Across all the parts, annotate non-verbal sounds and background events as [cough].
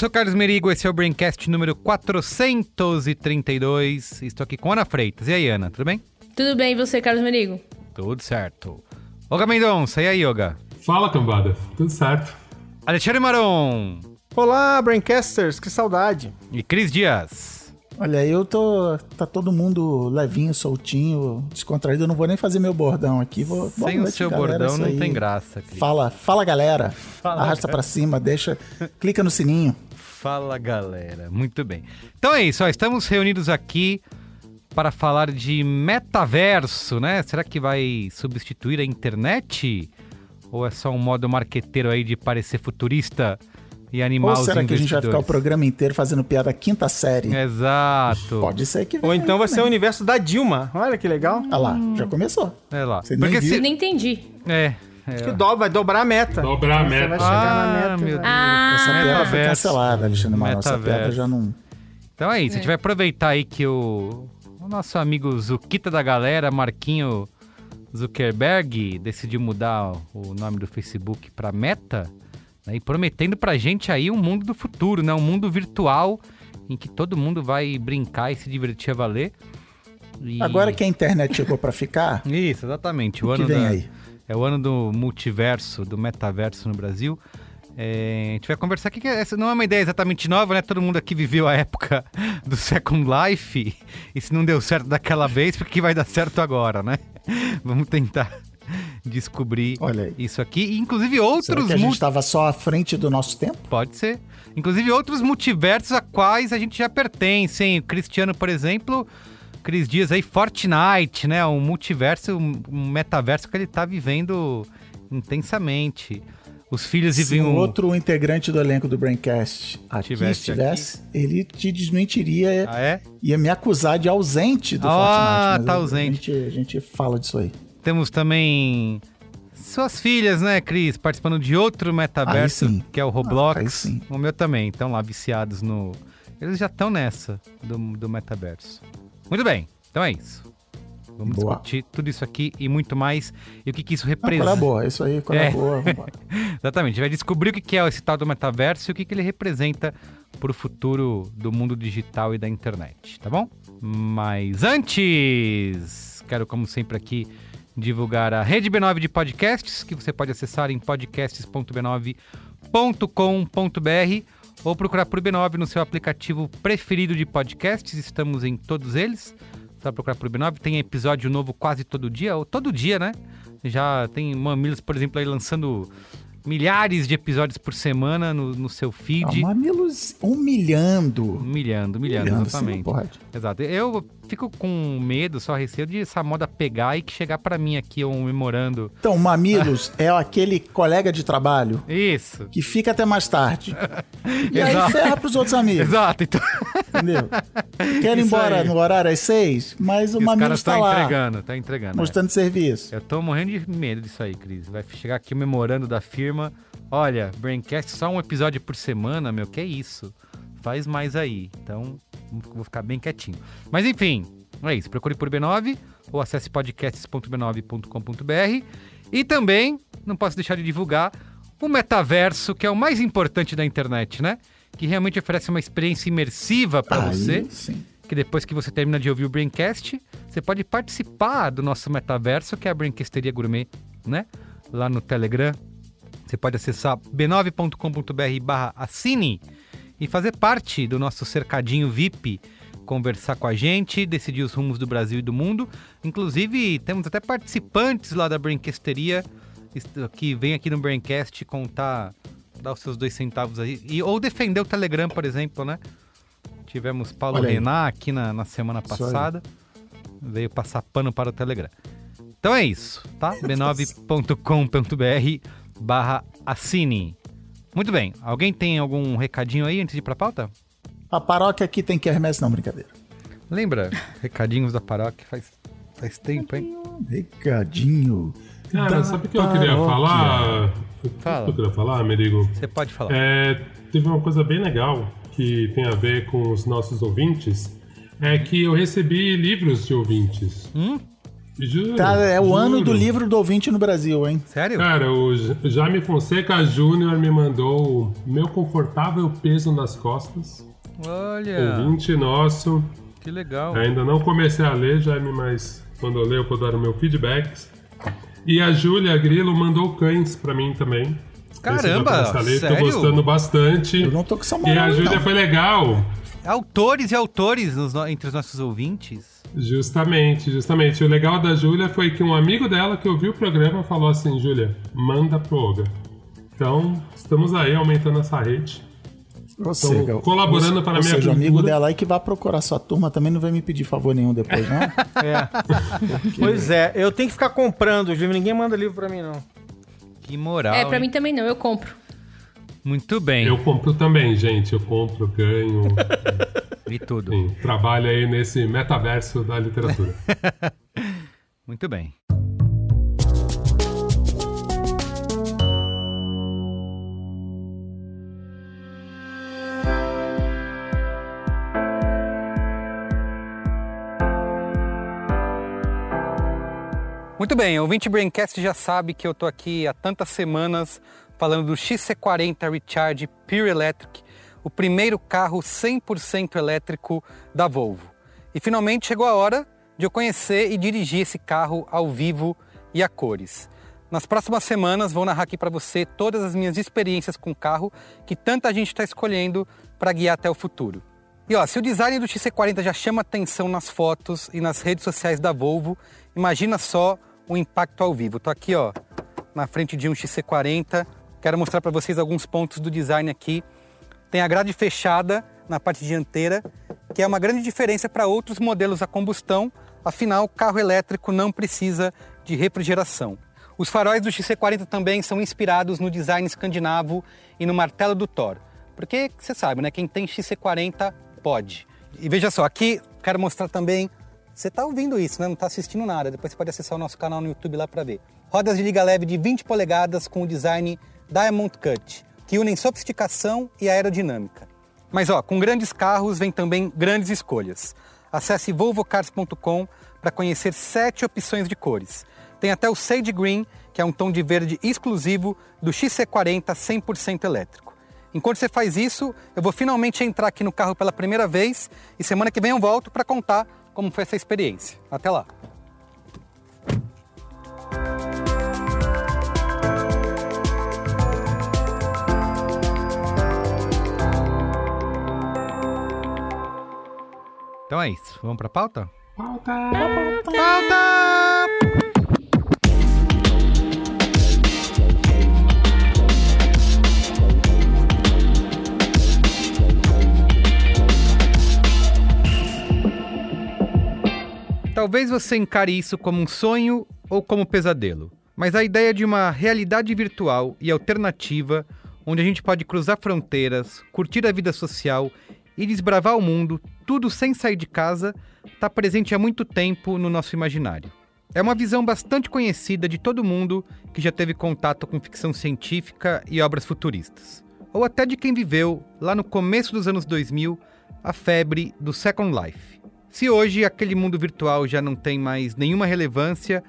sou o Carlos Merigo, esse é o Braincast número 432. Estou aqui com Ana Freitas. E aí, Ana, tudo bem? Tudo bem, e você, Carlos Merigo? Tudo certo. Olga Mendonça, e aí, Yoga? Fala, cambada. Tudo certo. Alexandre Maron Olá, Braincasters, que saudade. e Cris Dias. Olha, eu tô. Tá todo mundo levinho, soltinho, descontraído. Eu não vou nem fazer meu bordão aqui. Vou, Sem o seu galera, bordão não tem graça, Cris. Fala, fala galera. Fala, Arrasta pra cima, deixa. Clica no sininho. Fala, galera. Muito bem. Então é isso, ó, estamos reunidos aqui para falar de metaverso, né? Será que vai substituir a internet? Ou é só um modo marqueteiro aí de parecer futurista e animar Ou os será que a gente vai ficar o programa inteiro fazendo piada quinta série? Exato. Pode ser que Ou então vai também. ser o universo da Dilma. Olha que legal. Ah lá, já começou. É lá. Você nem Porque viu. se... Nem entendi. É. é. Que do- vai dobrar a meta. Dobrar a Você meta. vai chegar Ah, na meta. meu vai- Ah, Essa piada foi cancelada, Alexandre Maron. Essa piada já não. Então é isso, a gente vai aproveitar aí que o, o nosso amigo Zuquita da galera, Marquinho Zuckerberg, decidiu mudar o nome do Facebook para Meta, né, e prometendo pra gente aí um mundo do futuro, né? Um mundo virtual em que todo mundo vai brincar e se divertir a valer. E- Agora que a internet chegou pra ficar, [laughs] Isso, exatamente. O, o que ano vem da- aí? É o ano do multiverso, do metaverso no Brasil. É, a gente vai conversar aqui, que essa não é uma ideia exatamente nova, né? Todo mundo aqui viveu a época [laughs] do Second Life. E se não deu certo daquela vez, por que vai dar certo agora, né? [laughs] Vamos tentar descobrir isso aqui. E, inclusive Será outros que a gente estava só à frente do nosso tempo? Pode ser. Inclusive outros multiversos a quais a gente já pertence, hein? O Cristiano, por exemplo, Cris Dias aí, Fortnite, né? Um multiverso, um metaverso que ele tá vivendo intensamente. Os filhos Se vivem um outro integrante do elenco do Braincast aqui Tivesse estivesse, ele te desmentiria, Ah, é? ia me acusar de ausente do Ah, Fortnite. mas tá ausente. A gente, a gente fala disso aí. Temos também suas filhas, né, Cris? Participando de outro metaverso, que é o Roblox. Ah, aí sim. O meu também, estão lá viciados no... Eles já estão nessa do, do metaverso. Muito bem, então é isso. Vamos Boa. discutir tudo isso aqui e muito mais. E o que, que isso representa. boa, isso aí, É. boa. [laughs] Exatamente, a gente vai descobrir o que que é esse tal do metaverso e o que, que ele representa para o futuro do mundo digital e da internet, tá bom? Mas antes, quero, como sempre, aqui divulgar a Rede B9 de podcasts, que você pode acessar em podcasts.b9.com.br ou procurar por B9 no seu aplicativo preferido de podcasts. Estamos em todos eles. Só procurar por B9. Tem episódio novo quase todo dia, ou todo dia, né? Já tem Mamilos, por exemplo, aí lançando milhares de episódios por semana no, no seu Ah, feed. Mamilos humilhando. Humilhando, humilhando, Humilhando, exatamente. Exato. Eu fico com medo, só receio de essa moda pegar e que chegar pra mim aqui um memorando. Então, Mamilos [laughs] é aquele colega de trabalho Isso. que fica até mais tarde. [laughs] E aí ferra pros outros amigos, Exato. Então, entendeu? [laughs] Quer ir embora aí. no horário às seis, mas o caras Mamilos tá estão lá, entregando, tá entregando. é. mostrando serviço. Eu tô morrendo de medo disso aí, Cris. Vai chegar aqui o memorando da firma. Olha, Braincast só um episódio por semana, meu, que é isso? Faz mais aí. Então, vou ficar bem quietinho. Mas enfim, é isso. Procure por B9 ou acesse podcasts.b9.com.br. E também, não posso deixar de divulgar o metaverso, que é o mais importante da internet, né? Que realmente oferece uma experiência imersiva para você sim. que depois que você termina de ouvir o Braincast, você pode participar do nosso metaverso, que é a Braincasteria Gourmet, né? Lá no Telegram. Você pode acessar b9.com.br barra assine e fazer parte do nosso cercadinho VIP, conversar com a gente, decidir os rumos do Brasil e do mundo. Inclusive, temos até participantes lá da Braincasteria que vem aqui no Braincast contar, dar os seus dois centavos aí. E, ou defender o Telegram, por exemplo, né? Tivemos Paulo. Renan aqui na, na semana passada. Veio passar pano para o Telegram. Então é isso, tá? [laughs] b9.com.br barra assine. Muito bem. Alguém tem algum recadinho aí antes de ir pra pauta? A paróquia aqui tem quermesse, não, brincadeira. Lembra? [laughs] Recadinhos da paróquia faz, faz tempo, hein? Recadinho. Cara, da sabe o que eu queria paróquia. falar? Fala. O que eu queria falar, Merigo? Você pode falar. É, teve uma coisa bem legal que tem a ver com os nossos ouvintes. É que eu recebi livros de ouvintes. Hum? Juro, Cara, é o juro. ano do livro do ouvinte no Brasil, hein? Sério? Cara, o Jaime Fonseca Júnior me mandou Meu Confortável Peso nas Costas. Olha, Ouvinte nosso. que legal. Ainda não comecei a ler, Jaime, mas quando eu ler eu vou dar o meu feedback. E a Júlia Grilo mandou cães pra mim também. Caramba, ler, sério? Tô gostando bastante. Eu não tô com essa E a Júlia foi legal. Autores e autores nos no- entre os nossos ouvintes. Justamente, justamente. O legal da Júlia foi que um amigo dela que ouviu o programa falou assim: Júlia, manda pro Olga. Então, estamos aí aumentando essa rede. Ou seja, colaborando ou, para a ou minha seja, o amigo dela aí que vai procurar sua turma também não vai me pedir favor nenhum depois, não? [laughs] É. pois é, eu tenho que ficar comprando os livros, ninguém manda livro pra mim, não. Que moral. É, pra hein? mim também não, eu compro. Muito bem. Eu compro também, gente. Eu compro, ganho. [laughs] E tudo. Enfim, trabalho aí nesse metaverso da literatura. [laughs] Muito bem. Muito bem, o ouvinte Braincast já sabe que eu tô aqui há tantas semanas falando do XC40 Recharge Pure Electric, o primeiro carro 100% elétrico da Volvo. E finalmente chegou a hora de eu conhecer e dirigir esse carro ao vivo e a cores. Nas próximas semanas vou narrar aqui para você todas as minhas experiências com o carro que tanta gente está escolhendo para guiar até o futuro. E ó, se o design do XC40 já chama atenção nas fotos e nas redes sociais da Volvo, imagina só o impacto ao vivo. Tô aqui, ó, na frente de um XC40. Quero mostrar para vocês alguns pontos do design aqui. Tem a grade fechada na parte dianteira, que é uma grande diferença para outros modelos a combustão, afinal, carro elétrico não precisa de refrigeração. Os faróis do XC40 também são inspirados no design escandinavo e no martelo do Thor. Porque você sabe, né? Quem tem XC40 pode. E veja só, aqui quero mostrar também. Você está ouvindo isso, né? Não está assistindo nada. Depois você pode acessar o nosso canal no YouTube lá para ver. Rodas de liga leve de 20 polegadas com o design Diamond Cut, que unem sofisticação e aerodinâmica. Mas ó, com grandes carros vem também grandes escolhas. Acesse volvocars.com para conhecer sete opções de cores. Tem até o Sage Green, que é um tom de verde exclusivo do XC40 100% elétrico. Enquanto você faz isso, eu vou finalmente entrar aqui no carro pela primeira vez e semana que vem eu volto para contar como foi essa experiência. Até lá. Então é isso. Vamos para a pauta? Pauta! Pauta! Talvez você encare isso como um sonho ou como pesadelo, mas a ideia de uma realidade virtual e alternativa, onde a gente pode cruzar fronteiras, curtir a vida social e desbravar o mundo, tudo sem sair de casa, está presente há muito tempo no nosso imaginário. É uma visão bastante conhecida de todo mundo que já teve contato com ficção científica e obras futuristas. Ou até de quem viveu, lá no começo dos anos 2000, a febre do Second Life. Se hoje aquele mundo virtual já não tem mais nenhuma relevância,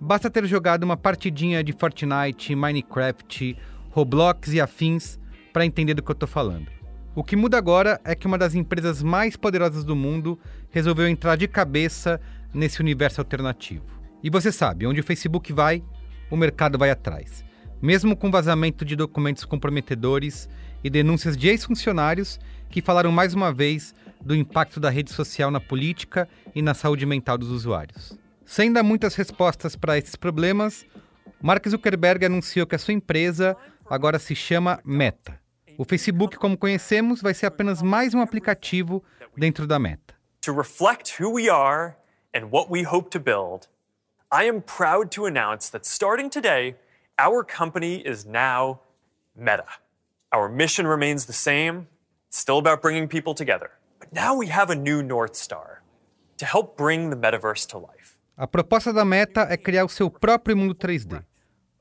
basta ter jogado uma partidinha de Fortnite, Minecraft, Roblox e afins para entender do que eu estou falando. O que muda agora é que uma das empresas mais poderosas do mundo resolveu entrar de cabeça nesse universo alternativo. E você sabe, onde o Facebook vai, o mercado vai atrás. Mesmo com vazamento de documentos comprometedores e denúncias de ex-funcionários que falaram mais uma vez do impacto da rede social na política e na saúde mental dos usuários. Sem dar muitas respostas para esses problemas, Mark Zuckerberg anunciou que a sua empresa agora se chama Meta. O Facebook, como conhecemos, vai ser apenas mais um aplicativo dentro da Meta. To reflect who we are and what we hope to build, I am proud to announce that starting today, our company is now Meta. Our mission remains the same. It's still about bringing people together. But now we have a new North Star to help bring the metaverse to life. A proposta da Meta é criar o seu próprio mundo 3D,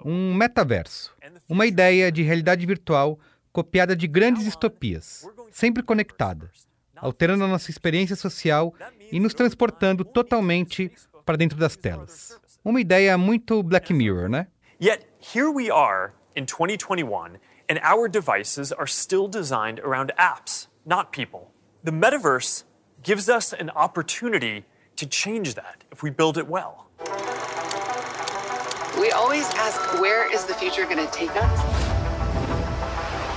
um metaverso, uma ideia de realidade virtual copiada de grandes distopias, sempre conectada, alterando a nossa experiência social e nos transportando totalmente para dentro das telas. Uma ideia muito Black Mirror, né? Yet here we are in 2021, and our devices are still designed around apps, not people. The metaverse gives us an opportunity to change that if we build it well. We always ask, where is the future going to take us?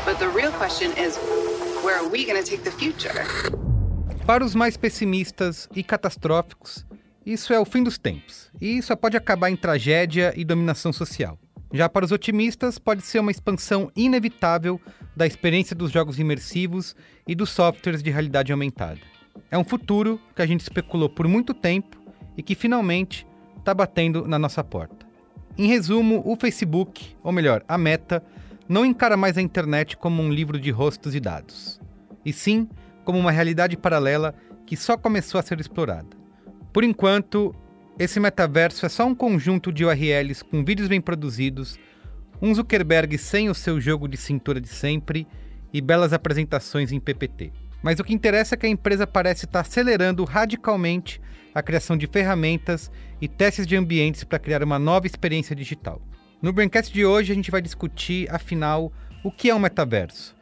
But the real question is, where are we going to take the future? Para os mais pessimistas e catastróficos, isso é o fim dos tempos, e só pode acabar em tragédia e dominação social. Já para os otimistas, pode ser uma expansão inevitável da experiência dos jogos imersivos e dos softwares de realidade aumentada. É um futuro que a gente especulou por muito tempo e que finalmente está batendo na nossa porta. Em resumo, o Facebook, ou melhor, a Meta, não encara mais a internet como um livro de rostos e dados, e sim como uma realidade paralela que só começou a ser explorada. Por enquanto, esse metaverso é só um conjunto de URLs com vídeos bem produzidos, um Zuckerberg sem o seu jogo de cintura de sempre e belas apresentações em PPT. Mas o que interessa é que a empresa parece estar acelerando radicalmente a criação de ferramentas e testes de ambientes para criar uma nova experiência digital. No Braincast de hoje a gente vai discutir, afinal, o que é um metaverso.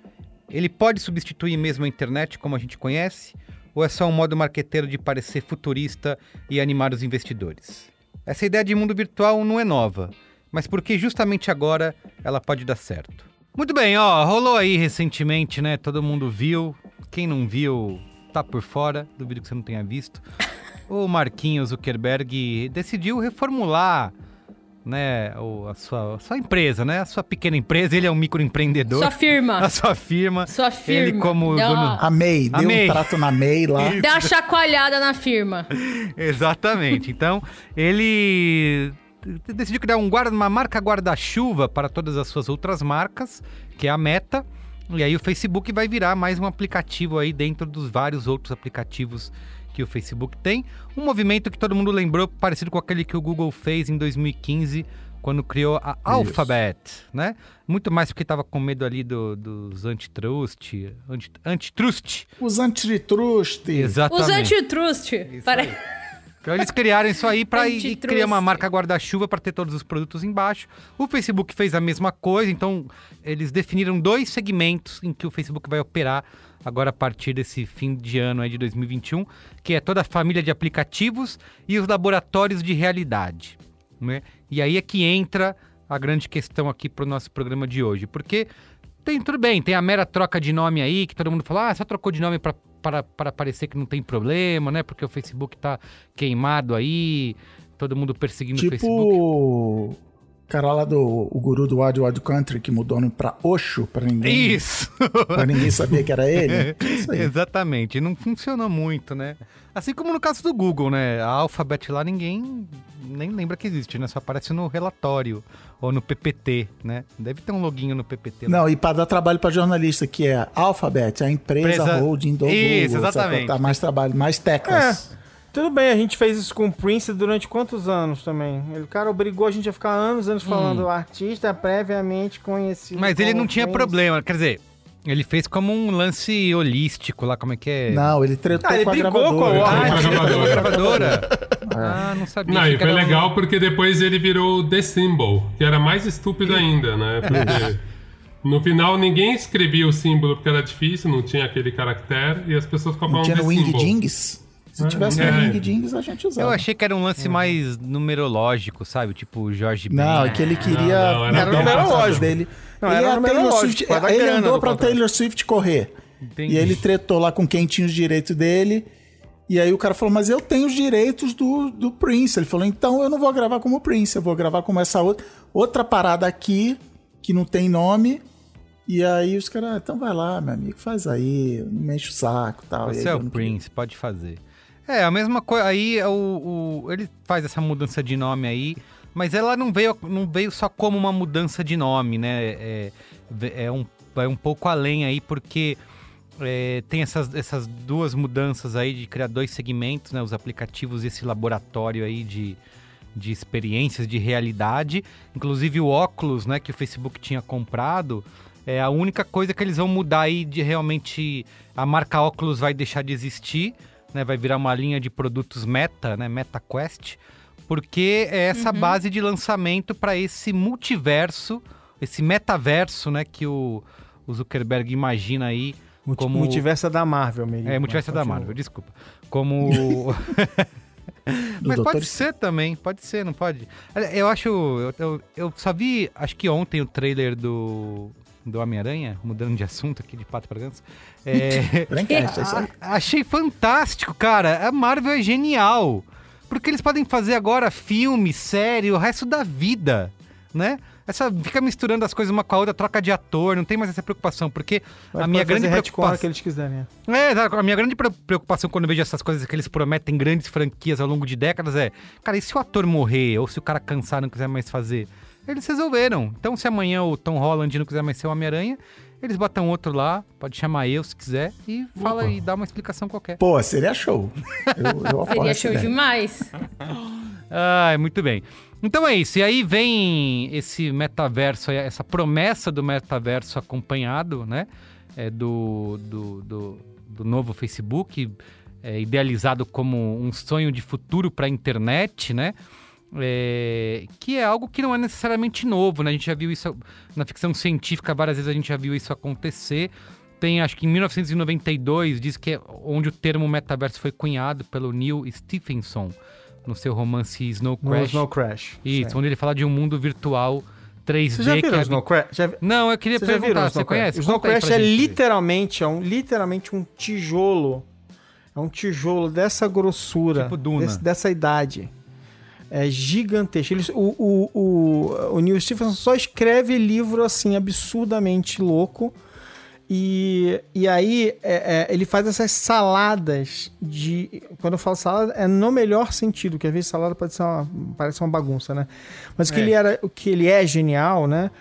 Ele pode substituir mesmo a internet como a gente conhece? Ou é só um modo marqueteiro de parecer futurista e animar os investidores? Essa ideia de mundo virtual não é nova, mas por que justamente agora ela pode dar certo? Muito bem, ó, rolou aí recentemente, né? Todo mundo viu. Quem não viu, tá por fora. Duvido que você não tenha visto. [laughs] O Marquinhos Zuckerberg decidiu reformular né, o, a, sua, a sua empresa, né? A sua pequena empresa, ele é um microempreendedor. Sua firma. [laughs] A sua firma. Sua firma. Ele como Deu dono... A MEI, A deu um trato na MEI lá. [laughs] Deu uma chacoalhada na firma. [laughs] Exatamente. Então, ele decidiu criar um guarda, uma marca guarda-chuva para todas as suas outras marcas, que é a Meta. E aí o Facebook vai virar mais um aplicativo aí dentro dos vários outros aplicativos que o Facebook tem. Um movimento que todo mundo lembrou, parecido com aquele que o Google fez em 2015, quando criou a Alphabet, né? Muito mais porque estava com medo ali do- dos antitrust, anti, antitrust. Os antitrust. Exatamente. Os antitrust. Pare... Então eles criaram isso aí para criar uma marca guarda-chuva para ter todos os produtos embaixo. O Facebook fez a mesma coisa, então eles definiram dois segmentos em que o Facebook vai operar agora a partir desse fim de ano aí de 2021, que é toda a família de aplicativos e os laboratórios de realidade. Né? E aí é que entra a grande questão aqui para o nosso programa de hoje, porque tem tudo bem, tem a mera troca de nome aí, que todo mundo fala, ah, só trocou de nome para para, parecer que não tem problema, né? Porque o Facebook tá queimado aí, todo mundo perseguindo o Tipo Facebook. Cara lá do o guru do Wild Wild Country que mudou o nome pra Osho, pra ninguém, Isso! pra ninguém saber que era ele. [laughs] Isso aí. Exatamente, não funcionou muito, né? Assim como no caso do Google, né? A Alphabet lá ninguém nem lembra que existe, né? Só aparece no relatório ou no PPT, né? Deve ter um loginho no PPT. lá. Não, e pra dar trabalho pra jornalista, que é Alphabet, a empresa Empresa- holding do Isso, Google. sabe? exatamente. Tá mais trabalho, mais teclas. Tudo bem, a gente fez isso com o Prince durante quantos anos também? Ele, o cara obrigou a gente a ficar anos, anos falando artista previamente conhecido. Hum. Mas ele não tinha Prince. problema, quer dizer, ele fez como um lance holístico lá, como é que é? Não, ele tretou Ah, ele com a brigou gravadora. com Ah, tinha gravadora. uma gravadora? Ah, não sabia. Não, e foi um- legal porque depois ele virou The Symbol, que era mais estúpido ainda, né? Porque no final ninguém escrevia o símbolo porque era difícil, não tinha aquele caractere, e as pessoas Não tinha The no Wing Symbol. Se tivesse é. no Wing Dings, a gente usava. Eu achei que era um lance mais numerológico, sabe? Tipo Jorge Ben. Não, é que ele queria Não, não, era numerológico. dele. Não, ele era numerológico, Swift, ele andou do pra contrato. Taylor Swift correr. Entendi. E ele tretou lá com quem tinha os direitos dele. E aí o cara falou, mas eu tenho os direitos do, do Prince. Ele falou, então eu não vou gravar como Prince, eu vou gravar como essa outra, outra parada aqui, que não tem nome. E aí os caras, ah, então vai lá, meu amigo, faz aí, não me enche o saco e tal. E Você aí é o Prince, pode fazer. É, a mesma coisa. Aí é o, o- ele faz essa mudança de nome aí, mas ela não veio, não veio só como uma mudança de nome, né? É, é um, vai um pouco além aí, porque é, tem essas, essas duas mudanças aí de criar dois segmentos, né? Os aplicativos e esse laboratório aí de, de experiências de realidade. Inclusive o óculos, né, que o Facebook tinha comprado. É a única coisa que eles vão mudar aí de realmente a marca óculos vai deixar de existir, né? Vai virar uma linha de produtos Meta, né? Meta Quest, porque é essa base de lançamento para esse multiverso, esse metaverso, né? Que o, o Zuckerberg imagina aí Multi- como Multiverso é da Marvel, Merigo. é, multiverso Mas da. Marvel, desculpa. Como. [laughs] Mas Doutor pode ser também, pode ser, não pode? Eu acho. Eu, eu, eu só vi, acho que ontem, o trailer do. Do Homem-Aranha, mudando de assunto aqui de pato para ganso. É, [laughs] é a- achei fantástico, cara. A Marvel é genial. Porque eles podem fazer agora filme, série, o resto da vida, né? Essa fica misturando as coisas uma com a outra, troca de ator, não tem mais essa preocupação, porque a minha grande preocupação que eles quiserem. é. é, a minha grande pre- preocupação quando eu vejo essas coisas que eles prometem grandes franquias ao longo de décadas é, cara, e se o ator morrer ou se o cara cansar e não quiser mais fazer? Eles resolveram. Então, se amanhã o Tom Holland não quiser mais ser o Homem-Aranha, eles botam outro lá, pode chamar eu se quiser e fala e dá uma explicação qualquer. Pô, seria show. [laughs] Eu, eu Seria show ideia. demais. Ai, muito bem. Então é isso. E aí vem esse metaverso, essa promessa do metaverso acompanhado, né? é, do, do, do, do novo Facebook, é, idealizado como um sonho de futuro para a internet, né? É, que é algo que não é necessariamente novo, né? A gente já viu isso na ficção científica, várias vezes a gente já viu isso acontecer. Tem, acho que em 1992, diz que é onde o termo metaverso foi cunhado pelo Neil Stephenson no seu romance Snow No Crash. Snow Crash. Isso, Sim. onde ele fala de um mundo virtual 3D Vocês já que viram é o Snow Crash? Já Não, eu queria Vocês perguntar, você conhece? O Snow Conta Crash é gente. literalmente, é um, literalmente um tijolo. É um tijolo dessa grossura. Tipo desse- dessa idade. É gigantesco. Eles, o, o, o, o Neil Stephenson só escreve livro assim, absurdamente louco. E, e aí é, é, ele faz essas saladas de. Quando eu falo salada, é no melhor sentido, que às vezes salada pode ser uma, parece uma bagunça, né? Mas o que, É. ele era, o que ele é genial, né?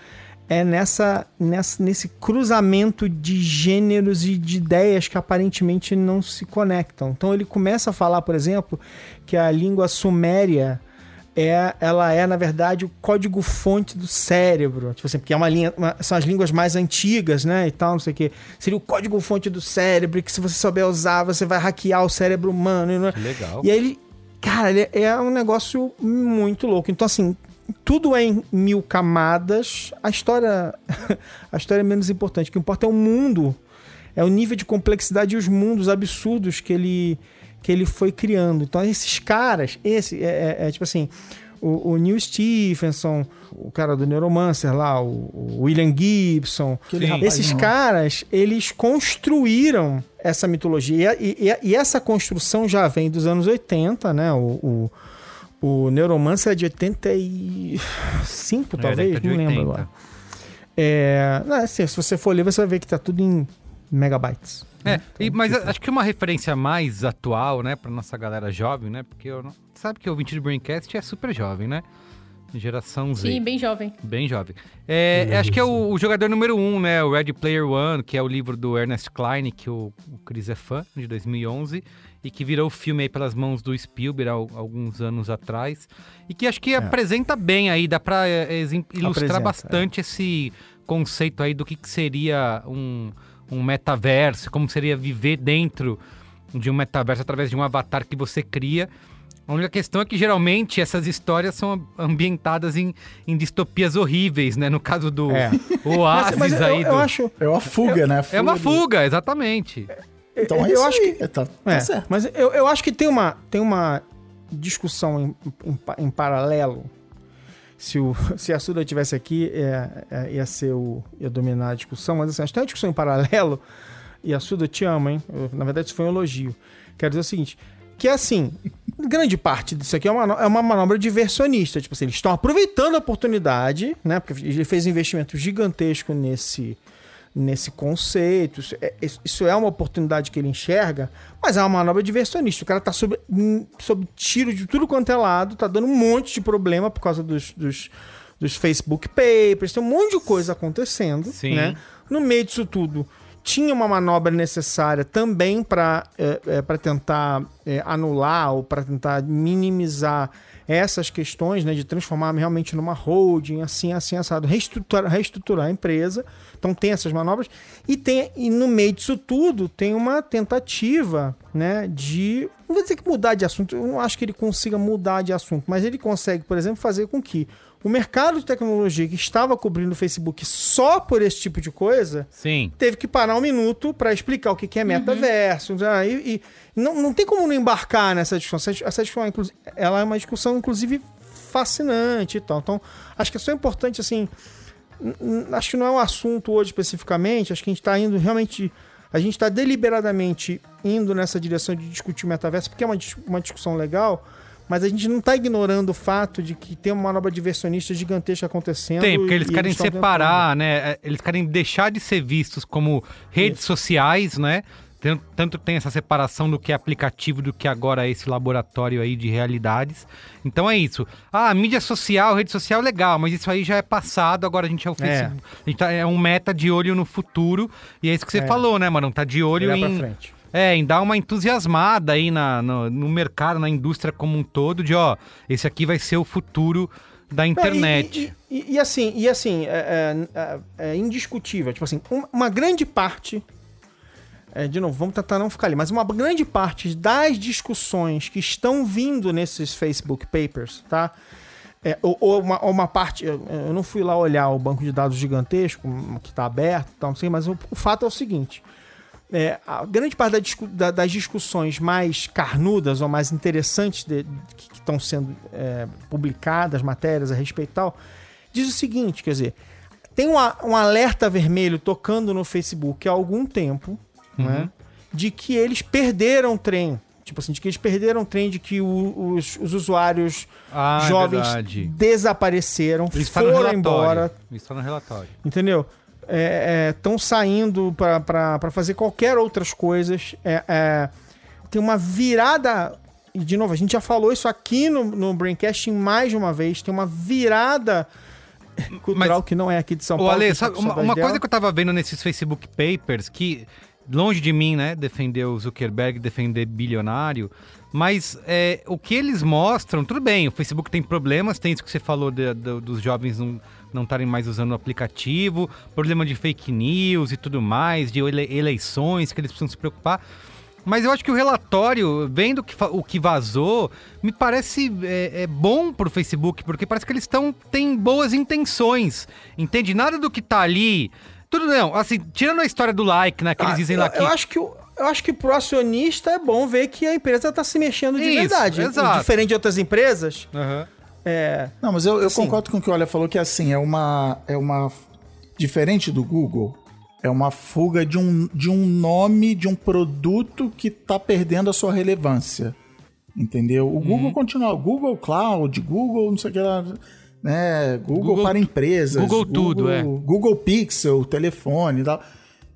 É nessa, nessa, nesse cruzamento de gêneros e de ideias que aparentemente não se conectam. Então ele começa a falar, por exemplo, que a língua suméria é, ela é, na verdade, o código-fonte do cérebro. Tipo assim, porque é uma linha, uma- são as línguas mais antigas, né? E tal, não sei o quê. Seria o código-fonte do cérebro, que se você souber usar, você vai hackear o cérebro humano. é- Legal. E aí ele. Cara, ele é um negócio muito louco. Então, assim, tudo é em mil camadas. A história. [laughs] a história é menos importante. O que importa é o mundo. É o nível de complexidade e os mundos absurdos que ele, que ele foi criando. Então, esses caras, esse é, é- é tipo assim. O, o Neil Stephenson, o cara do Neuromancer lá, o, o William Gibson, Sim. esses caras, eles construíram essa mitologia. E, e- e essa construção já vem dos anos 80, né? O, o, o Neuromancer é de 85, É, talvez, década de não lembro 80. agora. É, não, assim, se você for ler, você vai ver que tá tudo em megabytes. É, e- mas a- acho que uma referência mais atual, né, pra nossa galera jovem, né? Porque eu não, sabe que o ouvinte do Braincast é super jovem, né? Geração Z. Sim, bem jovem. Bem jovem. É, acho que é o, o jogador número um, né? O Ready Player One, que é o livro do Ernest Klein, que o, o Chris é fã, de 2011, e que virou filme aí pelas mãos do Spielberg há alguns anos atrás. E que acho que apresenta bem aí, dá pra é, exim- ilustrar Apresenta, bastante esse conceito aí do que, que seria um, um metaverso, como seria viver dentro de um metaverso através de um avatar que você cria. A única questão é que geralmente essas histórias são ambientadas em, em distopias horríveis, né? No caso do É. [laughs] Oasis Mas eu, aí. eu do- acho. É uma fuga, né? É uma do- fuga, exatamente. Então é eu isso acho aí. que- Tá, tá É, certo. mas eu, eu acho que tem uma, tem uma discussão em, em, em paralelo. Se, o, [laughs] se a Suda tivesse aqui, é, é, ia ser o. ia dominar a discussão, mas assim, acho que tem uma discussão em paralelo. E a Suda, te amo, hein? Eu, na verdade, isso foi um elogio. Quero dizer o seguinte: Que é assim, grande parte disso aqui é uma, é uma manobra diversionista. Tipo assim, eles estão aproveitando a oportunidade, né? Porque ele fez um investimento gigantesco nesse, nesse conceito. Isso é, isso é uma oportunidade que ele enxerga, mas é uma manobra diversionista. O cara tá sob, hum, sob tiro de tudo quanto é lado, tá dando um monte de problema por causa dos, dos, dos Facebook Papers, tem um monte de coisa acontecendo, Sim. né? No meio disso tudo, tinha uma manobra necessária também para é, é, pra tentar é, anular ou para tentar minimizar essas questões, né, de transformar realmente numa holding, assim, assim, assado, reestruturar, reestruturar a empresa. Então tem essas manobras. E, tem, e no meio disso tudo tem uma tentativa, né, de. Não vou dizer que mudar de assunto, eu não acho que ele consiga mudar de assunto, mas ele consegue, por exemplo, fazer com que o mercado de tecnologia que estava cobrindo o Facebook só por esse tipo de coisa, Sim. teve que parar um minuto para explicar o que é metaverso. ah, E, e não, não tem como não embarcar nessa discussão. Essa, essa discussão, inclusive, ela é uma discussão, inclusive, fascinante e tal. Então, acho que é só importante, assim. Acho que não é um assunto hoje especificamente. Acho que a gente está indo realmente. A gente está deliberadamente indo nessa direção de discutir o metaverso, porque é uma, uma discussão legal. Mas a gente não está ignorando o fato de que tem uma manobra diversionista gigantesca acontecendo. Tem, porque eles querem estão separar, né? É, Eles querem deixar de ser vistos como redes sociais, né? Tanto tem essa separação do que é aplicativo do que agora é esse laboratório aí de realidades. Então é isso. Ah, mídia social, rede social, legal, mas isso aí já é passado, agora a gente é o Facebook. A gente tá- é um meta de olho no futuro. E é isso que você É. falou, né, mano? Tá de olho Olhar pra em. frente. É, em dar uma entusiasmada aí na, no, no mercado, na indústria como um todo, de ó, esse aqui vai ser o futuro da Não, e- internet. E, e- e assim, e assim é, é- é- é indiscutível. Tipo assim, um- uma grande parte. é, de novo, vamos tentar não ficar ali, mas uma grande parte das discussões que estão vindo nesses Facebook Papers, tá? É, ou, ou uma, ou uma parte. Eu, eu não fui lá olhar o banco de dados gigantesco, que está aberto, então, não sei, mas o, o fato é o seguinte. É, a grande parte da discu- da- das discussões mais carnudas ou mais interessantes de- que estão sendo é, publicadas, matérias a respeito e tal, diz o seguinte, quer dizer, tem um, um alerta vermelho tocando no Facebook há algum tempo, né, de que eles perderam o trem. Tipo assim, de que eles perderam o trem, de que o- os, os usuários Ah, é jovens verdade. desapareceram, Isso tá foram relatório. embora, Isso tá no relatório. entendeu? Estão saindo para fazer qualquer outras coisas. É, é, tem uma virada. E, de novo, a gente já falou isso aqui no, no Braincast mais de uma vez. Tem uma virada cultural que não é aqui de São Paulo. Ale, tá sabe, uma, uma coisa que eu tava vendo nesses Facebook Papers, que longe de mim, né, defender o Zuckerberg, defender bilionário, mas é, o que eles mostram, tudo bem, o Facebook tem problemas, tem isso que você falou de- do- dos jovens não não estarem mais usando o aplicativo, problema de fake news e tudo mais, de ele- eleições que eles precisam se preocupar. Mas eu acho que o relatório, vendo que o que vazou, me parece é, é bom pro Facebook, porque parece que eles estão têm boas intenções. Entende? Nada do que tá ali. Tudo não, assim, tirando a história do like, né? Que eles Ah, dizem eu, lá que. eu acho que o- eu acho que pro acionista é bom ver que a empresa está se mexendo de Isso, verdade. exato. Diferente de outras empresas, Aham. É, Não, mas eu, eu Sim. concordo com o que o Olha falou, que assim, é uma. É uma. Diferente do Google, é uma fuga de um, de um nome, de um produto que tá perdendo a sua relevância. Entendeu? O Uhum. Google continua. Google Cloud, Google, não sei o que lá. Né? Google, Google- para empresas. Google tudo, é. Google Pixel, telefone e tal.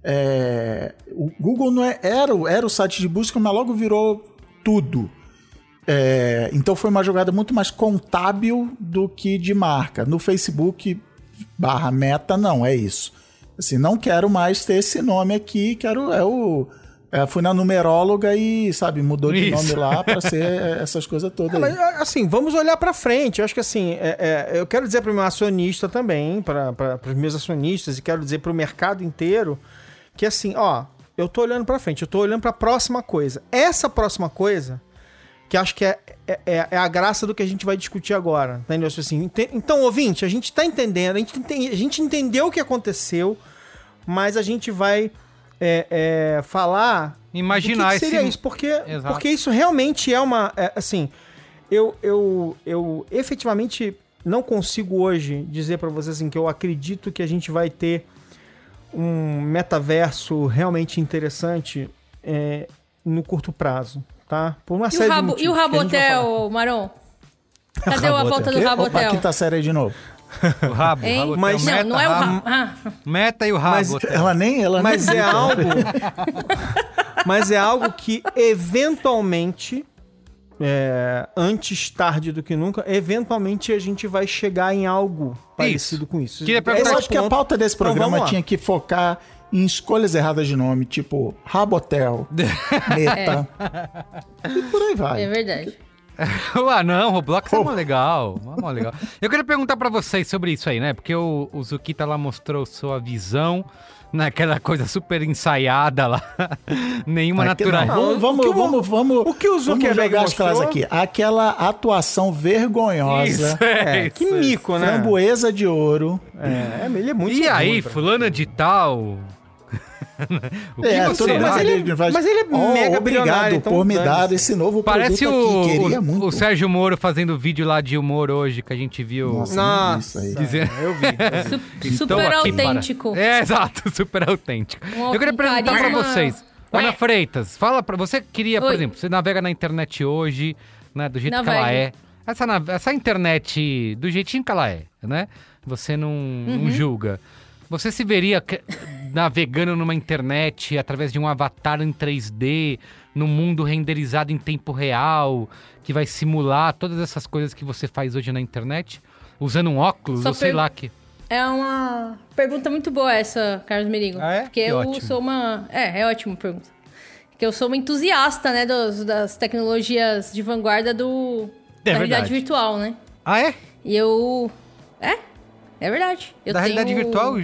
É, o Google não é, era, era o site de busca, mas logo virou tudo. É, então foi uma jogada muito mais contábil do que de marca. No Facebook barra meta, não, é isso. Assim, não quero mais ter esse nome aqui, quero. É o. é, fui na numeróloga e, sabe, mudou de Isso. nome lá pra ser essas coisas todas. É, aí. mas, assim, vamos olhar para frente. Eu acho que assim, é- é, eu quero dizer para o meu acionista também, para os meus acionistas, e quero dizer para o mercado inteiro, que assim, ó, eu tô olhando para frente, eu tô olhando para a próxima coisa. Essa próxima coisa, que acho que é, é, é- é a graça do que a gente vai discutir agora, entendeu? Assim, ente- então, ouvinte, a gente tá entendendo, a gente, a gente entendeu o que aconteceu, mas a gente vai é, é, falar Imaginar que que seria esse- isso, porque, Exato. porque isso realmente é uma. é, assim, eu, eu, eu efetivamente não consigo hoje dizer pra vocês assim, que eu acredito que a gente vai ter um metaverso realmente interessante é, no curto prazo. Tá? Por uma E série o, rabo, de e o motivos vai falar. Rabotel, Maron? Cadê a volta do Opa, Rabotel? quinta série de novo. O rabo, Hein? o rabo Mas- o Não, meta, não é o rabo, rabo. Ah, meta e o rabo. Mas- até. Ela nem. Ela Mas nem é algo. [laughs] mas é algo que eventualmente. é, antes tarde do que nunca, eventualmente a gente vai chegar em algo parecido com isso. Queria Eu acho que a pauta desse Então, programa lá. tinha que focar em escolhas erradas de nome, tipo Rabotel, [laughs] Meta. E por aí vai. é verdade. [laughs] ah, não, Roblox é mó legal. É mó legal. Eu queria perguntar pra vocês sobre isso aí, né? Porque o, o Zukita lá mostrou sua visão naquela coisa super ensaiada lá. [laughs] Nenhuma natural. não, Vamos, vamos, O que o- vamos, vamos, o que o vamos Zuckerberg jogar as aqui. Aquela atuação vergonhosa, Isso, é, É, que isso mico, né? framboesa de ouro. É, ele é muito E aí, ruim, fulana de tal. [laughs] o que É, você Mas ele- mas ele é Oh, mega bilionário, Obrigado então por me dar esse novo Parece produto o, aqui. Queria o- muito. o Sérgio Moro fazendo vídeo lá de humor hoje que a gente viu. Nossa, Nossa, isso aí. Dizer- eu vi. [laughs] Su- Então, super aqui para- autêntico. É, exato, [laughs] super autêntico. Um- Eu queria um perguntar pra carisma- vocês. Ana Freitas, fala pra você que queria, por Oi. exemplo, você navega na internet hoje, né, do jeito que ela é. Essa, essa internet, do jeitinho que ela é, né? Você não, não Uhum. julga. Você se veria que- navegando numa internet através de um avatar em 3D, num mundo renderizado em tempo real, que vai simular todas essas coisas que você faz hoje na internet? Usando um óculos, Só ou sei per- lá que. É uma pergunta muito boa essa, Carlos Merigo. Ah, é? Porque Que eu ótimo. sou uma. É, é ótima pergunta. Porque eu sou uma entusiasta, né, dos- das tecnologias de vanguarda do, É da verdade. realidade virtual, né? Ah, é? E eu. É? É verdade. Eu da realidade virtual, o-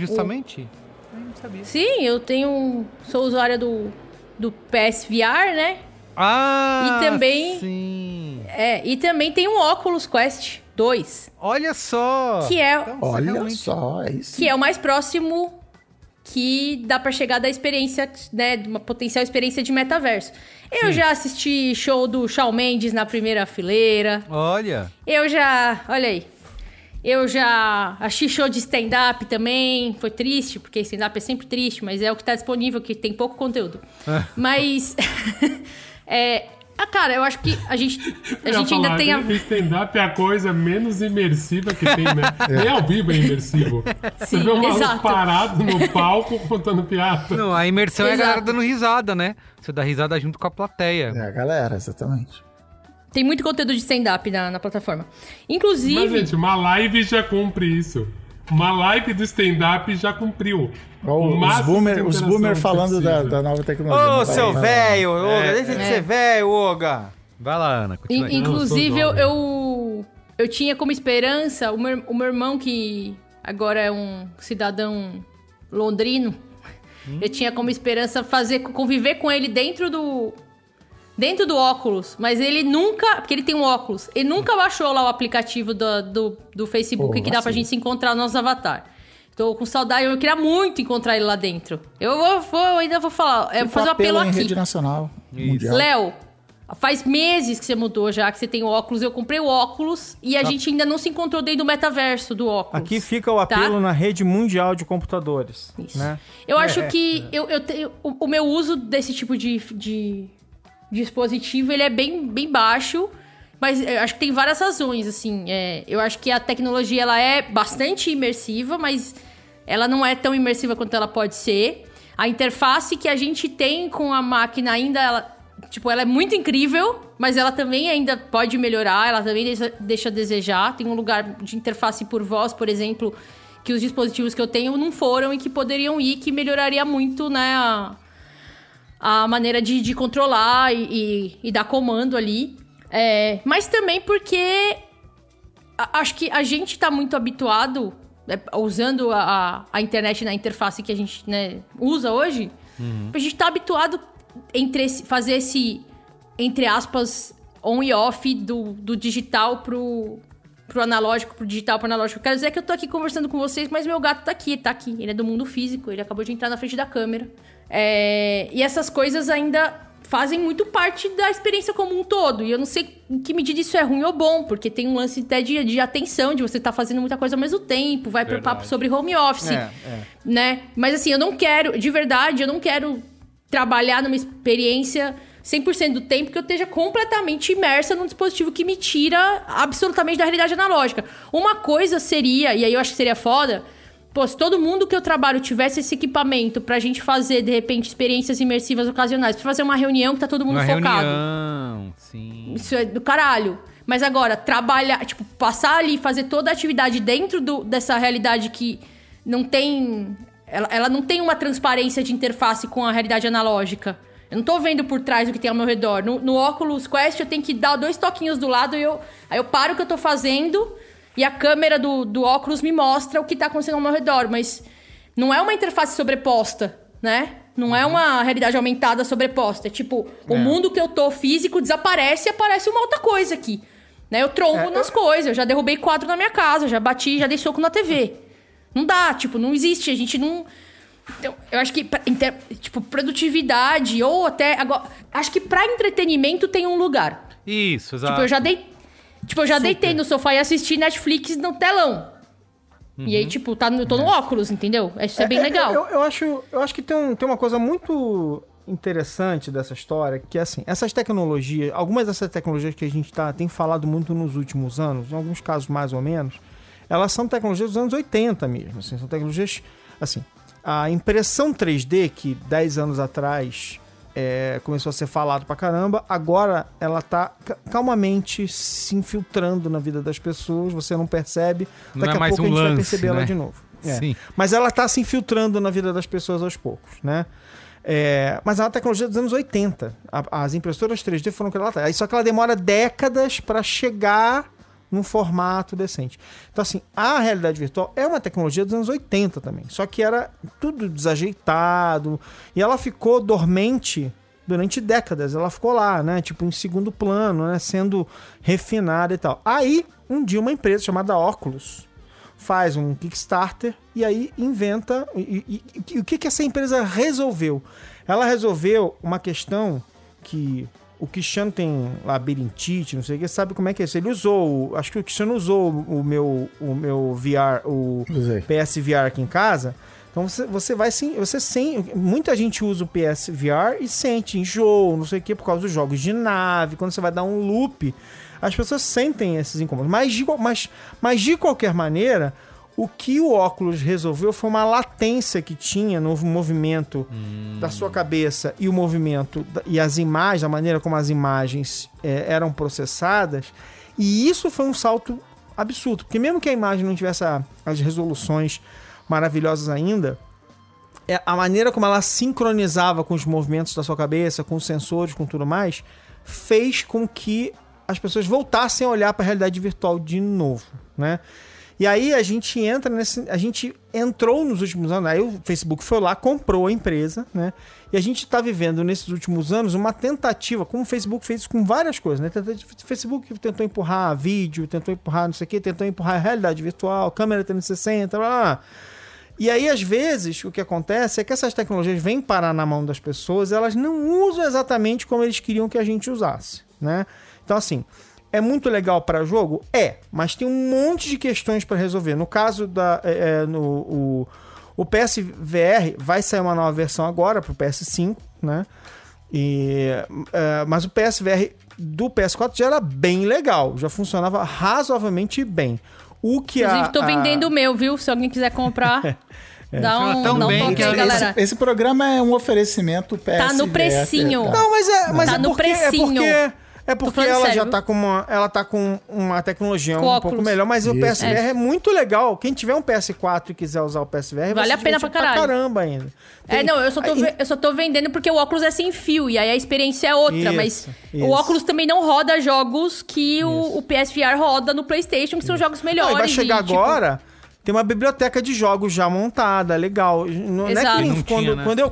justamente? Sim, eu tenho. Sou usuária do, do PSVR, né? Ah! E também- Sim. É, e também tem um Oculus Quest 2, Olha só! que é, Então, Olha realmente- só, é isso. que é o mais próximo que dá pra chegar da experiência, né, de uma potencial experiência de metaverso. Eu já assisti show do Shawn Mendes na primeira fileira. Olha! Eu já, olha aí. Eu já assisti show de stand-up também. Foi triste, porque stand-up é sempre triste, mas é o que tá disponível, que tem pouco conteúdo. Mas. [laughs] é. Ah, cara, eu acho que a gente, a gente ainda tem a. Stand-up é a coisa menos imersiva que tem, né? [laughs] Nem ao vivo é imersivo. Você Sim, vê um maluco exato. parado no palco contando piada. Não, a imersão é a Exato. galera dando risada, né? Você dá risada junto com a plateia. É a galera, exatamente. Tem muito conteúdo de stand-up na, na plataforma. Inclusive. Mas, gente, uma live já cumpre isso. Uma live do stand-up já cumpriu. Ó, O os boomer, de os boomer falando da, da nova tecnologia. Ô, Vai, seu velho, Oga, É, deixa de é. ser velho, Oga. Vai lá, Ana, continua. In- inclusive, eu, eu, eu tinha como esperança o meu, o meu irmão, que agora é um cidadão londrino, eu tinha como esperança fazer conviver com ele dentro do. Dentro do óculos, mas ele nunca. Porque ele tem um óculos. Ele nunca baixou lá o aplicativo do, do, do Facebook Pô, que dá pra vacilo. gente se encontrar no nosso avatar. Tô com saudade, eu queria muito encontrar ele lá dentro. Eu vou, vou- eu ainda vou falar. É, vou fazer um apelo em aqui. rede nacional, mundial. Léo, faz meses que você mudou já, que você tem o óculos. Eu comprei o óculos e a gente ainda não se encontrou dentro do metaverso do óculos. Aqui fica o Tá? apelo na rede mundial de computadores. Isso. Né? Eu acho que eu, eu tenho, o, o meu uso desse tipo de, de dispositivo ele é bem, bem baixo. Mas eu acho que tem várias razões, assim. É, eu acho que a tecnologia ela é bastante imersiva, mas ela não é tão imersiva quanto ela pode ser. A interface que a gente tem com a máquina ainda, ela, tipo, ela é muito incrível, mas ela também ainda pode melhorar, ela também deixa, deixa a desejar. Tem um lugar de interface por voz, por exemplo, que os dispositivos que eu tenho não foram e que poderiam ir, que melhoraria muito, né, a, a maneira de, de controlar e, e- e dar comando ali. É, mas também porque a- acho que a gente tá muito habituado, né, usando a, a- internet na interface que a gente né, usa hoje, a gente tá habituado entre esse- fazer esse, entre aspas, on e off do, do digital pro, pro analógico, pro digital, pro analógico. Quero dizer que eu tô aqui conversando com vocês, mas meu gato tá aqui, tá aqui. Ele é do mundo físico, ele acabou de entrar na frente da câmera. É, e essas coisas ainda fazem muito parte da experiência como um todo. E eu não sei em que medida isso é ruim ou bom, porque tem um lance até de, de atenção, de você estar fazendo muita coisa ao mesmo tempo, vai pro papo sobre home office, É, é. né? Mas assim, eu não quero, de verdade, eu não quero trabalhar numa experiência 100% do tempo que eu esteja completamente imersa num dispositivo que me tira absolutamente da realidade analógica. Uma coisa seria, e aí eu acho que seria foda, pô, se todo mundo que eu trabalho tivesse esse equipamento pra gente fazer, de repente, experiências imersivas ocasionais, pra fazer uma reunião que tá todo mundo Uma focado. reunião, sim. Isso é do caralho. Mas agora, trabalhar, tipo, passar ali, fazer toda a atividade dentro do- dessa realidade que não tem. Ela, ela não tem uma transparência de interface com a realidade analógica. Eu não tô vendo por trás o que tem ao meu redor. No, no Oculus Quest eu tenho que dar dois toquinhos do lado e eu. Aí eu paro o que eu tô fazendo e a câmera do, do óculos me mostra o que tá acontecendo ao meu redor. Mas não é uma interface sobreposta, né? Não é uma realidade aumentada sobreposta. É tipo, o mundo que eu tô físico desaparece e aparece uma outra coisa aqui. Né? Eu trombo nas coisas, eu já derrubei quadro na minha casa, já bati, já dei soco na TV. Não dá, tipo, não existe, a gente não. Então, eu acho que, tipo, produtividade ou até. Agora, acho que pra entretenimento tem um lugar. Isso, exato. Tipo, eu já dei. Tipo, eu já deitei no sofá e assisti Netflix no telão. E aí, tipo, tá no, eu tô no óculos, entendeu? Isso é bem legal. Eu, eu acho, eu acho que tem, um- tem uma coisa muito interessante dessa história, que é assim, essas tecnologias, algumas dessas tecnologias que a gente tá, tem falado muito nos últimos anos, em alguns casos mais ou menos, elas são tecnologias dos anos 80 mesmo, assim, são tecnologias, assim, a impressão 3D, que 10 anos atrás é, começou a ser falado pra caramba, agora ela tá ca- calmamente se infiltrando na vida das pessoas, você não percebe, Não daqui é a mais pouco um a gente vai lance, perceber ela né? de novo. É. Sim. Mas ela tá se infiltrando na vida das pessoas aos poucos, né? É, mas é uma tecnologia dos anos 80. A- as impressoras 3D foram criadas lá atrás. Só que ela demora décadas para chegar num formato decente. Então, assim, a realidade virtual é uma tecnologia dos anos 80 também. Só que era tudo desajeitado. E ela ficou dormente durante décadas. Ela ficou lá, né? Tipo, em segundo plano, né? Sendo refinada e tal. Aí, um dia, uma empresa chamada Oculus faz um Kickstarter e aí inventa. E, e- e- o que, que essa empresa resolveu? Ela resolveu uma questão que o Cristiano tem labirintite, não sei o que, sabe como é que é isso. Ele usou, acho que o Cristiano usou o meu, o meu VR, o Usei. PSVR aqui em casa. Então você, você vai sim, você sem, muita gente usa o PSVR e sente enjoo, não sei o que, por causa dos jogos de nave, quando você vai dar um loop, as pessoas sentem esses incômodos. Mas de, mas, mas de qualquer maneira, o que o óculos resolveu foi uma latência que tinha no movimento da sua cabeça e o movimento e as imagens, a maneira como as imagens eh, eram processadas. E isso foi um salto absurdo, porque mesmo que a imagem não tivesse a- as resoluções maravilhosas ainda, é, a maneira como ela sincronizava com os movimentos da sua cabeça, com os sensores, com tudo mais, fez com que as pessoas voltassem a olhar para a realidade virtual de novo, né? E aí a gente entra nesse, a gente entrou nos últimos anos, aí o Facebook foi lá, comprou a empresa, né? E a gente está vivendo nesses últimos anos uma tentativa, como o Facebook fez com várias coisas, né? O Facebook tentou empurrar vídeo, tentou empurrar não sei o quê, tentou empurrar realidade virtual, câmera 360, blá, blá, blá. E aí, às vezes, o que acontece é que essas tecnologias vêm parar na mão das pessoas, elas não usam exatamente como eles queriam que a gente usasse, né? Então, assim, é muito legal para jogo? É, mas tem um monte de questões para resolver. No caso da. é, é, no, o, o PSVR vai sair uma nova versão agora pro PS5, né? E, é, mas o PSVR do PS4 já era bem legal, já funcionava razoavelmente bem. O que Inclusive, a, tô a- vendendo o meu, viu? Se alguém quiser comprar, [laughs] dá um, tão dá um bem toque que aí, esse- galera. Esse programa é um oferecimento PSVR. Tá no precinho. tá? Não, mas é, mas Tá é no porque, é precinho. porque é porque ela sério, já viu? tá com uma, ela tá com uma tecnologia Com um óculos. pouco melhor, mas o Isso. PSVR é. muito legal. Quem tiver um PS4 e quiser usar o PSVR, Vale a pena divertir pra caralho. caramba ainda. É, não, eu só, tô, Aí- eu só tô vendendo porque o óculos é sem fio, e aí a experiência é outra, Isso, mas isso. o óculos também não roda jogos que o, o PSVR roda no PlayStation, que são jogos Não, melhores. e vai chegar e, tipo, agora, tem uma biblioteca de jogos já montada, legal. Não, não é Exato. que Não quando, tinha, né? quando eu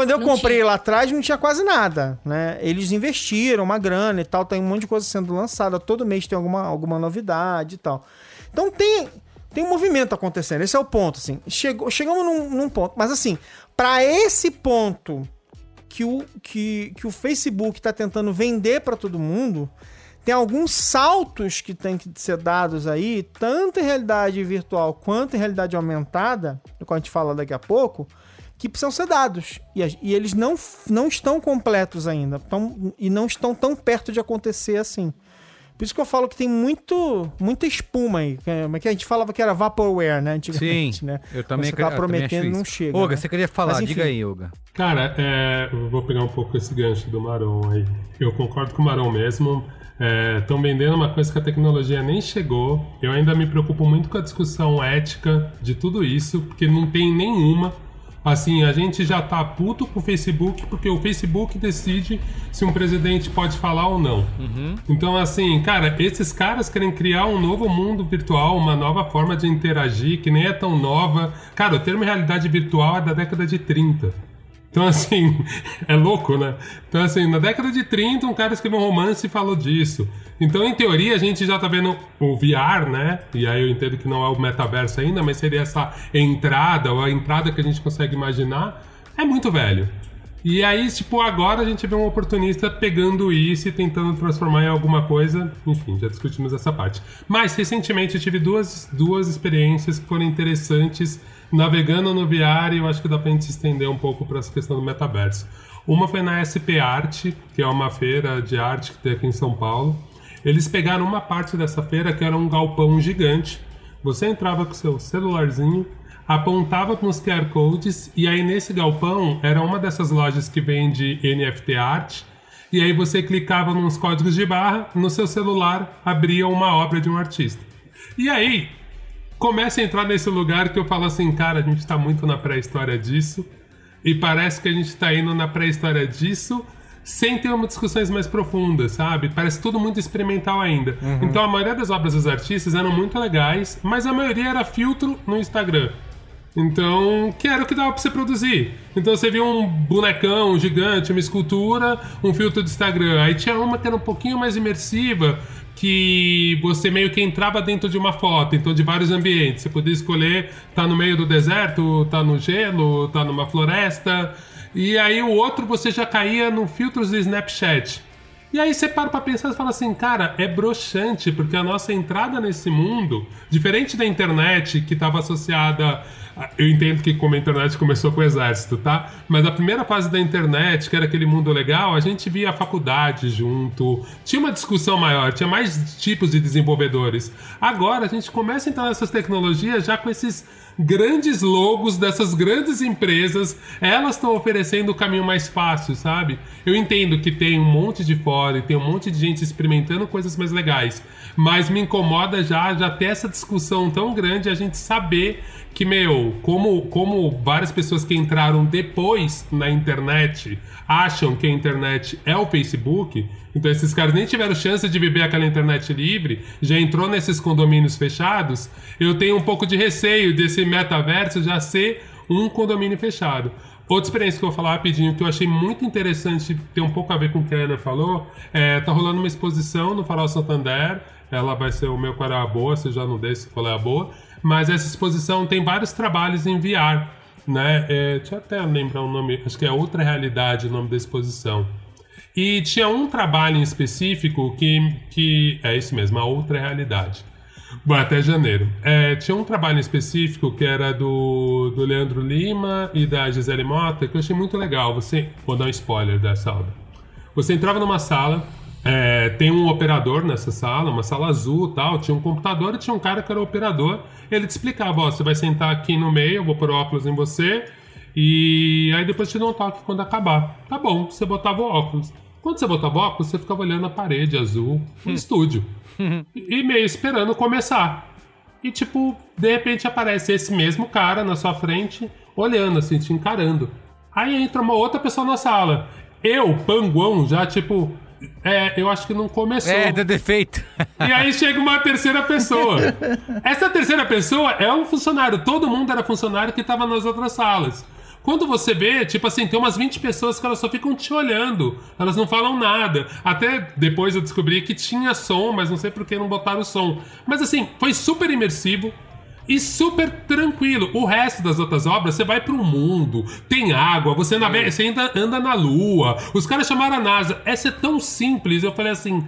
quando eu Não comprei tinha. lá atrás não tinha quase nada, né? Eles investiram uma grana e tal, tem um monte de coisa sendo lançada, todo mês tem alguma, alguma novidade e tal. Então tem tem um movimento acontecendo, esse é o ponto, assim. Chegou, chegamos num, num ponto, mas assim, para esse ponto que o, que, que o Facebook está tentando vender para todo mundo, tem alguns saltos que tem que ser dados aí, tanto em realidade virtual quanto em realidade aumentada, do qual a gente fala daqui a pouco, que precisam ser dados. E, e eles não, não estão completos ainda. Tão, e não estão tão perto de acontecer assim. Por isso que eu falo que tem muito, muita espuma aí. Que a gente falava que era vaporware, né? Antigamente, Sim, né? eu também Você tá eu também prometendo não chega. Olga, né? você queria falar, Mas, diga aí, Olga. Cara, é, eu vou pegar um pouco esse gancho do Maron aí. Eu concordo com o Maron mesmo. Estão vendendo uma coisa que a tecnologia nem chegou. Eu ainda me preocupo muito com a discussão ética de tudo isso, porque não tem nenhuma. Assim, a gente já tá puto com o Facebook porque o Facebook decide se um presidente pode falar ou não. Então, assim, cara, esses caras querem criar um novo mundo virtual, uma nova forma de interagir que nem é tão nova. Cara, o termo realidade virtual é da década de 30. Então, assim, [laughs] é louco, né? Então, assim, na década de 30, um cara escreveu um romance e falou disso. Então, em teoria, a gente já tá vendo o VR, né? E aí eu entendo que não é o metaverso ainda, mas seria essa entrada, ou a entrada que a gente consegue imaginar, é muito velho. E aí, tipo, agora a gente vê um oportunista pegando isso e tentando transformar em alguma coisa. Enfim, já discutimos essa parte. Mas, recentemente, eu tive duas, duas experiências que foram interessantes navegando no VR e eu acho que dá pra gente se estender um pouco para essa questão do metaverso. Uma foi na SP Art, que é uma feira de arte que tem aqui em São Paulo. Eles pegaram uma parte dessa feira que era um galpão gigante. Você entrava com seu celularzinho, apontava com os QR Codes e aí nesse galpão era uma dessas lojas que vende NFT art. E aí você clicava nos códigos de barra, no seu celular abria uma obra de um artista. E aí começa a entrar nesse lugar que eu falo assim, cara, a gente tá muito na pré-história disso. E parece que a gente tá indo na pré-história disso sem ter uma discussões mais profundas, sabe? Parece tudo muito experimental ainda. Então a maioria das obras dos artistas eram muito legais, mas a maioria era filtro no Instagram. Então, que era o que dava pra você produzir. Então você viu um bonecão gigante, uma escultura, um filtro do Instagram. Aí tinha uma que era um pouquinho mais imersiva, que você meio que entrava dentro de uma foto, então de vários ambientes. Você podia escolher tá no meio do deserto, tá no gelo, tá numa floresta. E aí o outro você já caía no filtros do Snapchat. E aí você para pra pensar e fala assim, cara, é broxante, porque a nossa entrada nesse mundo, diferente da internet, que estava associada. Eu entendo que como a internet começou com o exército, tá? Mas a primeira fase da internet, que era aquele mundo legal, a gente via a faculdade junto, tinha uma discussão maior, tinha mais tipos de desenvolvedores. Agora a gente começa a entrar nessas tecnologias já com esses grandes logos dessas grandes empresas, elas estão oferecendo o caminho mais fácil, sabe? Eu entendo que tem um monte de fora e tem um monte de gente experimentando coisas mais legais, mas me incomoda já já ter essa discussão tão grande a gente saber que, meu, como, como várias pessoas que entraram depois na internet acham que a internet é o Facebook, então esses caras nem tiveram chance de viver aquela internet livre, já entrou nesses condomínios fechados, eu tenho um pouco de receio desse metaverso já ser um condomínio fechado. Outra experiência que eu vou falar rapidinho, que eu achei muito interessante, tem um pouco a ver com o que a Ana falou, é, tá rolando uma exposição no Farol Santander, ela vai ser o meu qual é a boa, você já não desse qual é a boa, mas essa exposição tem vários trabalhos em VR, né? É, deixa eu até lembrar o nome, acho que é Outra Realidade o nome da exposição. E tinha um trabalho em específico que, que é isso mesmo, a outra realidade. Bom, até janeiro. É, tinha um trabalho em específico que era do, do Leandro Lima e da Gisele Mota, que eu achei muito legal. Você, vou dar um spoiler dessa obra. Você entrava numa sala, é, tem um operador nessa sala, uma sala azul tal, tinha um computador e tinha um cara que era operador. Ele te explicava, ó, você vai sentar aqui no meio, eu vou pôr óculos em você, e aí depois te dou um toque quando acabar. Tá bom, você botava o óculos. Quando você o óculos, você ficava olhando a parede azul no estúdio. E meio esperando começar. E tipo, de repente aparece esse mesmo cara na sua frente, olhando assim, te encarando. Aí entra uma outra pessoa na sala. Eu, panguão, já tipo. É, eu acho que não começou. É, deu defeito. E aí chega uma terceira pessoa. [laughs] Essa terceira pessoa é um funcionário. Todo mundo era funcionário que estava nas outras salas. Quando você vê, tipo assim, tem umas 20 pessoas que elas só ficam te olhando. Elas não falam nada. Até depois eu descobri que tinha som, mas não sei por que não botaram o som. Mas assim, foi super imersivo. E super tranquilo. O resto das outras obras, você vai um mundo, tem água, você, navega, você ainda anda na lua. Os caras chamaram a NASA. Essa é tão simples. Eu falei assim,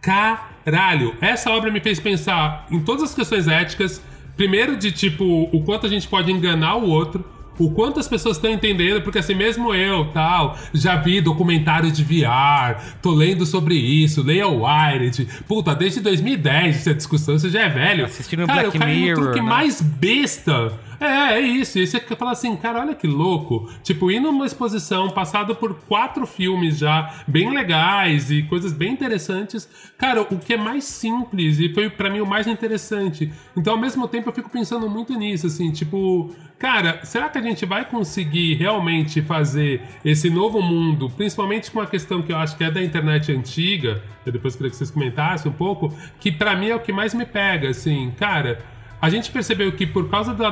caralho. Essa obra me fez pensar em todas as questões éticas. Primeiro, de tipo, o quanto a gente pode enganar o outro. O quanto as pessoas estão entendendo, porque assim, mesmo eu, tal, já vi documentários de VR, tô lendo sobre isso, leia o Wired. Puta, desde 2010 essa discussão, você já é velho. Assistindo Cara, Black eu caí no Mirror, truque né? mais besta. É, é isso. E você fala assim, cara, olha que louco. Tipo, ir numa exposição passada por quatro filmes já bem legais e coisas bem interessantes. Cara, o que é mais simples e foi pra mim o mais interessante. Então, ao mesmo tempo, eu fico pensando muito nisso, assim, tipo, cara, será que a gente vai conseguir realmente fazer esse novo mundo, principalmente com a questão que eu acho que é da internet antiga, eu depois queria que vocês comentassem um pouco, que pra mim é o que mais me pega, assim, cara. A gente percebeu que por causa do,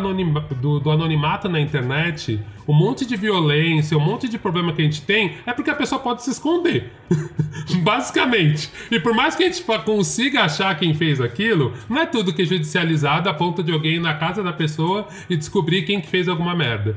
do- do anonimato na internet, um monte de violência, um monte de problema que a gente tem é porque a pessoa pode se esconder. [laughs] Basicamente. E por mais que a gente consiga achar quem fez aquilo, não é tudo que é judicializado a ponto de alguém ir na casa da pessoa e descobrir quem que fez alguma merda.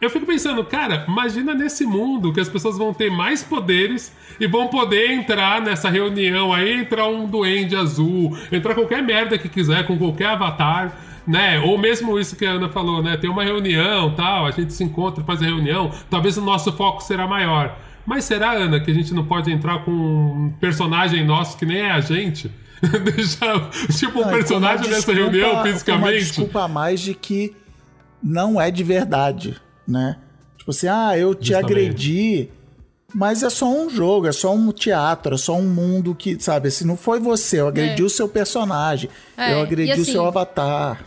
Eu fico pensando, cara, imagina nesse mundo que as pessoas vão ter mais poderes e vão poder entrar nessa reunião aí, entrar um duende azul, entrar qualquer merda que quiser com qualquer avatar, né? Ou mesmo isso que a Ana falou, né? Tem uma reunião, tal, a gente se encontra, faz a reunião, talvez o nosso foco será maior. Mas será, Ana, que a gente não pode entrar com um personagem nosso que nem é a gente? [laughs] Deixar, tipo, um Não, personagem uma nessa desculpa- reunião com Uma fisicamente? desculpa a mais de que não é de verdade, né? Tipo assim, ah, eu te Justamente. agredi, mas é só um jogo, é só um teatro, é só um mundo que, sabe, se não foi você, eu agredi É. o seu personagem, É, eu agredi o assim, seu avatar.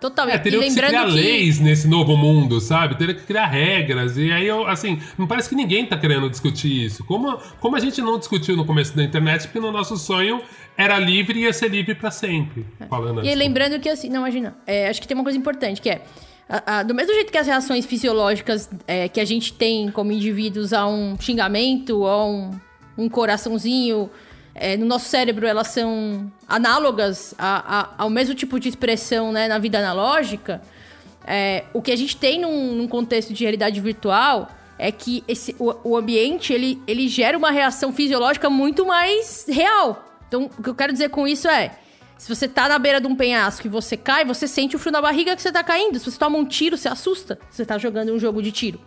Total. É, e teria que se criar que. leis nesse novo mundo, sabe? Teria que criar regras. E aí, eu, assim, não parece que ninguém tá querendo discutir isso. Como, como a gente não discutiu no começo da internet, porque no nosso sonho era livre e ia ser livre pra sempre. Falando E assim. lembrando que assim, não, imagina, é, acho que tem uma coisa importante que é. A- do mesmo jeito que as reações fisiológicas é, que a gente tem como indivíduos a um xingamento, a um, um coraçãozinho, é, no nosso cérebro elas são análogas a- a- ao mesmo tipo de expressão né, na vida analógica, é, o que a gente tem num, num contexto de realidade virtual é que esse, o, o ambiente ele, ele gera uma reação fisiológica muito mais real. Então, o que eu quero dizer com isso é. Se você tá na beira de um penhasco e você cai, você sente o frio na barriga que você tá caindo. Se você toma um tiro, você assusta. Você tá jogando um jogo de tiro.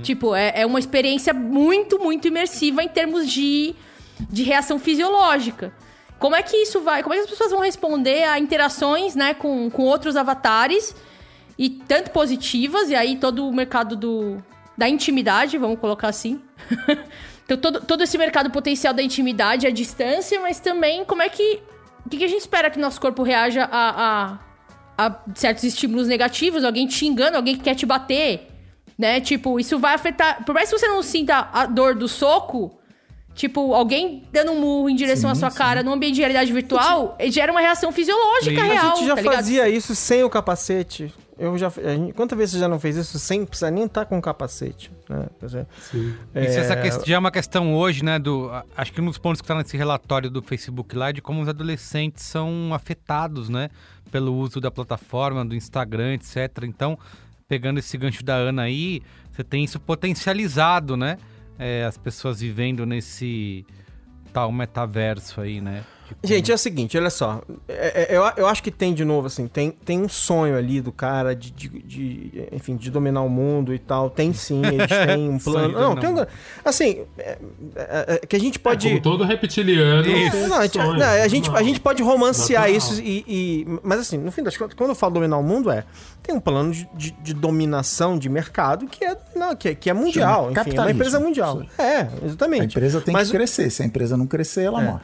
Tipo, é, é uma experiência muito, muito imersiva em termos de, de reação fisiológica. Como é que isso vai. Como é que as pessoas vão responder a interações, né, com, com outros avatares? E tanto positivas, e aí todo o mercado do, da intimidade, vamos colocar assim. [laughs] então, todo, todo esse mercado potencial da intimidade à distância, mas também como é que. O que, que a gente espera que nosso corpo reaja a, a, a certos estímulos negativos? Alguém te xingando, alguém que quer te bater, né? Tipo, isso vai afetar. Por mais que você não sinta a dor do soco, Tipo, alguém dando um murro em direção à sua cara num ambiente de realidade virtual, gera uma reação fisiológica Sim. real. a gente já tá ligado? fazia isso sem o capacete. Eu já, a gente- quantas vezes você já não fez isso sem precisar nem estar com o capacete? Né? Dizer, Isso essa questão, já é uma questão hoje, né? Do, acho que um dos pontos que está nesse relatório do Facebook lá é de como os adolescentes são afetados, né? Pelo uso da plataforma, do Instagram, etc. Então, pegando esse gancho da Ana aí, você tem isso potencializado, né? É, as pessoas vivendo nesse tal metaverso aí, né? Como- Gente, é o seguinte, olha só. É- é- eu, eu acho que tem, de novo, assim, tem, tem um sonho ali do cara de, de, de, enfim, de dominar o mundo e tal. Tem sim, eles [laughs] têm um plano. Não, tem um. Assim, é- é- é que a gente pode. É, como todo reptiliano. Não, a gente, não, a gente, a gente pode romancear Natural. isso e, e- Mas assim, no fim das contas, quando eu falo dominar o mundo, é. Tem um plano de, de- de dominação de mercado que é, não, que é, que é mundial. Chama Enfim, é uma empresa mundial. Isso. É, exatamente. A empresa tem Mas que crescer. Se a empresa não crescer, ela morre.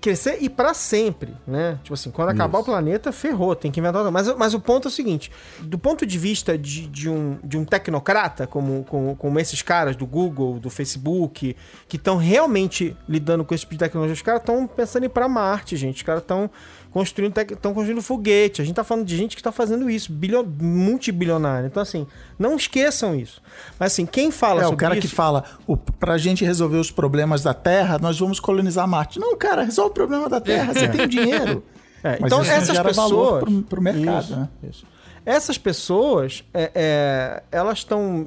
crescer e pra sempre, né? Tipo assim, quando acabar o Isso. planeta, ferrou, tem que inventar outra. Mas, mas o ponto é o seguinte: do ponto de vista de, de, um, de um tecnocrata, como, como, como esses caras do Google, do Facebook, que estão realmente lidando com esse tipo de tecnologia, os caras estão pensando em ir pra Marte, gente. Os caras estão construindo, estão construindo foguete. A gente tá falando de gente que tá fazendo isso, bilio, multibilionário. Então, assim, não esqueçam isso. Mas assim, quem fala É, sobre o cara isso... que fala, o, pra gente resolver os problemas da Terra, nós vamos colonizar Marte. Não, cara, resolve o problema da Terra, você tem dinheiro. [laughs] É, então isso essas pessoas pro, pro mercado, Isso, né? isso. Essas pessoas, é, é, elas estão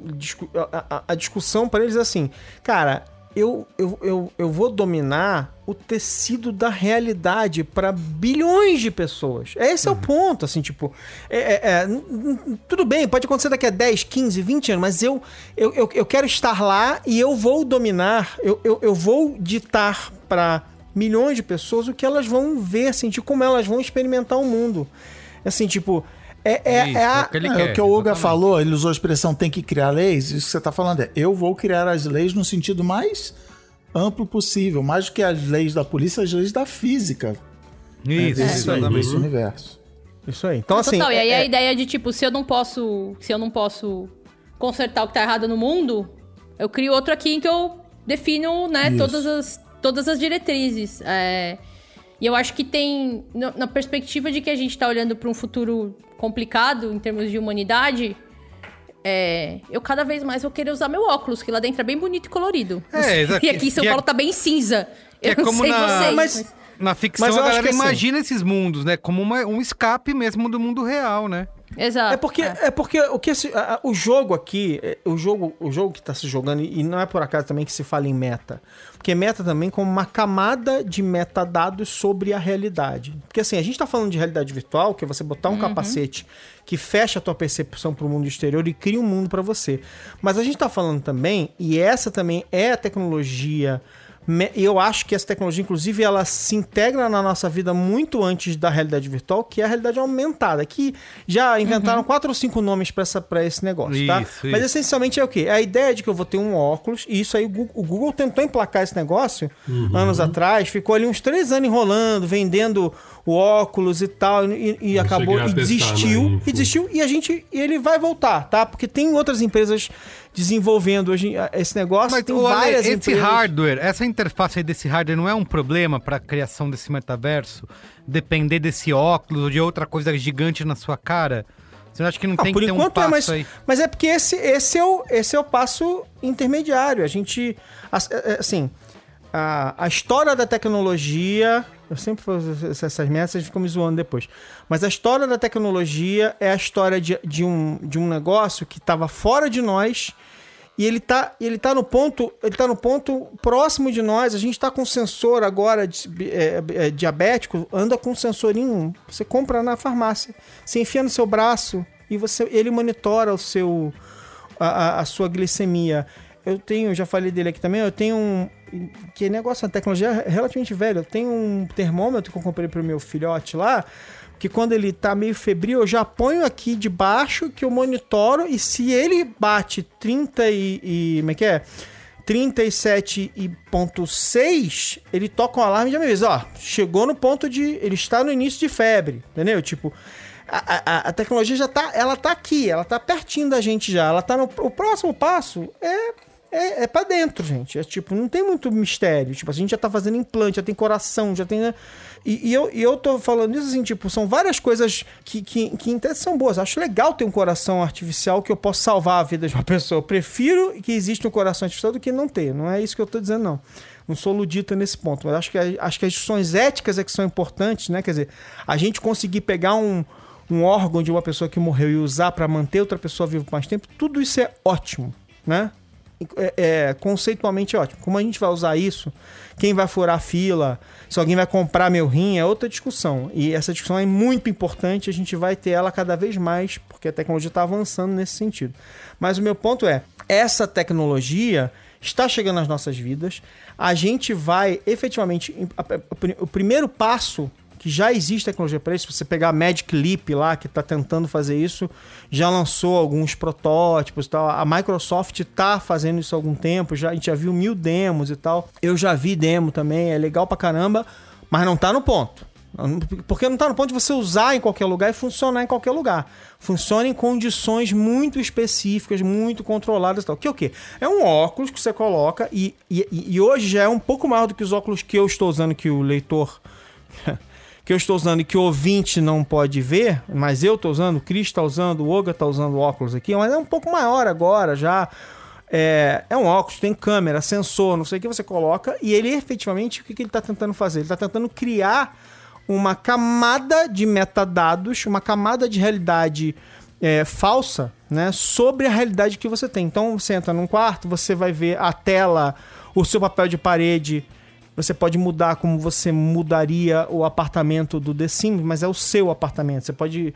a, a- a discussão para eles é assim, cara, eu, eu, eu, eu vou dominar o tecido da realidade para bilhões de pessoas. Esse é o ponto, assim, tipo. é- é- é, tudo bem, pode acontecer daqui a 10, 15, 20 anos, mas eu, eu, eu, eu quero estar lá e eu vou dominar, eu, eu, eu vou ditar para milhões de pessoas o que elas vão ver, sentir como elas vão experimentar o mundo. Assim, tipo. É, é, Isso, é é a, o que ele É, quer, o que o Olga exatamente. falou, ele usou a expressão tem que criar leis, isso que você está falando é eu vou criar as leis no sentido mais amplo possível, mais do que as leis da polícia, as leis da física né, Isso, desse, exatamente. desse universo. Isso aí. Então, assim. Total, e aí é- a é- ideia de, tipo, se eu não posso. Se eu não posso consertar o que tá errado no mundo, eu crio outro aqui em que eu defino, né, Isso. todas as, todas as diretrizes. É, e eu acho que tem. no- Na perspectiva de que a gente tá olhando para um futuro complicado em termos de humanidade. é, eu cada vez mais vou querer usar meu óculos, que lá dentro é bem bonito e colorido. É, exa- [laughs] e aqui em São é- Paulo tá bem cinza. é Eu não como sei na- vocês. Mas- Na ficção, Mas eu a acho galera que assim- imagina esses mundos, né? Como uma- um escape mesmo do mundo real, né? Exato. É porque, é. porque o, que esse- a- o jogo aqui, é, o jogo, o jogo que está se jogando, e não é por acaso também que se fala em meta. Porque meta também como uma camada de metadados sobre a realidade. Porque assim, a gente está falando de realidade virtual, que é você botar um capacete que fecha a tua percepção para o mundo exterior e cria um mundo para você. Mas a gente está falando também, e essa também é a tecnologia Eu acho que essa tecnologia, inclusive, ela se integra na nossa vida muito antes da realidade virtual, que é a realidade aumentada, que já inventaram quatro ou cinco nomes para esse negócio, tá? Isso, Mas isso. essencialmente é o quê? É a ideia de que eu vou ter um óculos, e isso aí o Google, o Google tentou emplacar esse negócio anos atrás, ficou ali uns três anos enrolando, vendendo o óculos e tal, e, e acabou, e desistiu, e desistiu, e a gente, e ele vai voltar, tá? Porque tem outras empresas desenvolvendo hoje esse negócio, Mas tem várias esse empresas... hardware, essa interface aí desse hardware não é um problema para a criação desse metaverso? Depender desse óculos ou de outra coisa gigante na sua cara? Você acha que não Ah, tem por que ter um enquanto passo é, mas, aí? mas é porque esse, esse, é o, esse é o passo intermediário. A gente, é- é, assim, a, a história da tecnologia, eu sempre faço essas metas, vocês ficam me zoando depois. Mas a história da tecnologia é a história de, de, um, de um negócio que estava fora de nós e ele tá, ele tá no ponto, ele tá no ponto próximo de nós. A gente tá com sensor agora de, é, é, diabético, anda com um sensorinho, você compra na farmácia. Você enfia no seu braço e você ele monitora o seu a, a- a sua glicemia. Eu tenho, já falei dele aqui também, eu tenho um que negócio, a tecnologia é relativamente velha. Eu tenho um termômetro que eu comprei pro meu filhote lá, que quando ele tá meio febril, eu já ponho aqui debaixo que eu monitoro e se ele bate 30 e, e como é que é? 37,6, ele toca um alarme e já me avisa, ó, chegou no ponto de, ele está no início de febre, entendeu? Tipo, a, a, a tecnologia já tá, ela tá aqui, ela tá pertinho da gente já, ela tá no, o próximo passo é é, é para dentro, gente. É tipo, não tem muito mistério. Tipo, a gente já tá fazendo implante, já tem coração, já tem. né? E, e eu, e eu tô falando isso assim, tipo, são várias coisas que, que, que em tese são boas. Acho legal ter um coração artificial que eu possa salvar a vida de uma [laughs] pessoa. Eu prefiro que exista um coração artificial do que não ter. Não é isso que eu tô dizendo, não. Não sou ludita nesse ponto. Mas acho que, acho que as discussões éticas é que são importantes, né? Quer dizer, a gente conseguir pegar um, um órgão de uma pessoa que morreu e usar para manter outra pessoa viva por mais tempo, tudo isso é ótimo, né? É, é, conceitualmente ótimo. Como a gente vai usar isso? Quem vai furar a fila? Se alguém vai comprar meu rim? É outra discussão. E essa discussão é muito importante. A gente vai ter ela cada vez mais, porque a tecnologia está avançando nesse sentido. Mas o meu ponto é: essa tecnologia está chegando nas nossas vidas. A gente vai efetivamente. O primeiro passo que já existe tecnologia para isso. Se você pegar a Magic Leap lá, que está tentando fazer isso, já lançou alguns protótipos e tal. A Microsoft está fazendo isso há algum tempo, já, a gente já viu mil demos e tal. Eu já vi demo também, é legal pra caramba, mas não tá no ponto. Porque não tá no ponto de você usar em qualquer lugar e funcionar em qualquer lugar. Funciona em condições muito específicas, muito controladas e tal. Que é o quê? É um óculos que você coloca e, e, e hoje já é um pouco maior do que os óculos que eu estou usando, que o leitor que eu estou usando e que o ouvinte não pode ver, mas eu estou usando, o Cris está usando, o Oga está usando óculos aqui, mas é um pouco maior agora já. É, é um óculos, tem câmera, sensor, não sei o que você coloca, e ele efetivamente, o que, que ele está tentando fazer? Ele está tentando criar uma camada de metadados, uma camada de realidade é, falsa, né, sobre a realidade que você tem. Então, você entra num quarto, você vai ver a tela, o seu papel de parede. Você pode mudar como você mudaria o apartamento do The Sims, mas é o seu apartamento. Você pode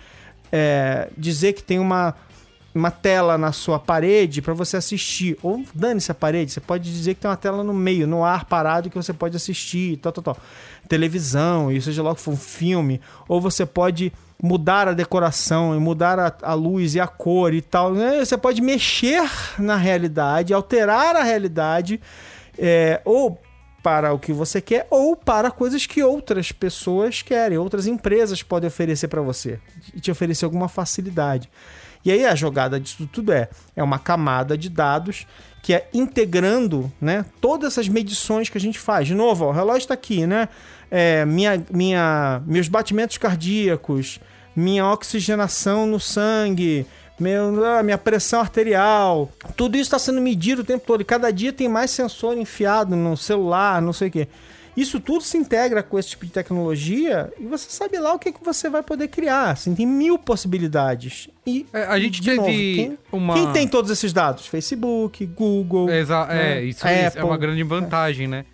é, dizer que tem uma, uma tela na sua parede para você assistir. Ou dane-se a parede, você pode dizer que tem uma tela no meio, no ar parado, que você pode assistir, tal, tal, tal. Televisão, e seja lá que for um filme. Ou você pode mudar a decoração e mudar a, a, luz e a cor e tal. Né? Você pode mexer na realidade, alterar a realidade, é, ou para o que você quer, ou para coisas que outras pessoas querem, outras empresas podem oferecer para você e te oferecer alguma facilidade. E aí a jogada disso tudo é, é uma camada de dados que é integrando né, todas essas medições que a gente faz. De novo, ó, o relógio está aqui, né? É, minha, minha, meus batimentos cardíacos, minha oxigenação no sangue, meu, ah, minha pressão arterial. Tudo isso está sendo medido o tempo todo. E cada dia tem mais sensor enfiado no celular, não sei o quê. Isso tudo se integra com esse tipo de tecnologia e você sabe lá o que, que você vai poder criar. Assim, tem mil possibilidades. E é, a gente teve novo, quem, uma. Quem tem todos esses dados? Facebook, Google. Exa né? É, isso, é uma grande vantagem, é. né?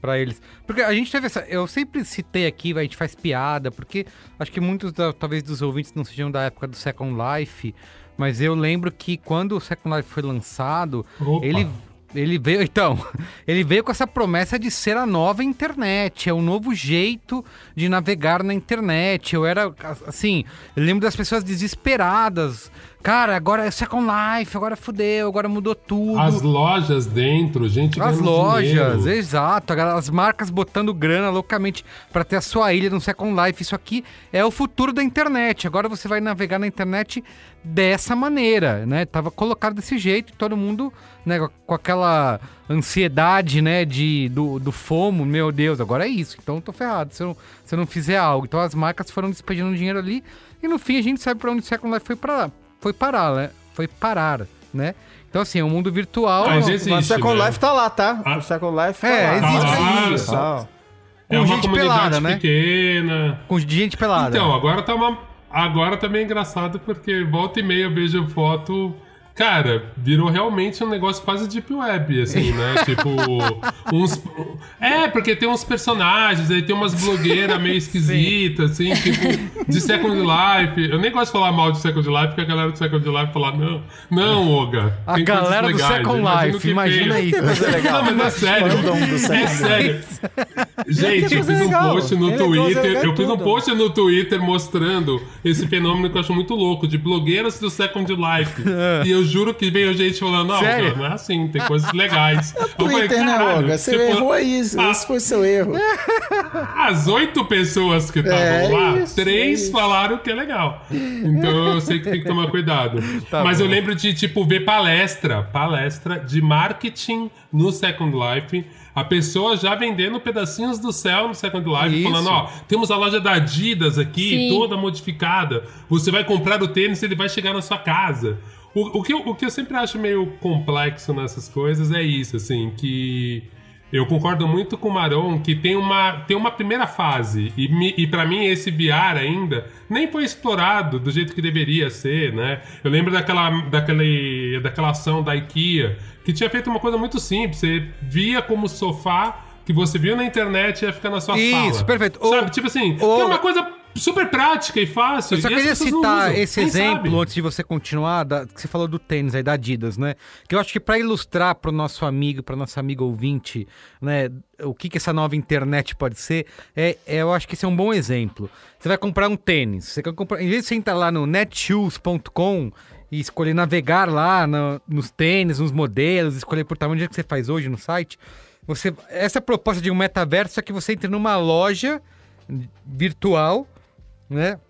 para eles. Porque a gente teve essa. Eu sempre citei aqui, a gente faz piada, porque acho que muitos, da, talvez, dos ouvintes não sejam da época do Second Life, mas eu lembro que quando o Second Life foi lançado, Opa. ele. Ele veio, [laughs] então, ele veio com essa promessa de ser a nova internet, é um novo jeito de navegar na internet. Eu era, assim, eu lembro das pessoas desesperadas Cara, agora é Second Life, agora fudeu, agora mudou tudo. As lojas dentro, gente As lojas, dinheiro. exato. As marcas botando grana loucamente para ter a sua ilha no Second Life. Isso aqui é o futuro da internet. Agora você vai navegar na internet dessa maneira, né? Tava colocado desse jeito, todo mundo, né, com aquela ansiedade, né, de, do, do FOMO, meu Deus, agora é isso, então eu tô ferrado se eu, se eu não fizer algo. Então as marcas foram despedindo dinheiro ali e no fim a gente sabe para onde o Second Life foi para foi parar, né? Foi parar, né? Então, assim, é um mundo virtual. Mas existe, o Second né? Life tá lá, tá? Ah. O Second Life tá é, lá. existe ah, É com uma gente pelada, né? pequena. Com gente pelada. Então, agora tá uma... Agora tá meio engraçado porque volta e meia eu vejo foto Cara, virou realmente um negócio quase deep web, assim, né? [laughs] tipo, uns. É, porque tem uns personagens, aí tem umas blogueiras meio [laughs] esquisitas, assim, tipo, de Second Life. Eu nem gosto de falar mal de Second Life, porque a galera do Second Life fala, não, não, Oga. A galera do Second Life, imagina isso. Não, mas é sério. É sério. Gente, eu fiz um post no Twitter. Eu fiz um post no Twitter mostrando esse fenômeno que eu acho muito louco, de blogueiras do Second Life. [laughs] E eu juro que veio gente falando, não, Sério? não é assim, tem coisas legais. [laughs] É Twitter, né, Olga? Você tipo, errou aí, ah, esse foi seu erro. [laughs] As oito pessoas que estavam é lá, isso, três é falaram que é legal. Então eu sei que tem que tomar [laughs] cuidado. Tá Mas bom. eu lembro de, tipo, ver palestra, palestra de marketing no Second Life a pessoa já vendendo pedacinhos do céu no Second Life, Isso. falando, ó, temos a loja da Adidas aqui, Sim. toda modificada. Você vai comprar o tênis e ele vai chegar na sua casa. O, o, que eu, o que eu sempre acho meio complexo nessas coisas é isso, assim, que eu concordo muito com o Maron que tem uma, tem uma primeira fase, e, e para mim esse VR ainda nem foi explorado do jeito que deveria ser, né? Eu lembro daquela, daquele, daquela ação da IKEA, que tinha feito uma coisa muito simples, você via como sofá que você viu na internet ia ficar na sua Isso, sala. Isso, perfeito. Sabe, ou, tipo assim, ou... que é uma coisa super prática e fácil. Eu só queria citar esse Quem exemplo sabe? antes de você continuar, da, que você falou do tênis aí, da Adidas, né? Que eu acho que para ilustrar para o nosso amigo, para nossa amiga ouvinte, né, o que, que essa nova internet pode ser, é, é, eu acho que esse é um bom exemplo. Você vai comprar um tênis, você quer comprar, em vez de você entrar lá no netshoes.com e escolher navegar lá no, nos tênis, nos modelos, escolher por tamanho, que você faz hoje no site, você essa proposta de um metaverso é que você entra numa loja virtual né?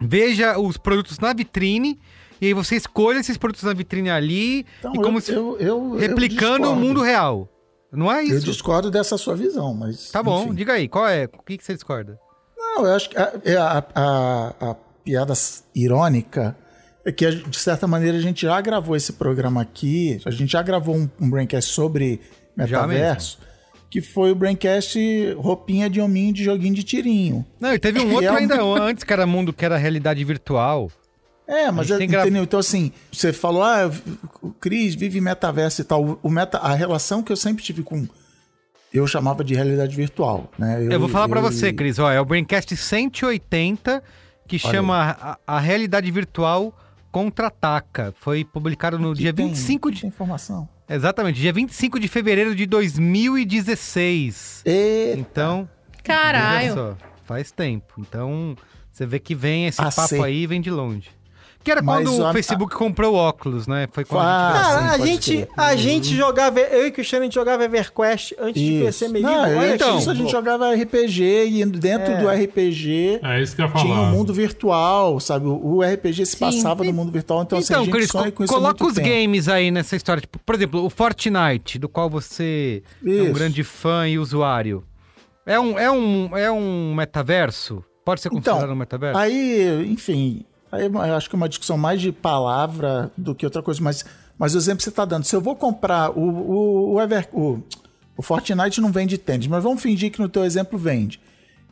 Veja os produtos na vitrine e aí você escolhe esses produtos na vitrine ali então, e como eu, se eu, eu, replicando o mundo real. Não é isso? Eu discordo dessa sua visão, mas. Tá bom, enfim. diga aí, qual é? O que, que você discorda? Não, eu acho que a, é a, a, a piada irônica é que, de certa maneira, a gente já gravou esse programa aqui, a gente já gravou um, um braincast sobre metaverso que foi o Braincast roupinha de hominho de joguinho de tirinho. Não, e teve um outro é ainda antes, que era mundo que era realidade virtual. É, mas gente é, gra- entendeu? Então, assim, você falou, ah, o Cris vive metaverso e tal. O meta, a relação que eu sempre tive com. Eu chamava de realidade virtual, né? Eu, vou falar pra eu- você, Cris. Ó, é o Braincast 180 que Olha chama a, a Realidade Virtual Contra-Ataca. Foi publicado no Aqui dia tem- 25 aqui de... Tem informação. Exatamente, dia 25 de fevereiro de 2016. E... Então, Caralho. Só, faz tempo. Então, você vê que vem esse Ah, papo aí vem de longe. Que era Mas quando o a- Facebook comprou o óculos, né? Foi quando a Ah, gente... Cara, sim, a gente, a gente jogava, eu e o Cristiano, a gente jogava EverQuest antes de conhecer meio Não, Olha então. isso a gente jogava RPG e dentro É. do RPG É isso que eu ia falar. tinha um mundo virtual, sabe? O RPG se Sim. passava no mundo virtual, então, assim, a Então, gente Cris, sonha co- isso coloca muito os tempo. games aí nessa história. Tipo, por exemplo, o Fortnite, do qual você é um Isso. grande fã e usuário. É um, é um, é um metaverso? Pode ser considerado um metaverso? Aí, enfim, aí eu acho que é uma discussão mais de palavra do que outra coisa, mas, mas o exemplo que você está dando, se eu vou comprar o, o, o, Ever, o, o Fortnite não vende tênis, mas vamos fingir que no teu exemplo vende.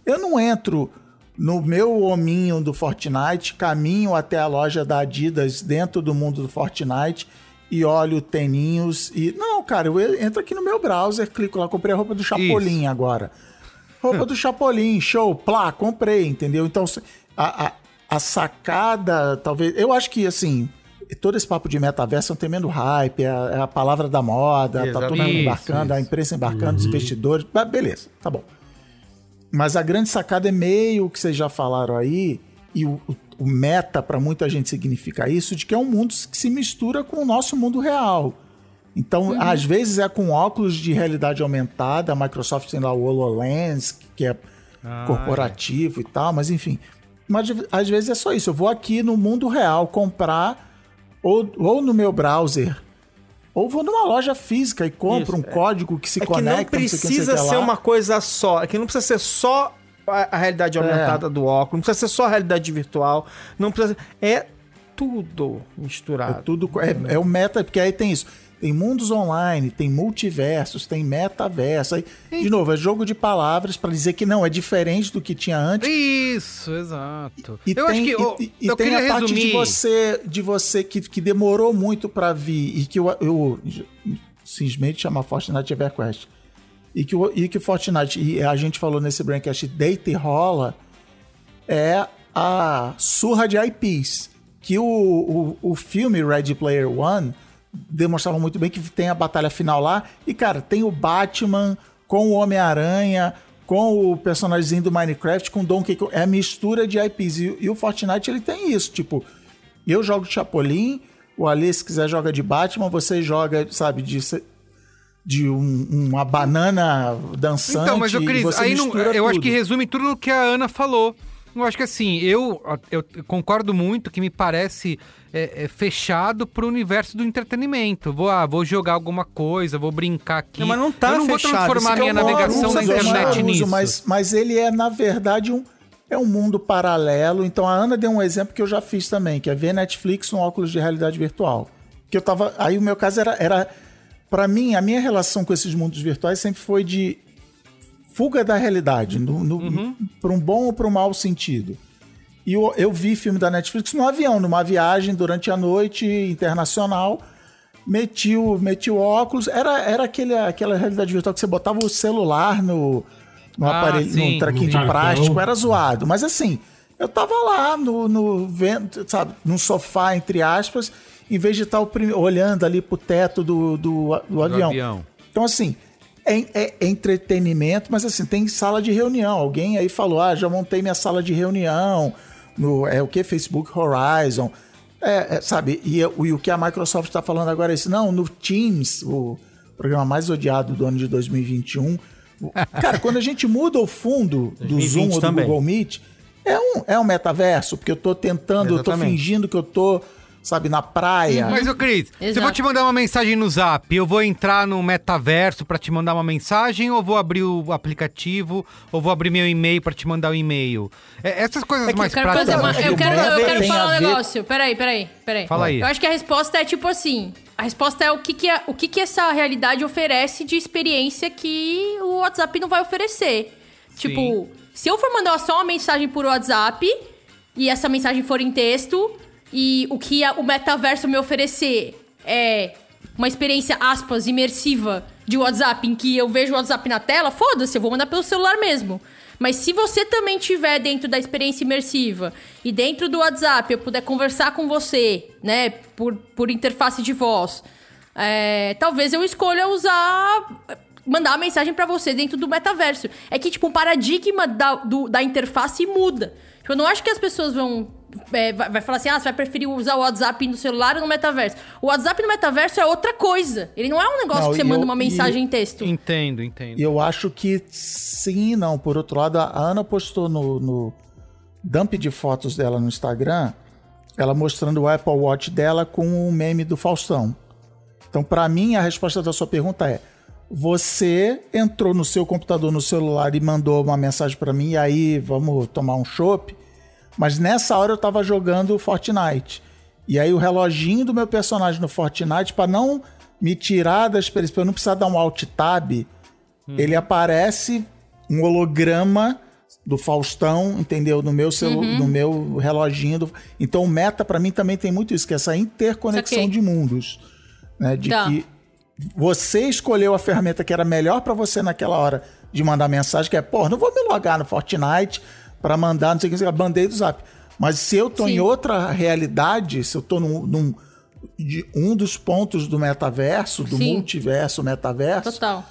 Eu não entro no meu hominho do Fortnite, caminho até a loja da Adidas dentro do mundo do Fortnite e olho teninhos e... Não, cara, eu entro aqui no meu browser, clico lá, comprei a roupa do Chapolin agora. Roupa do Chapolin, show, plá, comprei, entendeu? Então, a, a, a sacada, talvez. Eu acho que, assim, todo esse papo de metaverso é um tremendo hype, é a, é a palavra da moda, tá todo mundo embarcando, a Isso, imprensa embarcando, os investidores. Mas beleza, tá bom. Mas a grande sacada é meio que vocês já falaram aí, e o, o- meta para muita gente significa isso, de que é um mundo que se mistura com o nosso mundo real. Então, às vezes é com óculos de realidade aumentada, a Microsoft tem lá o HoloLens, que é Ah, corporativo e tal, mas enfim. Mas às vezes é só isso. Eu vou aqui no mundo real comprar, ou, ou no meu browser, ou vou numa loja física e compro Isso, um é. código que se É que conecta. não sei que, não sei precisa que ser lá. uma coisa só. É que não precisa ser só a, a realidade aumentada do óculos, não precisa ser só a realidade virtual, não precisa. É tudo misturado. É tudo. É, é o meta, porque aí tem isso. Tem mundos online, tem multiversos, tem metaverso. Aí, de novo, é jogo de palavras para dizer que não, é diferente do que tinha antes. Isso, exato. E eu tem, acho que. eu- e, e eu tem a parte de você, de você que, que demorou muito pra vir e que eu, eu simplesmente chama Fortnite EverQuest. E que, e que Fortnite, e a gente falou nesse Braincast, deita e rola, é a surra de IPs. Que o, o, o filme Ready Player One demonstrava muito bem que tem a batalha final lá. E, cara, tem o Batman com o Homem-Aranha, com o personagemzinho do Minecraft, com o Donkey Kong. É a mistura de IPs. E, e o Fortnite, ele tem isso. Tipo, eu jogo de Chapolin, o Ali, se quiser, joga de Batman, você joga, sabe, de, de um- uma banana dançante. Então, mas eu, Cris, aí não, eu acho que resume tudo no que a Ana falou. Eu acho que assim, eu, eu concordo muito que me parece é, é, fechado pro universo do entretenimento. Vou, ah, vou jogar alguma coisa, vou brincar aqui. Não, mas não tá eu não fechado, vou transformar minha é navegação na internet fechar, nisso. Mas, mas ele é, na verdade, um, é um mundo paralelo. Então a Ana deu um exemplo que eu já fiz também, que é ver Netflix no óculos de realidade virtual. Que eu tava. Aí o meu caso era. era para mim, a minha relação com esses mundos virtuais sempre foi de fuga da realidade, no, no, Uhum. para um bom ou para um mau sentido. E eu, eu vi filme da Netflix no avião, numa viagem durante a noite internacional. Meti o, meti o óculos. Era, era aquele, aquela realidade virtual que você botava o celular no, no Ah, aparelho, sim. no traquinho de plástico. Era zoado. Mas assim, eu tava lá no, no vento, sabe, num sofá, entre aspas, em vez de estar prim- olhando ali pro teto do, do, do Do avião. avião. Então, assim, é, é entretenimento, mas assim, tem sala de reunião. Alguém aí falou: ah, já montei minha sala de reunião no é o que? Facebook Horizon. É, é, sabe, e, o- e o que a Microsoft está falando agora é isso. Não, no Teams, o programa mais odiado do ano de 2021. o- [laughs] Cara, quando a gente muda o fundo do 2020 Zoom ou do também. Google Meet, é um, é um metaverso, porque eu tô tentando, eu tô Exatamente. fingindo que eu tô, sabe, na praia. Mas, ô Cris, se eu vou te mandar uma mensagem no zap, eu vou entrar no metaverso pra te mandar uma mensagem ou vou abrir o aplicativo ou vou abrir meu e-mail pra te mandar o e-mail? É, essas coisas É que mais Eu quero, fazer práticas. uma, que eu quero, eu quero falar um ver- negócio. Peraí, peraí, peraí. Fala aí. Eu acho que a resposta é tipo assim: a resposta é o que, que, é- o que, que essa realidade oferece de experiência que o WhatsApp não vai oferecer. Tipo, se eu for mandar só uma mensagem por WhatsApp e essa mensagem for em texto, e o que a- o metaverso me oferecer é uma experiência, aspas, imersiva de WhatsApp, em que eu vejo o WhatsApp na tela, foda-se, eu vou mandar pelo celular mesmo. Mas se você também tiver dentro da experiência imersiva e dentro do WhatsApp eu puder conversar com você, né, por, por interface de voz, é, talvez eu escolha usar mandar uma mensagem pra você dentro do metaverso. É que, tipo, o paradigma da, do- da interface muda. Tipo, eu não acho que as pessoas vão. É, vai, vai falar assim, ah, você vai preferir usar o WhatsApp no celular ou no metaverso. O WhatsApp no metaverso é outra coisa. Ele não é um negócio Não, que você manda eu- uma e- mensagem em texto. Entendo, entendo. E eu acho que sim e não. Por outro lado, a Ana postou no, no dump de fotos dela no Instagram, ela mostrando o Apple Watch dela com o meme do Faustão. Então, pra mim, a resposta da sua pergunta é: você entrou no seu computador, no celular e mandou uma mensagem pra mim, e aí vamos tomar um chopp. Mas nessa hora eu tava jogando Fortnite. E aí o reloginho do meu personagem no Fortnite, pra não me tirar da experiência, pra eu não precisar dar um alt tab, ele aparece um holograma do Faustão, entendeu? No meu celu Uhum. no meu reloginho. do- Então o meta pra mim também tem muito isso, que é essa interconexão de mundos, né? De Tá. que você escolheu a ferramenta que era melhor pra você naquela hora de mandar mensagem, que é, pô, não vou me logar no Fortnite pra mandar, não sei o que, não sei o que, bandei do Zap. Mas se eu tô Sim. em outra realidade, se eu tô num, num- de um dos pontos do metaverso, do Sim. multiverso, metaverso, Total.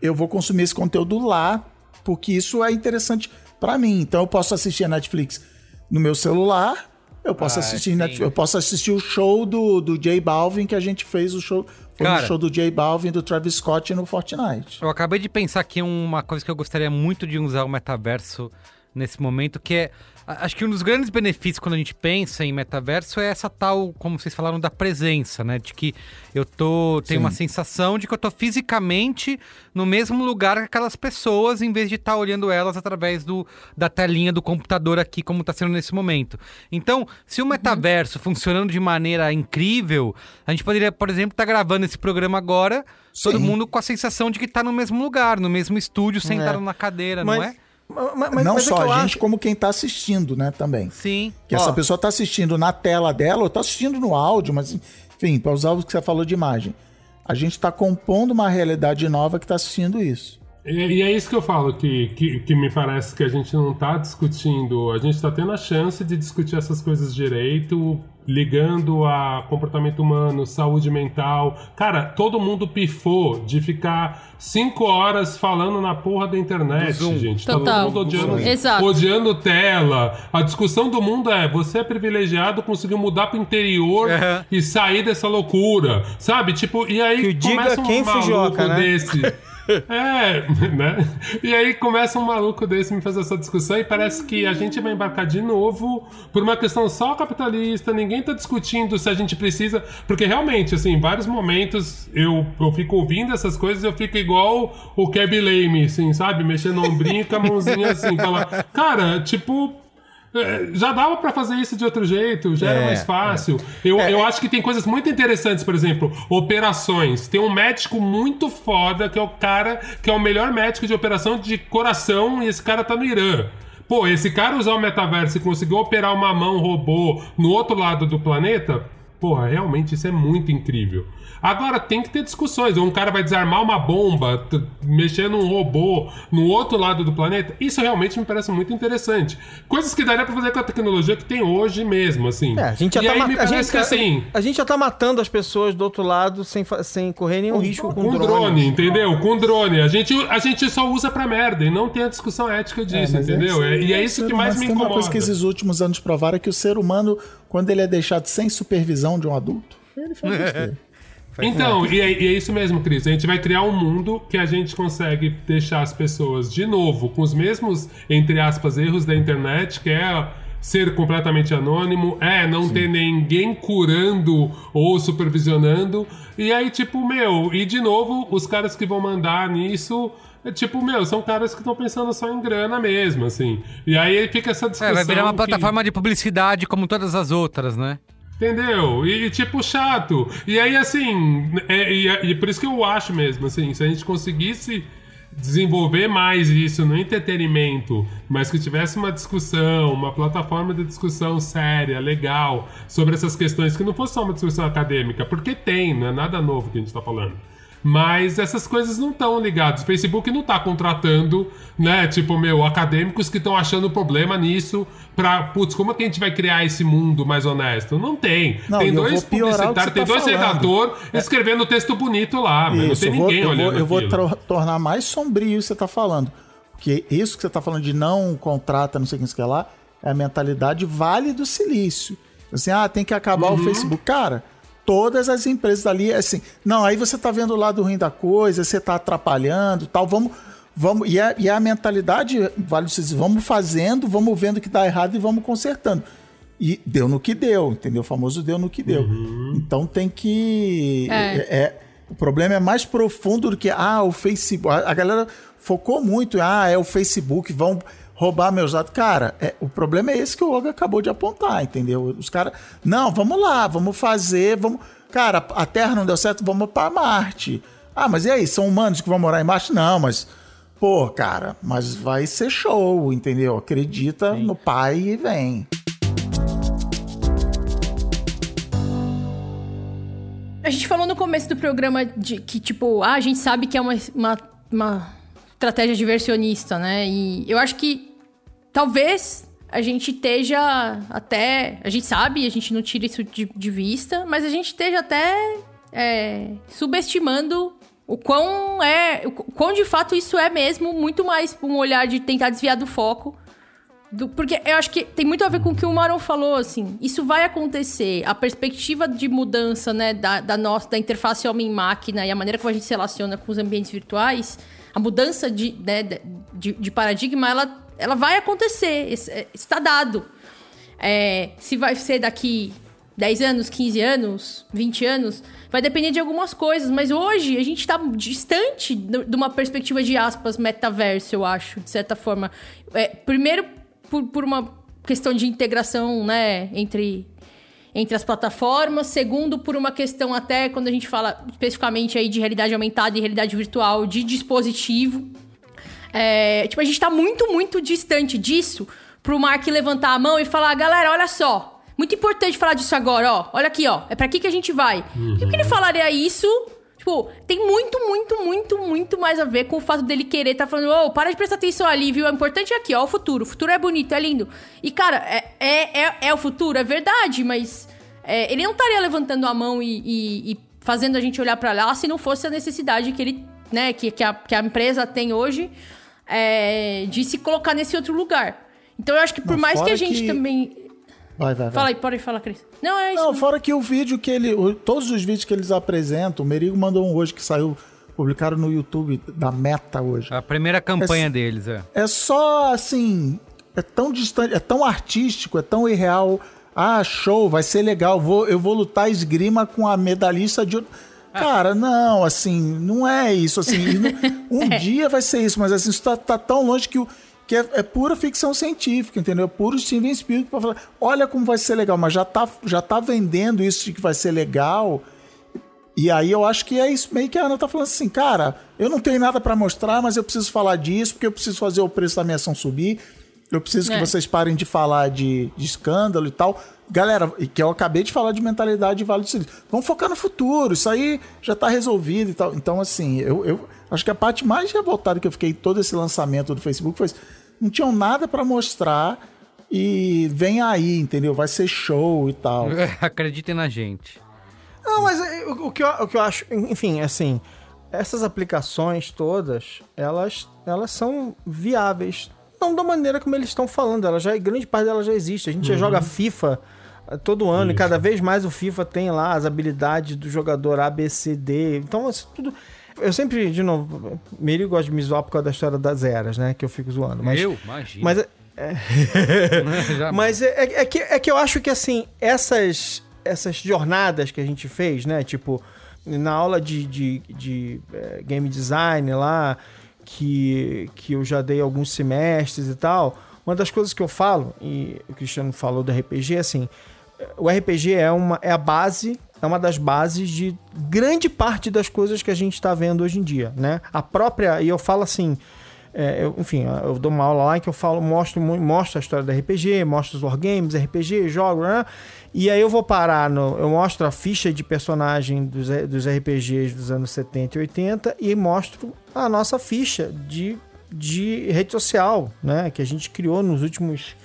eu vou consumir esse conteúdo lá, porque isso é interessante pra mim. Então eu posso assistir a Netflix no meu celular, eu posso Ah, assistir. Netflix, eu posso assistir o show do, do J Balvin que a gente fez o show, foi Cara. no show do J Balvin do Travis Scott no Fortnite. Eu acabei de pensar aqui uma coisa que eu gostaria muito de usar o metaverso nesse momento, que é. Acho que um dos grandes benefícios quando a gente pensa em metaverso é essa tal, como vocês falaram, da presença, né? De que eu tô. tenho Sim. uma sensação de que eu tô fisicamente no mesmo lugar que aquelas pessoas, em vez de estar olhando elas através do, da telinha do computador aqui, como tá sendo nesse momento. Então, se o metaverso funcionando de maneira incrível, a gente poderia, por exemplo, estar gravando esse programa agora, todo Sim. mundo com a sensação de que tá no mesmo lugar, no mesmo estúdio, sentado na cadeira, não é? Ma- ma- mas- Não mas é só eu a gente, acho- como quem tá assistindo, né, também. Sim. Que Ó. essa pessoa tá assistindo na tela dela, ou tá assistindo no áudio, mas enfim, para usar o que você falou de imagem. A gente tá compondo uma realidade nova que tá assistindo isso. E, e é isso que eu falo, que, que, que me parece que a gente não tá discutindo, a gente tá tendo a chance de discutir essas coisas direito, ligando a comportamento humano, saúde mental. Cara, todo mundo pifou de ficar cinco horas falando na porra da internet, gente. Total. todo mundo odiando, Exato. odiando tela. A discussão do mundo é, você é privilegiado, conseguiu mudar pro interior Uhum. e sair dessa loucura, sabe? Tipo, e aí Que começa um quem maluco Fujioka, né? desse... [laughs] É, [laughs] né? E aí começa um maluco desse me fazer essa discussão e parece que a gente vai embarcar de novo por uma questão só capitalista, ninguém tá discutindo se a gente precisa. Porque realmente, assim, em vários momentos eu, eu fico ouvindo essas coisas e eu fico igual o Keb Lame, assim, sabe? Mexendo no ombrinho com a mãozinha assim, falar, cara, tipo. É, Já dava pra fazer isso de outro jeito, já era É, mais fácil. Eu, eu acho que tem coisas muito interessantes, por exemplo, operações. Tem um médico muito foda, que é o cara que é o melhor médico de operação de coração, e esse cara tá no Irã. Pô, esse cara usar o metaverso e conseguir operar uma mão robô no outro lado do planeta, porra, realmente isso é muito incrível. Agora tem que ter discussões. Um cara vai desarmar uma bomba, mexer num robô no outro lado do planeta. Isso realmente me parece muito interessante. Coisas que daria pra fazer com a tecnologia que tem hoje mesmo, assim. É, a gente já e tá aí ma- me a parece gente, que assim. a gente já tá matando as pessoas do outro lado sem, fa- sem correr nenhum risco com, Com drone. drone, entendeu? Com drone. A gente, a gente só usa pra merda e não tem a discussão ética disso, mas entendeu? é- É- e é isso que mais me Tem uma incomoda. coisa que esses últimos anos provaram é que o ser humano, quando ele é deixado sem supervisão de um adulto, ele faz [laughs] besteira. Então, e é, e é isso mesmo, Cris. A gente vai criar um mundo que a gente consegue deixar as pessoas, de novo, com os mesmos, entre aspas, erros da internet, que é ser completamente anônimo, é não ter ninguém curando ou supervisionando. E aí, tipo, meu, e de novo, os caras que vão mandar nisso. É tipo, meu, são caras que estão pensando só em grana mesmo, assim. E aí fica essa discussão. É, vai virar uma que- plataforma de publicidade como todas as outras, né? Entendeu? E, tipo, chato. E aí, assim, é, e, e por isso que eu acho mesmo, assim, se a gente conseguisse desenvolver mais isso no entretenimento, mas que tivesse uma discussão, uma plataforma de discussão séria, legal, sobre essas questões, que não fosse só uma discussão acadêmica, porque tem, não é nada novo que a gente está falando. Mas essas coisas não estão ligadas. O Facebook não está contratando, né? Tipo, meu, acadêmicos que estão achando problema nisso pra. Putz, como é que a gente vai criar esse mundo mais honesto? Não tem. Não, tem eu dois vou publicitários, você tem tá dois redatores escrevendo texto bonito lá, mas não Isso, tem eu vou, ninguém eu vou, olhando eu vou aquilo. tro- tornar mais sombrio o que você está falando. Porque isso que você está falando de não contrata, não sei o que, que lá, é a mentalidade vale do silício. Assim, ah, tem que acabar Uhum. o Facebook. Cara, todas as empresas dali, assim, não, aí você tá vendo o lado ruim da coisa, você tá atrapalhando tal, vamos. Vamos, e, a, e a mentalidade, vale silício, vamos fazendo, vamos vendo o que dá errado e vamos consertando. E deu no que deu, entendeu? O famoso deu no que deu. Então tem que. É. é- o problema é mais profundo do que, ah, o Facebook. A, a galera focou muito, ah, é o Facebook, vão roubar meus dados. Cara, é- o problema é esse que o Olga acabou de apontar, entendeu? Os caras, não, vamos lá, vamos fazer, vamos. Cara, a Terra não deu certo, vamos para Marte. Ah, mas e aí, são humanos que vão morar em Marte? Não, mas. Pô, cara, mas vai ser show, entendeu? Acredita no pai e vem. A gente falou no começo do programa de que, tipo, ah, a gente sabe que é uma, uma, uma estratégia diversionista, né? E eu acho que talvez a gente esteja até. A gente sabe, a gente não tira isso de, de vista, mas a gente esteja até é, subestimando o quão é. O quão de fato isso é mesmo, muito mais um olhar de tentar desviar do foco. Do- porque eu acho que tem muito a ver com o que o Maron falou, assim. Isso vai acontecer. A perspectiva de mudança, né, da, da nossa, da interface homem-máquina e a maneira como a gente se relaciona com os ambientes virtuais, a mudança de, né, de, de paradigma, ela, ela vai acontecer. É- está dado. É, se vai ser daqui 10 anos, 15 anos, 20 anos, vai depender de algumas coisas. Mas hoje a gente está distante de uma perspectiva de aspas metaverso, eu acho, de certa forma. É, primeiro, por, por uma questão de integração né, entre, entre as plataformas. Segundo, por uma questão até quando a gente fala especificamente aí de realidade aumentada e realidade virtual, de dispositivo. É, tipo, a gente tá muito, muito distante disso pro Mark levantar a mão e falar, galera, olha só. Muito importante falar disso agora, ó. Olha aqui, ó. É pra aqui que a gente vai. Por que ele falaria isso? Tipo, tem muito, muito, muito, muito mais a ver com o fato dele querer tá falando, ô, para de prestar atenção ali, viu? O importante é aqui, ó, o futuro. O futuro é bonito, é lindo. E, cara, é, é, é, é o futuro, é verdade, mas é, ele não estaria levantando a mão e, e- e fazendo a gente olhar pra lá se não fosse a necessidade que ele, né, que, que, a, que a empresa tem hoje é, de se colocar nesse outro lugar. Então eu acho que por Não, mais que a gente que- também. Vai, vai, vai. Fala aí, pode falar, Cris. Não, é isso. Não, fora que o vídeo que ele. Todos os vídeos que eles apresentam, o Merigo mandou um hoje que saiu, publicaram no YouTube da Meta hoje. A primeira campanha Esse- deles, é. É só assim. É tão distante, é tão artístico, é tão irreal. Ah, show, vai ser legal. Vou, eu vou lutar esgrima com a medalhista de. Cara, não, assim, não é isso. Assim, [laughs] um dia vai ser isso, mas assim, isso tá, tá tão longe que, o, que é, é pura ficção científica, entendeu? É puro Steven Spielberg pra falar, olha como vai ser legal, mas já tá, já tá vendendo isso de que vai ser legal. E aí eu acho que é isso meio que a Ana tá falando assim, cara, eu não tenho nada pra mostrar, mas eu preciso falar disso, porque eu preciso fazer o preço da minha ação subir. Eu preciso É. que vocês parem de falar de, de escândalo e tal. Galera, e que eu acabei de falar de mentalidade de Vale do Silício. Vamos focar no futuro, isso aí já tá resolvido e tal. Então, assim, eu, eu acho que a parte mais revoltada que eu fiquei todo esse lançamento do Facebook foi isso. Não tinham nada pra mostrar e vem aí, entendeu? Vai ser show e tal. [laughs] Acreditem na gente. Não, mas é, o, o que eu, o que eu acho, enfim, assim, essas aplicações todas, elas, elas são viáveis. Não da maneira como eles estão falando, ela já, grande parte delas já existe. A gente já joga FIFA eh, todo ano e cada vez mais o FIFA tem lá as habilidades do jogador A, B, C, D. Então, isso tudo. Eu sempre, de novo, Miri gosta de me zoar por causa da história das eras, né? Que eu fico zoando. Mas, Eu? Imagina. Mas, é- [laughs] Já- mas é, é- é que, é que eu acho que, assim, essas, essas jornadas que a gente fez, né? Tipo, na aula de, de, de, eh, game design lá, que, que eu já dei alguns semestres e tal, uma das coisas que eu falo, e o Cristiano falou do RPG, assim, o RPG é, uma, é a base é uma das bases de grande parte das coisas que a gente está vendo hoje em dia, né? A própria, e eu falo assim, é, eu, enfim, eu dou uma aula lá que eu falo, mostro, mostro a história do RPG, mostro os wargames, RPG, jogo, né? E aí eu vou parar no. Eu mostro a ficha de personagem dos, dos RPGs dos anos 70 e 80 e mostro a nossa ficha de, de rede social, né? Que a gente criou nos últimos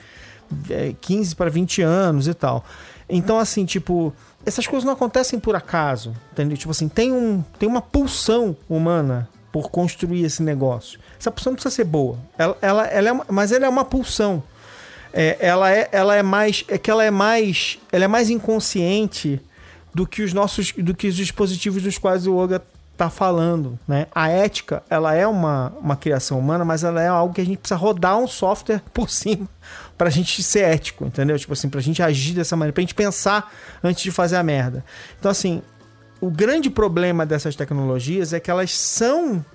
15 para 20 anos e tal. Então, assim, tipo, essas coisas não acontecem por acaso, entendeu? Tipo assim, tem, um, tem uma pulsão humana por construir esse negócio. Essa pulsão não precisa ser boa, ela, ela, ela é uma, mas ela é uma pulsão. É, ela, é, ela é mais, é que ela é mais, ela é mais inconsciente do que os nossos, do que os dispositivos dos quais o Oga está falando, né? A ética, ela é uma, uma criação humana, mas ela é algo que a gente precisa rodar um software [laughs] por cima pra gente ser ético, entendeu? Tipo assim, pra gente agir dessa maneira, pra gente pensar antes de fazer a merda. Então, assim, o grande problema dessas tecnologias é que elas são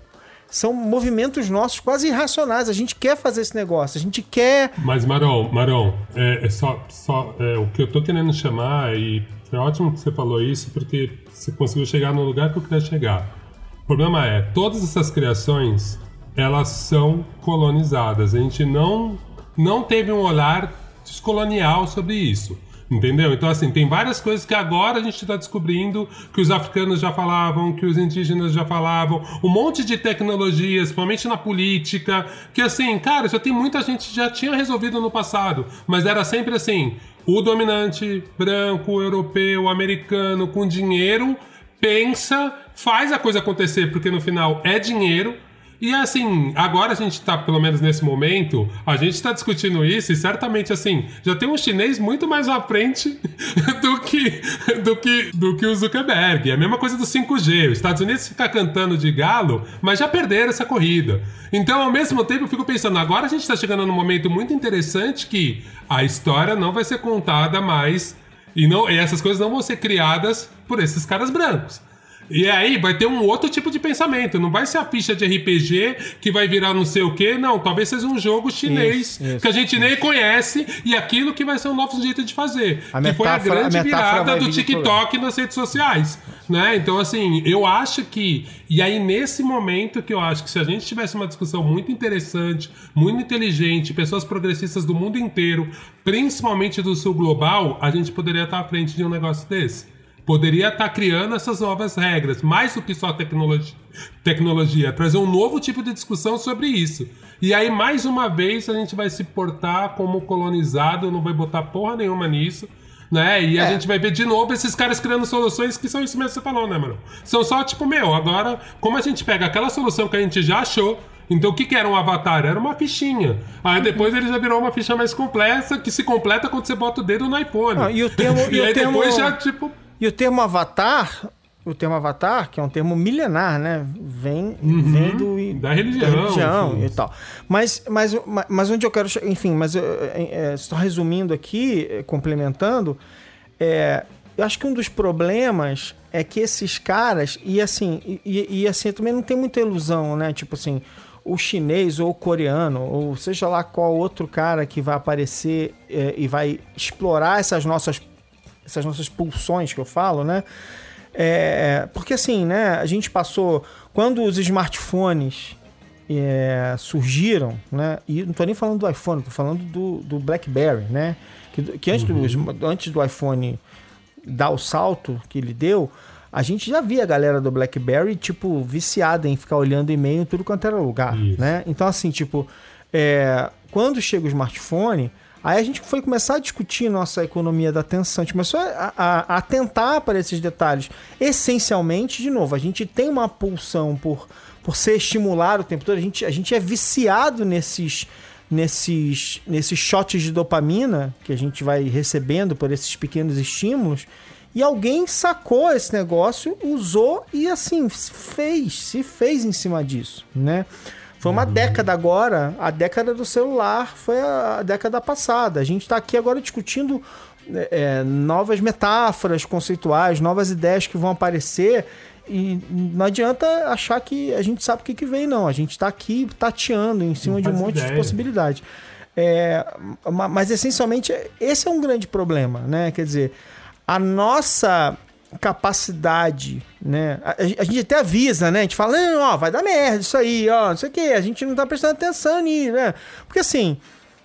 são movimentos nossos quase irracionais. A gente quer fazer esse negócio, a gente quer. Mas, Marão, Marão, é, é só, só é, o que eu tô querendo chamar, e é ótimo que você falou isso, porque você conseguiu chegar no lugar que eu queria chegar. O problema é, todas essas criações, elas são colonizadas. A gente não, não teve um olhar descolonial sobre isso. Entendeu? Então, assim, tem várias coisas que agora a gente está descobrindo que os africanos já falavam, que os indígenas já falavam, um monte de tecnologias, principalmente na política, que, assim, cara, já tem muita gente que já tinha resolvido no passado, mas era sempre assim: o dominante branco, europeu, americano, com dinheiro, pensa, faz a coisa acontecer, porque no final é dinheiro e assim, agora a gente tá, pelo menos nesse momento, a gente tá discutindo isso e certamente assim, já tem um chinês muito mais à frente [laughs] do que, do que, do que o Zuckerberg. É a mesma coisa do 5G. Os Estados Unidos fica cantando de galo, mas já perderam essa corrida. Então, ao mesmo tempo, eu fico pensando, agora a gente tá chegando num momento muito interessante que a história não vai ser contada mais e, não, e essas coisas não vão ser criadas por esses caras brancos. E aí vai ter um outro tipo de pensamento. Não vai ser a ficha de RPG que vai virar não sei o quê. Não, talvez seja um jogo chinês isso, isso, que a gente nem conhece e aquilo que vai ser um novo jeito de fazer. A que metáfora, foi a grande a virada do TikTok nas redes sociais. Né? Então, assim, eu acho que. E aí, nesse momento que eu acho que se a gente tivesse uma discussão muito interessante, muito inteligente, pessoas progressistas do mundo inteiro, principalmente do sul global, a gente poderia estar à frente de um negócio desse poderia estar tá criando essas novas regras, mais do que só tecnologia, tecnologia, trazer um novo tipo de discussão sobre isso. E aí, mais uma vez, a gente vai se portar como colonizado, não vai botar porra nenhuma nisso. Né? E a é. gente vai ver de novo esses caras criando soluções que são isso mesmo que você falou, né, mano? São só tipo, meu, agora, como a gente pega aquela solução que a gente já achou, então o que, que era um avatar? Era uma fichinha. Aí depois ele já virou uma ficha mais complexa, que se completa quando você bota o dedo no iPhone. Ah, e o termo, [laughs] e, e aí termo... depois já, tipo, e o termo avatar, o termo avatar, que é um termo milenar, né? Vem, uhum, vem do, da religião, da religião e tal. Mas, mas, mas onde eu quero chegar, enfim, mas eu, é, só resumindo aqui, complementando, é, eu acho que um dos problemas é que esses caras, e assim, e, e assim, também não tem muita ilusão, né? Tipo assim, o chinês ou o coreano, ou seja lá qual outro cara que vai aparecer é, e vai explorar essas nossas essas nossas pulsões que eu falo, né? É, porque assim, né? A gente passou. Quando os smartphones é, surgiram, né? E não tô nem falando do iPhone, tô falando do, do BlackBerry, né? Que, que antes, uhum. do, antes do iPhone dar o salto que ele deu, a gente já via a galera do BlackBerry, tipo, viciada em ficar olhando e-mail em tudo quanto era lugar, Isso. né? Então, assim, tipo, é, quando chega o smartphone, Aí a gente foi começar a discutir nossa economia da atenção, a gente começou a, a, a atentar para esses detalhes. Essencialmente, de novo, a gente tem uma pulsão por, por ser estimulado o tempo todo, a gente, a gente é viciado nesses, nesses, nesses shots de dopamina que a gente vai recebendo por esses pequenos estímulos. E alguém sacou esse negócio, usou e assim fez, se fez em cima disso, né? Foi uma uhum. década agora, a década do celular foi a, década passada. A gente está aqui agora discutindo é, é, novas metáforas conceituais, novas ideias que vão aparecer. E não adianta achar que a gente sabe o que, que vem, não. A gente está aqui tateando em cima de um monte ideia. de possibilidades. É, mas essencialmente esse é um grande problema, né? Quer dizer, a nossa capacidade, né? A, a, gente até avisa, né? A gente fala, não, ó, vai dar merda isso aí, ó, não sei o quê. A gente não tá prestando atenção nisso, né? Porque assim,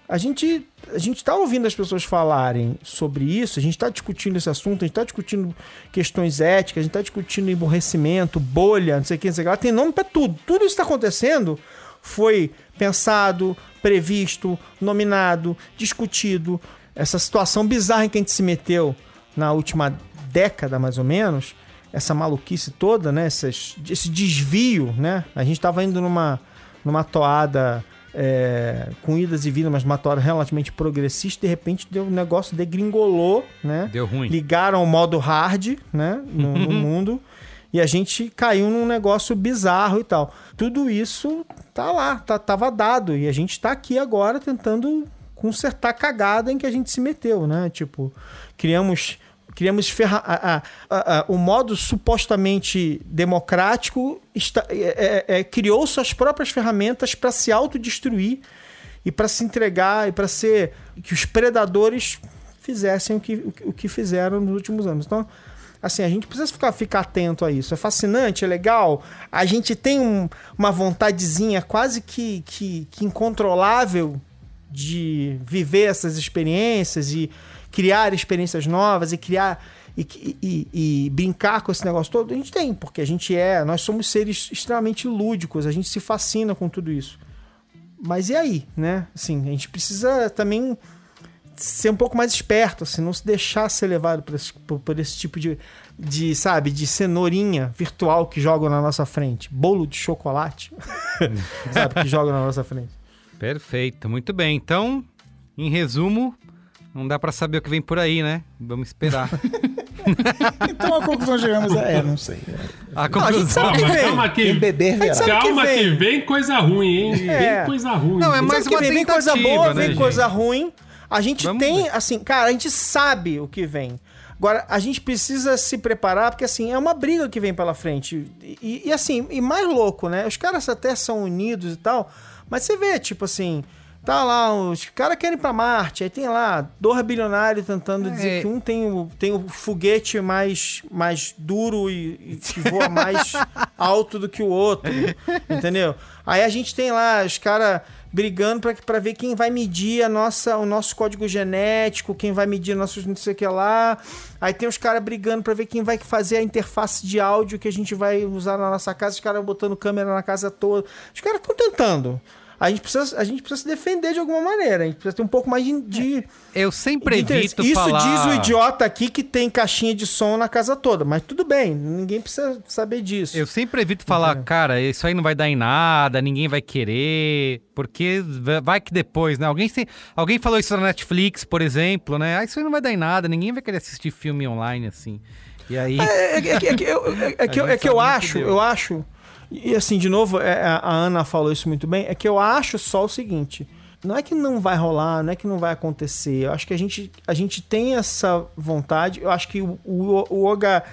a gente a gente tá ouvindo as pessoas falarem sobre isso, a gente tá discutindo esse assunto, a gente tá discutindo questões éticas, a gente tá discutindo emborrecimento, bolha, não sei o que, não sei o que. Tem nome para tudo. Tudo isso tá acontecendo foi pensado, previsto, nominado, discutido. Essa situação bizarra em que a gente se meteu na última década, mais ou menos, essa maluquice toda, né? Essas, esse desvio, né? A gente estava indo numa, numa toada é, com idas e vindas, mas uma toada relativamente progressista, de repente deu um negócio degringolou, né? Deu ruim. Ligaram o modo hard, né? No, no [laughs] mundo. E a gente caiu num negócio bizarro e tal. Tudo isso tá lá, tá, tava dado. E a gente tá aqui agora tentando consertar a cagada em que a gente se meteu, né? Tipo, criamos criamos ferra a, a, a, o modo supostamente democrático está, é, é, é criou suas próprias ferramentas para se autodestruir e para se entregar e para ser que os predadores fizessem o que, o, que fizeram nos últimos anos. Então, assim, a gente precisa ficar, ficar atento a isso. É fascinante, é legal. A gente tem um, uma vontadezinha quase que, que, que incontrolável de viver essas experiências e criar experiências novas e criar e, e, e, brincar com esse negócio todo, a gente tem, porque a gente é, nós somos seres extremamente lúdicos, a gente se fascina com tudo isso. Mas e aí, né? Assim, a gente precisa também ser um pouco mais esperto, assim, não se deixar ser levado por esse, por, por esse tipo de, de, sabe, de cenourinha virtual que jogam na nossa frente. Bolo de chocolate, [laughs] sabe, que jogam na nossa frente. Perfeito, muito bem. Então, em resumo, não dá para saber o que vem por aí, né? Vamos esperar. [laughs] então a conclusão chegamos é, não sei. A conclusão. Não, a calma que, Quem beber verá. calma que vem. que vem coisa ruim, hein? É. Vem coisa ruim. Não, é mais uma vem, vem coisa boa, né, vem gente? coisa ruim. A gente Vamos tem, ver. assim, cara, a gente sabe o que vem. Agora, a gente precisa se preparar, porque assim, é uma briga que vem pela frente. E, e, assim, e mais louco, né? Os caras até são unidos e tal, mas você vê, tipo assim, tá lá, os caras querem ir pra Marte, aí tem lá dois bilionários tentando dizer É. que um tem o, tem o foguete mais, mais duro e, e que voa mais [laughs] alto do que o outro, entendeu? Aí a gente tem lá os caras brigando pra- pra ver quem vai medir a nossa, o nosso código genético, quem vai medir nossos não sei o que lá. Aí tem os caras brigando pra ver quem vai fazer a interface de áudio que a gente vai usar na nossa casa, os caras botando câmera na casa toda. Os caras estão tentando. A gente, precisa, a gente precisa se defender de alguma maneira. A gente precisa ter um pouco mais de. de Eu sempre de evito Isso falar... diz o idiota aqui que tem caixinha de som na casa toda. Mas tudo bem, ninguém precisa saber disso. Eu sempre evito falar, Entendeu? cara, isso aí não vai dar em nada, ninguém vai querer, porque va- vai que depois, né? Alguém, alguém falou isso na Netflix, por exemplo, né? Ah, isso aí não vai dar em nada, ninguém vai querer assistir filme online assim. E aí. É, é que- é é que eu- é- é é acho, eu acho. E assim, de novo, é, a a Ana falou isso muito bem. É que eu acho só o seguinte: não é que não vai rolar, não é que não vai acontecer. Eu acho que a gente, a gente tem essa vontade. Eu acho que o, o, o Oga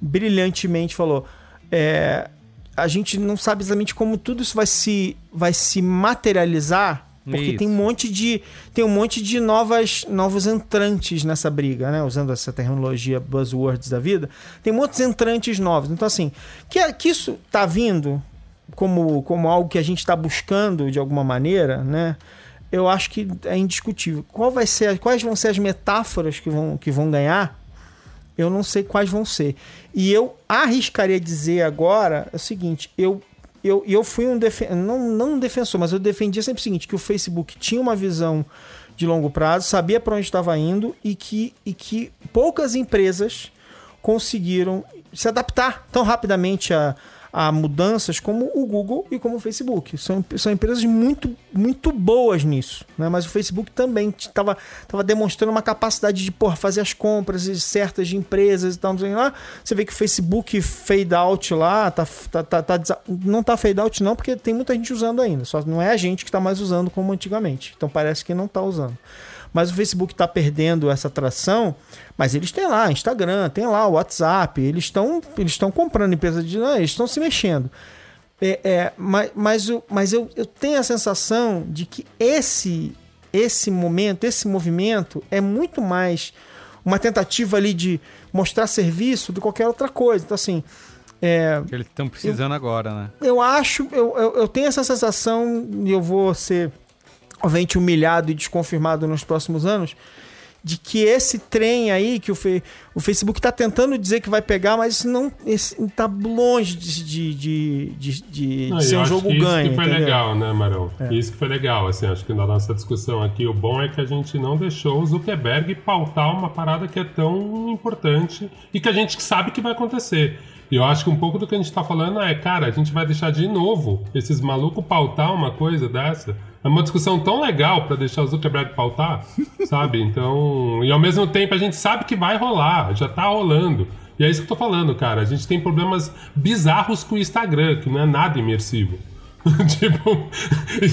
brilhantemente falou. é, a gente não sabe exatamente como tudo isso vai se, vai se materializar. Porque Isso. tem um monte de tem um monte de novas novos entrantes nessa briga, né? Usando essa terminologia buzzwords da vida, tem muitos entrantes novos. Então assim, que, que isso tá vindo como como algo que a gente está buscando de alguma maneira, né? Eu acho que é indiscutível. Qual vai ser, quais vão ser as metáforas que vão que vão ganhar? Eu não sei quais vão ser. E eu arriscaria dizer agora é o seguinte: eu, eu, eu fui um defensor, não, não um defensor, mas eu defendia sempre o seguinte: que o Facebook tinha uma visão de longo prazo, sabia para onde estava indo e que, e que poucas empresas conseguiram se adaptar tão rapidamente a, a mudanças como o Google e como o Facebook. São, são empresas muito, muito boas nisso. Né? Mas o Facebook também estava tava demonstrando uma capacidade de porra, fazer as compras certas de empresas e tal. lá. Você vê que o Facebook fade out lá, tá, tá, tá, tá não tá fade out não, porque tem muita gente usando ainda. Só não é a gente que está mais usando como antigamente. Então parece que não está usando. Mas o Facebook está perdendo essa atração, mas eles têm lá Instagram, tem lá o WhatsApp, eles estão eles estão comprando empresas de. Não, eles estão se mexendo. É, é, mas mas, o- mas eu, eu tenho a sensação de que esse, esse momento, esse movimento é muito mais uma tentativa ali de mostrar serviço do que qualquer outra coisa. Então, assim. É, Que eles estão precisando agora, né? eu acho, eu, eu, eu tenho essa sensação, e eu vou ser, obviamente, humilhado e desconfirmado nos próximos anos, de que esse trem aí, que o, Fe- o Facebook está tentando dizer que vai pegar, mas não está longe de, de, de, de- Não, ser um jogo ganho. Isso que foi entendeu? É. legal, né, Marão? Isso que foi legal, assim, acho que na nossa discussão aqui, o bom é que a gente não deixou o Zuckerberg pautar uma parada que é tão importante e que a gente sabe que vai acontecer. E eu acho que um pouco do que a gente tá falando é, cara, a gente vai deixar de novo esses malucos pautar uma coisa dessa. É uma discussão tão legal pra deixar o Zuckerberg pautar, [laughs] sabe? Então, e ao mesmo tempo a gente sabe que vai rolar, já tá rolando. E é isso que eu tô falando, cara. A gente tem problemas bizarros com o Instagram, que não é nada imersivo. [laughs] tipo,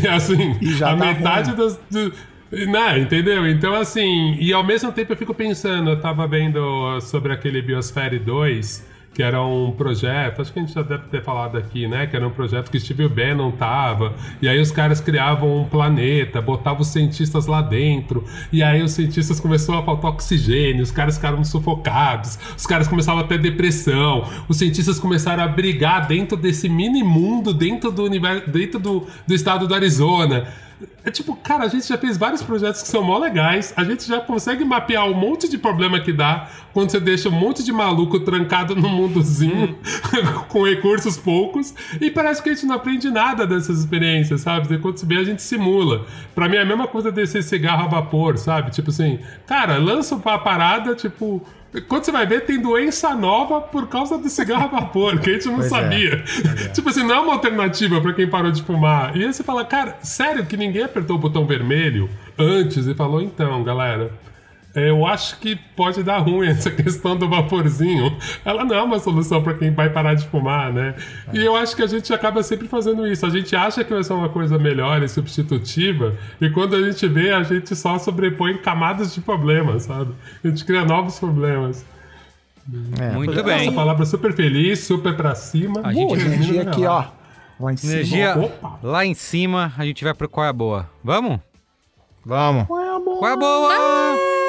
e assim, E já a tá metade das. do- né, entendeu? Então, assim, e ao mesmo tempo eu fico pensando, eu tava vendo sobre aquele Biosfere 2, que era um projeto, acho que a gente já deve ter falado aqui, né? Que era um projeto que Steve Bannon tava, e aí os caras criavam um planeta, botavam os cientistas lá dentro, e aí os cientistas começou a faltar oxigênio, os caras ficaram sufocados, os caras começavam a ter depressão, os cientistas começaram a brigar dentro desse mini mundo, dentro do universo, dentro do, do estado do Arizona. É tipo, cara, a gente já fez vários projetos que são mó legais, a gente já consegue mapear um monte de problema que dá quando você deixa um monte de maluco trancado num mundozinho [laughs] com recursos poucos e parece que a gente não aprende nada dessas experiências, sabe? Quando se vê, a gente simula. Pra mim é a mesma coisa desse cigarro a vapor, sabe? Tipo assim, cara, lança uma parada, tipo. Quando você vai ver, tem doença nova por causa do cigarro a vapor, que a gente não Pois é. sabia. tipo assim, não é uma alternativa pra quem parou de fumar. E aí você fala, cara, sério que ninguém apertou o botão vermelho antes e falou, então, galera. É, Eu acho que pode dar ruim essa [laughs] questão do vaporzinho. Ela não é uma solução pra quem vai parar de fumar, né? E eu acho que a gente acaba sempre fazendo isso. A gente acha que vai ser uma coisa melhor e substitutiva, e quando a gente vê, a gente só sobrepõe camadas de problemas, sabe? A gente cria novos problemas. Muito Essa bem. palavra super feliz, super pra cima. A gente- energia aqui, lá. ó. Lá em cima. Energia Opa. lá em cima, a gente vai pro qual é a boa. Vamos? Vamos. Qual é a boa? Qual é a boa?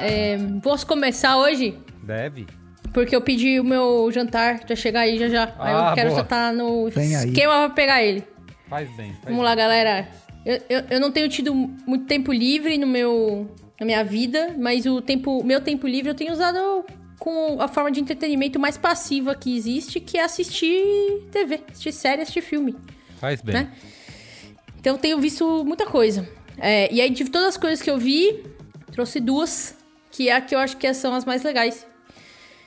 É, posso começar hoje? Deve. Porque eu pedi o meu jantar pra chegar aí já já. Aí Ah, eu quero boa. já estar no Vem aí. esquema pra pegar ele. Faz bem. Faz Vamos lá, galera. Eu, eu, eu não tenho tido muito tempo livre no meu, na minha vida, mas o tempo, meu tempo livre eu tenho usado com a forma de entretenimento mais passiva que existe, que é assistir TV, assistir série, assistir filme. Faz bem. Né? Então eu tenho visto muita coisa. É, e aí, de todas as coisas que eu vi, trouxe duas, que é a que eu acho que são as mais legais.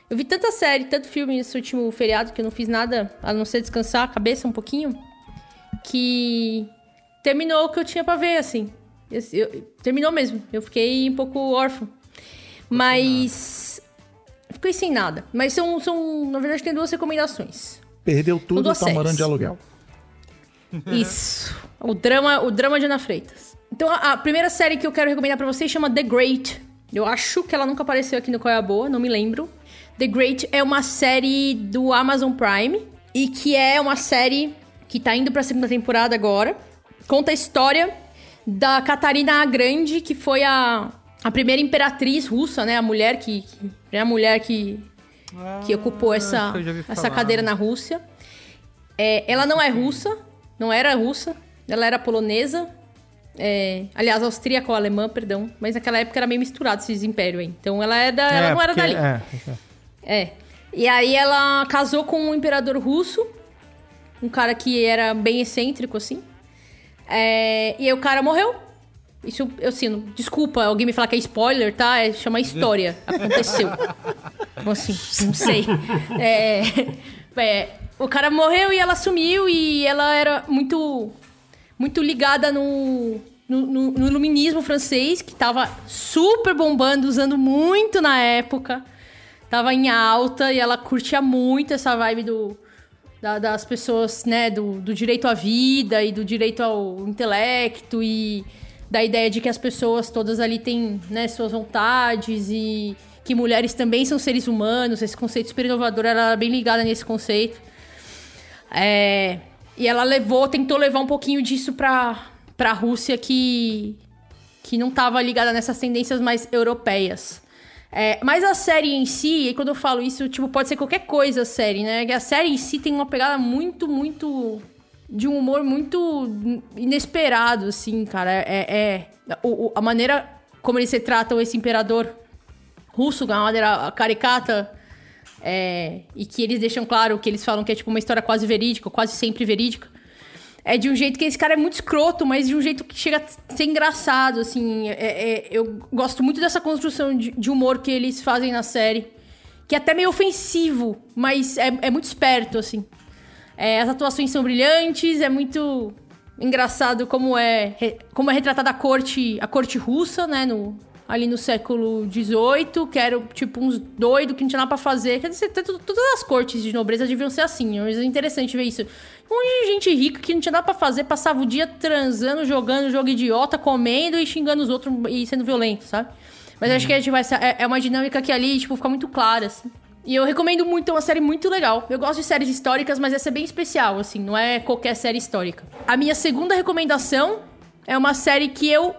Eu vi tanta série, tanto filme nesse último feriado que eu não fiz nada, a não ser descansar a cabeça um pouquinho, que terminou o que eu tinha pra ver, assim. Eu- eu- terminou mesmo. Eu fiquei um pouco órfão. Mas. Fiquei sem nada. Mas são, são. Na verdade, tem duas recomendações. Perdeu tudo e tá morando de aluguel. Isso. O drama, o drama de Ana Freitas. Então, a, a primeira série que eu quero recomendar pra vocês chama The Great. Eu acho que ela nunca apareceu aqui no Qual é Boa, não me lembro. The Great é uma série do Amazon Prime e que é uma série que tá indo pra segunda temporada agora. Conta a história da Catarina a Grande, que foi a, a primeira imperatriz russa, né? A mulher que, que a mulher que que ocupou essa, essa cadeira na Rússia. É, ela não é russa, não era russa, ela era polonesa. É, aliás, austríaca ou alemã, perdão. Mas naquela época era meio misturado esses impérios aí. Então ela, é da, ela não era porque- dali. é. É. E aí ela casou com um imperador russo, um cara que era bem excêntrico, assim. É, e aí o cara morreu. Isso, eu assim, desculpa alguém me falar que é spoiler, tá? É, chama história. [laughs] Aconteceu. Então, assim, não sei. É, é, o cara morreu e ela sumiu e ela era muito, muito ligada no, no, no- no iluminismo francês, que tava super bombando, usando muito na época. Tava em alta e ela curtia muito essa vibe do, da- das pessoas, né, do, do direito à vida e do direito ao intelecto e da ideia de que as pessoas todas ali têm, né, suas vontades e, que mulheres também são seres humanos. Esse conceito super inovador, ela era bem ligada nesse conceito. É, e ela levou, tentou levar um pouquinho disso pra, pra Rússia, que, que não estava ligada nessas tendências mais europeias. É, mas a série em si, e quando eu falo isso, tipo, pode ser qualquer coisa a série, né? A série em si tem uma pegada muito, muito. De um humor muito inesperado, assim, cara. É. é o, o, a maneira como eles retratam esse imperador russo, de uma maneira caricata. É, e que eles deixam claro que eles falam que é tipo uma história quase verídica, quase sempre verídica. É de um jeito que esse cara é muito escroto, mas de um jeito que chega a ser engraçado, assim. É, é, eu gosto muito dessa construção de, de, humor que eles fazem na série. Que é até meio ofensivo, mas é, é muito esperto, assim. É, as atuações são brilhantes, é muito engraçado como é, como é retratada a corte, a corte russa, né? No, ali no século XVIII, que eram, tipo, uns doidos que não tinha nada pra fazer. Quer dizer, todas as cortes de nobreza deviam ser assim. Mas é interessante ver isso. Um monte de gente rica que não tinha nada pra fazer, passava o dia transando, jogando jogo idiota, comendo e xingando os outros e sendo violento, sabe? Mas uhum. acho que tipo, essa é, é uma dinâmica que ali, tipo, fica muito clara, assim. E eu recomendo muito, é uma série muito legal. Eu gosto de séries históricas, mas essa é bem especial, assim, não é qualquer série histórica. A minha segunda recomendação é uma série que eu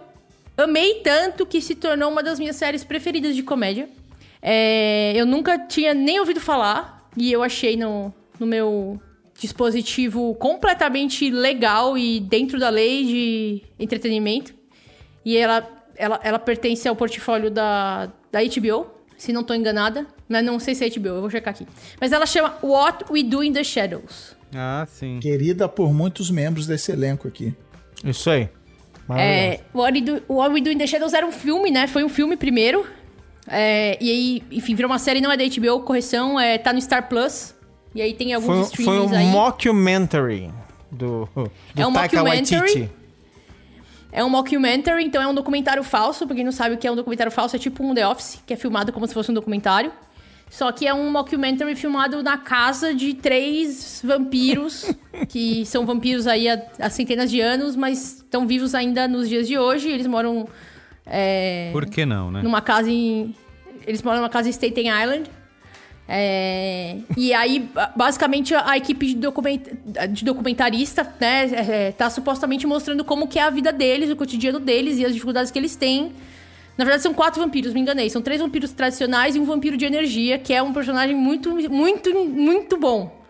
amei tanto que se tornou uma das minhas séries preferidas de comédia. É, eu nunca tinha nem ouvido falar e eu achei no, no meu dispositivo completamente legal e dentro da lei de entretenimento. E ela, ela, ela pertence ao portfólio da, da HBO, se não estou enganada. Mas não sei se é HBO, eu vou checar aqui. Mas ela chama What We Do in the Shadows. Ah, sim. Querida por muitos membros desse elenco aqui. Isso aí. É, What, We Do, What We Do in the Shadows era um filme, né? Foi um filme primeiro. É, e aí, enfim, virou uma série, não é da HBO, correção, é, tá no Star Plus. E aí tem alguns foi, streamings Foi um aí. mockumentary do, do é um mockumentary. É um mockumentary, então é um documentário falso. Pra quem não sabe o que é um documentário falso, é tipo um The Office, que é filmado como se fosse um documentário. Só que é um mockumentary filmado na casa de três vampiros, [laughs] que são vampiros aí há, há centenas de anos, mas estão vivos ainda nos dias de hoje. Eles moram. É, Por que não, né? Numa casa em. Eles moram numa casa em Staten Island. É, e aí, basicamente, a equipe de, document, de documentarista, né, é, tá supostamente mostrando como que é a vida deles, o cotidiano deles e as dificuldades que eles têm na verdade, são quatro vampiros, me enganei. São três vampiros tradicionais e um vampiro de energia, que é um personagem muito, muito, muito bom.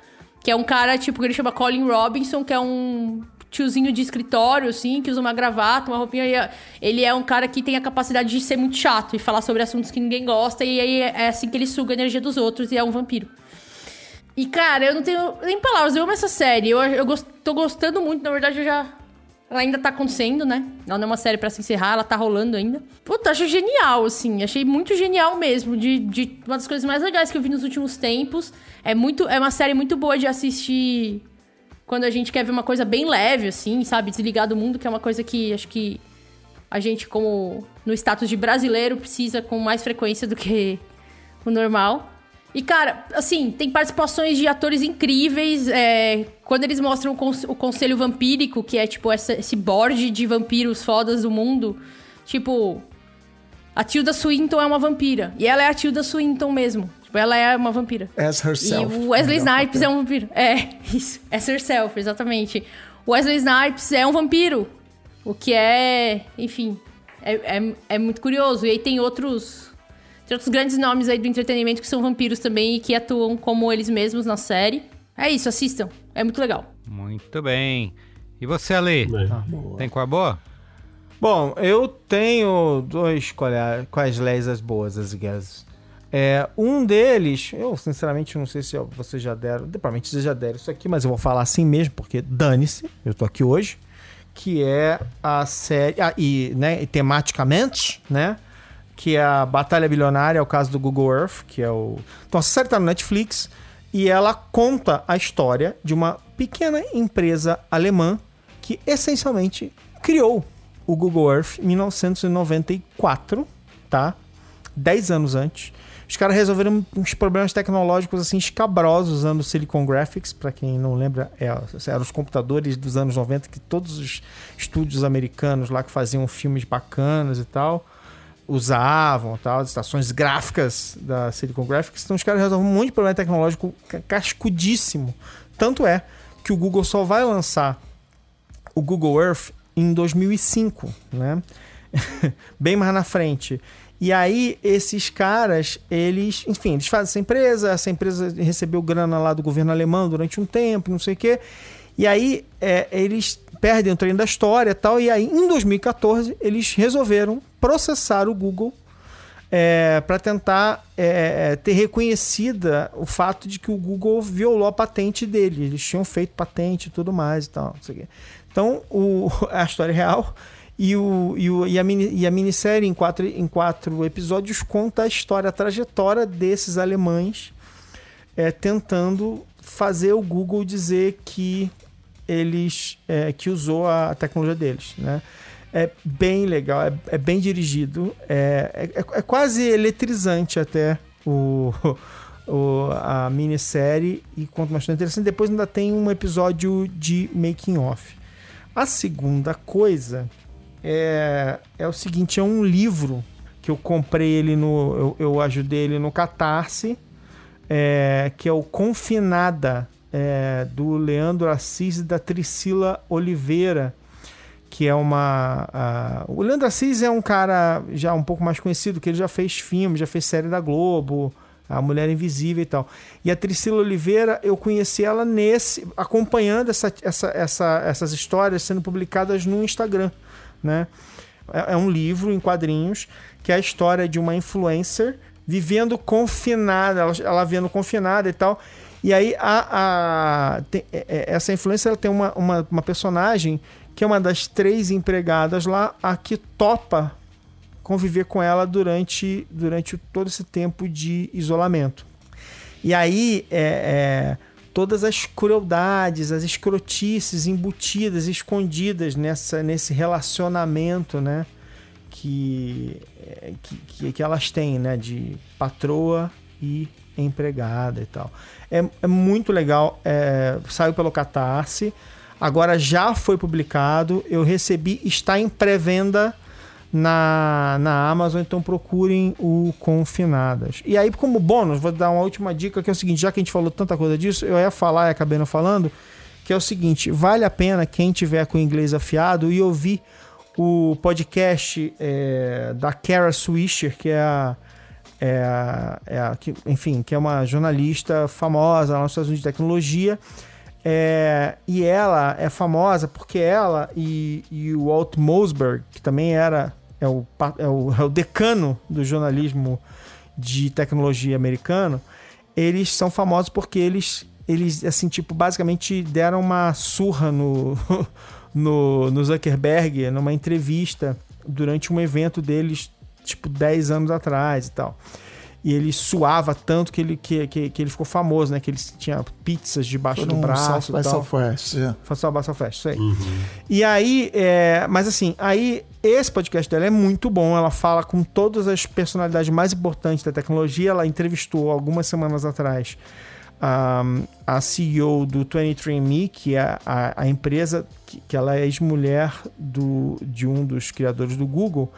Que é um cara, tipo, que ele chama Colin Robinson, que é um tiozinho de escritório, assim, que usa uma gravata, uma roupinha. Ele é um cara que tem a capacidade de ser muito chato e falar sobre assuntos que ninguém gosta, e aí é assim que ele suga a energia dos outros e é um vampiro. E, cara, eu não tenho nem palavras, eu amo essa série. Eu, eu gost, tô gostando muito, na verdade, eu já ela ainda tá acontecendo, né? Ela não é uma série para se encerrar, ela tá rolando ainda. Puta, acho genial, assim. Achei muito genial mesmo. De, de uma das coisas mais legais que eu vi nos últimos tempos. É muito. É uma série muito boa de assistir quando a gente quer ver uma coisa bem leve, assim, sabe? Desligar do mundo, que é uma coisa que acho que a gente, como no status de brasileiro, precisa com mais frequência do que o normal. E, cara, assim, tem participações de atores incríveis. É, quando eles mostram o, Conselho Vampírico, que é, tipo, essa, esse board de vampiros fodas do mundo. Tipo, a Tilda Swinton é uma vampira. E ela é a Tilda Swinton mesmo. Tipo, ela é uma vampira. As herself. E o Wesley Snipes é um vampiro. É, [laughs] isso. As herself, exatamente. O Wesley Snipes é um vampiro. O que é, enfim, é, é, é muito curioso. E aí tem outros tem outros grandes nomes aí do entretenimento que são vampiros também e que atuam como eles mesmos na série. É isso, assistam. É muito legal. Muito bem. E você, Ale? Tá. Tem qual boa? Bom, eu tenho dois quais lesas boas, as guess. É, um deles, eu sinceramente não sei se vocês já deram, provavelmente vocês já deram isso aqui, mas eu vou falar assim mesmo, porque dane-se, eu tô aqui hoje, que é a série, ah, e, né, e tematicamente, né, que é a Batalha Bilionária, é o caso do Google Earth, que é o. Então, a série tá no Netflix e ela conta a história de uma pequena empresa alemã que essencialmente criou o Google Earth em 1994, tá? Dez anos antes. Os caras resolveram uns problemas tecnológicos assim escabrosos usando Silicon Graphics, para quem não lembra, é, eram os computadores dos anos 90 que todos os estúdios americanos lá que faziam filmes bacanas e tal usavam, tal, as estações gráficas da Silicon Graphics. Então os caras resolvem um monte de problema tecnológico cascudíssimo. Tanto é que o Google só vai lançar o Google Earth em 2005, né? [laughs] Bem mais na frente. E aí, esses caras, eles, enfim, eles fazem essa empresa, essa empresa recebeu grana lá do governo alemão durante um tempo, não sei o quê. E aí, é, eles perdem o treino da história e tal. E aí, em 2014, eles resolveram processar o Google é, para tentar é, é, ter reconhecida o fato de que o Google violou a patente dele. Eles tinham feito patente e tudo mais e tal. Então, o, [laughs] a história é real. E, o, e, o, e, a, mini, e a minissérie, em quatro, em quatro episódios, conta a história, a trajetória desses alemães é, tentando fazer o Google dizer que eles é, que usou a tecnologia deles, né? É bem legal, é, é bem dirigido, é, é, é, quase eletrizante até o, [laughs] o, a minissérie e conta uma história interessante. Depois ainda tem um episódio de making off. A segunda coisa é, é o seguinte, é um livro que eu comprei ele no, eu, eu ajudei ele no Catarse, é, que é o Confinada é, do Leandro Assis e da Tricila Oliveira, que é uma. Uh, o Leandro Assis é um cara já um pouco mais conhecido, que ele já fez filme, já fez série da Globo, A Mulher Invisível e tal. E a Tricila Oliveira, eu conheci ela nesse. acompanhando essa, essa, essa, essas histórias sendo publicadas no Instagram. Né? É, é um livro em quadrinhos que é a história de uma influencer vivendo confinada, ela, ela vendo confinada e tal. E aí a, a tem, é, é, essa influência ela tem uma, uma, uma, personagem que é uma das três empregadas lá, a que topa conviver com ela durante, durante todo esse tempo de isolamento. E aí é, é, todas as crueldades, as escrotices embutidas, escondidas nessa, nesse relacionamento, né? Que, é, que, que, elas têm, né? De patroa e empregada e tal. É, é muito legal. É, saiu pelo Catarse. Agora já foi publicado. Eu recebi, está em pré-venda na, na Amazon, então procurem o Confinadas. E aí, como bônus, vou dar uma última dica que é o seguinte: já que a gente falou tanta coisa disso, eu ia falar e acabei não falando. Que é o seguinte: vale a pena quem tiver com inglês afiado e ouvir o podcast é, da Kara Swisher, que é a é, é, que, enfim, que é uma jornalista famosa lá nos Estados Unidos de tecnologia. É, e ela é famosa porque ela e, e o Walt Mossberg, que também era é o, é, o, [laughs] é o decano do jornalismo de tecnologia americano, eles são famosos porque eles, eles assim, tipo, basicamente deram uma surra no, [laughs] no, no Zuckerberg numa entrevista durante um evento deles tipo 10 anos atrás e tal. E ele suava tanto que ele, que, que, que ele ficou famoso, né? Que ele tinha pizzas debaixo do braço. South by Southwest, yeah. South by Southwest, isso aí. Uhum. E aí, é, mas assim, aí esse podcast dela é muito bom. Ela fala com todas as personalidades mais importantes da tecnologia. Ela entrevistou algumas semanas atrás um, a CEO do 23andMe, que é a, a empresa que, que ela é ex-mulher de um dos criadores do Google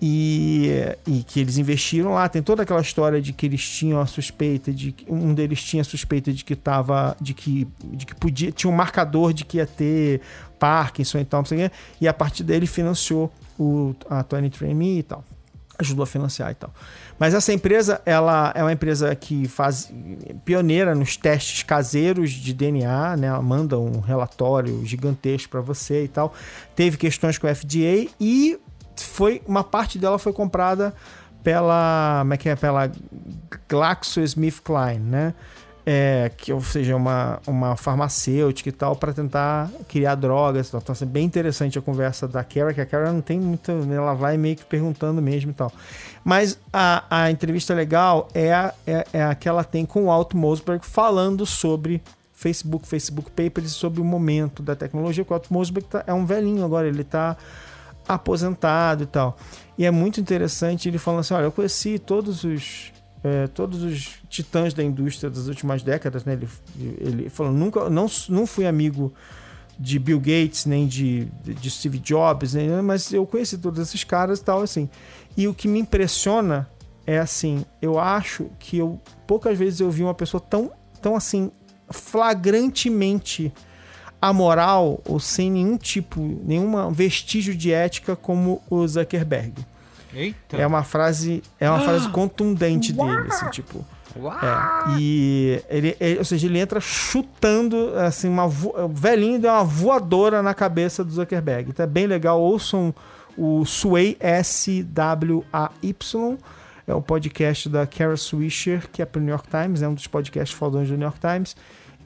e, e, que eles investiram lá. Tem toda aquela história de que eles tinham a suspeita de que um deles tinha a suspeita de que tava de que de que podia tinha um marcador de que ia ter Parkinson e tal, não sei o quê, e a partir dele financiou o a 23andMe e tal. Ajudou a financiar e tal. Mas essa empresa, ela é uma empresa que faz pioneira nos testes caseiros de DNA, né? Ela manda um relatório gigantesco para você e tal. Teve questões com o FDA e foi uma parte dela foi comprada pela, como é que é, pela GlaxoSmithKline, né? É, que ou seja uma, uma farmacêutica e tal para tentar criar drogas então, é bem interessante a conversa da Kara que a Kara não tem muito ela vai meio que perguntando mesmo e tal. Mas a, a entrevista legal é é, é a que ela tem com o Alt Mosberg falando sobre Facebook, Facebook Papers sobre o momento da tecnologia o Alt Mosberg tá, é um velhinho agora ele está aposentado e tal. E é muito interessante ele falando assim: olha, eu conheci todos os. É, todos os titãs da indústria das últimas décadas, né? Ele, ele falou, nunca, não, não fui amigo de Bill Gates, nem de, de Steve Jobs, nem, mas eu conheci todos esses caras e tal, assim. E o que me impressiona é assim, eu acho que eu poucas vezes eu vi uma pessoa tão, tão assim, flagrantemente amoral ou sem nenhum tipo, nenhum vestígio de ética como o Zuckerberg. Eita. É uma frase, é uma frase contundente dele, assim, tipo. É, e ele, ele- ou seja, ele entra chutando assim, uma vo- velhinho deu uma voadora na cabeça do Zuckerberg. Então é bem legal, ouçam o Sway S-W-A-Y. É o podcast da Kara Swisher, que é pro New York Times, é um dos podcasts fodões do New York Times.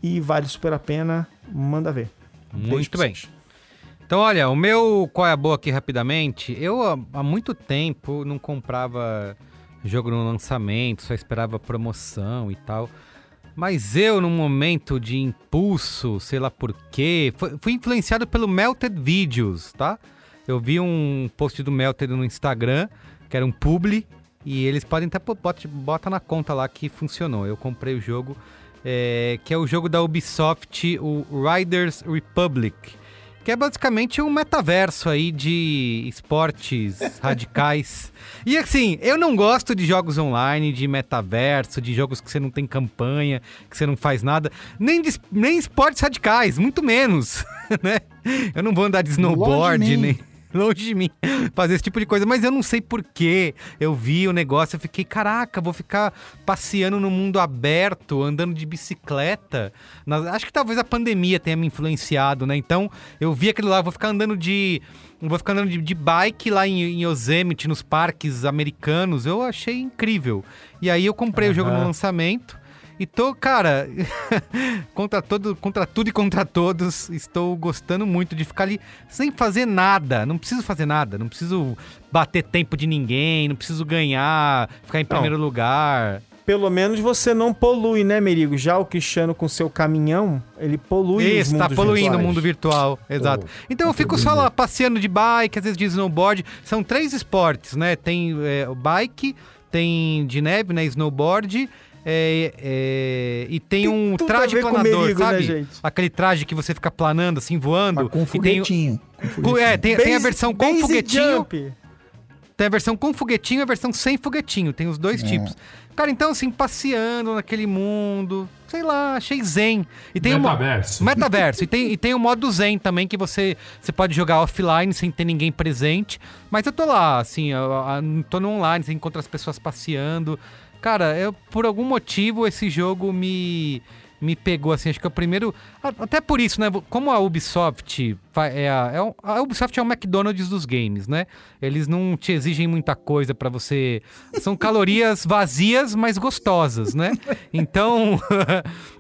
E vale super a pena, manda ver. Muito bem. Então, olha, o meu qual é a boa aqui rapidamente, eu há- muito tempo não comprava jogo no lançamento, só esperava promoção e tal. Mas eu, num momento de impulso, sei lá por quê, fui, influenciado pelo Melted Videos, tá? Eu vi um post do Melted no Instagram, que era um publi, e eles podem até pô- bota, bota na conta lá que funcionou. Eu comprei o jogo, é, que é o jogo da Ubisoft, o Riders Republic que é basicamente um metaverso aí de esportes [laughs] radicais. E assim, eu não gosto de jogos online, de metaverso, de jogos que você não tem campanha, que você não faz nada, nem, de, nem esportes radicais, muito menos, [laughs] né? Eu não vou andar de snowboard, nem [laughs] longe de mim [laughs] fazer esse tipo de coisa, mas eu não sei porquê. Eu vi o negócio, eu fiquei, caraca, vou ficar passeando no mundo aberto, andando de bicicleta. Acho que talvez a pandemia tenha me influenciado, né? Então, eu vi aquilo lá, vou ficar andando de. Vou ficar andando de, de bike lá em, em Yosemite, nos parques americanos. Eu achei incrível. E aí eu comprei o jogo no lançamento. E tô, cara, [laughs] contra, todo, contra tudo e contra todos, estou gostando muito de ficar ali sem fazer nada. Não preciso fazer nada, não preciso bater tempo de ninguém, não preciso ganhar, ficar em primeiro lugar. Pelo menos você não polui, né, Merigo? Já o Cristiano com seu caminhão, ele polui os Isso, tá mundos poluindo o virtuais. mundo virtual, exato. então eu fico só lá passeando de bike, às vezes de snowboard. São três esportes, né? Tem é, o bike, tem de neve, né? Snowboard. É, é, e tem, Tem um traje planador, Merigo, né, sabe? gente? Aquele traje que você fica planando, assim, voando. Mas com E tem- foguetinho. com foguetinho. é, tem, tem a Base- versão com base foguetinho. jump. Tem a versão com foguetinho e a versão sem foguetinho. Tem os dois tipos. Cara, então assim, passeando naquele mundo, sei lá, achei zen. E tem o mo- Metaverso. Metaverso. e, tem, e tem o modo zen também, que você, você pode jogar offline sem ter ninguém presente. Mas eu tô lá, assim, eu, eu tô no online, você encontra as pessoas passeando. Cara, eu, por algum motivo esse jogo me, me pegou, assim, acho que é o primeiro... Até por isso, né, como a Ubisoft é a, é a Ubisoft é o McDonald's dos games, né? Eles não te exigem muita coisa pra você... São calorias vazias, mas gostosas, né? [laughs] Então... [laughs]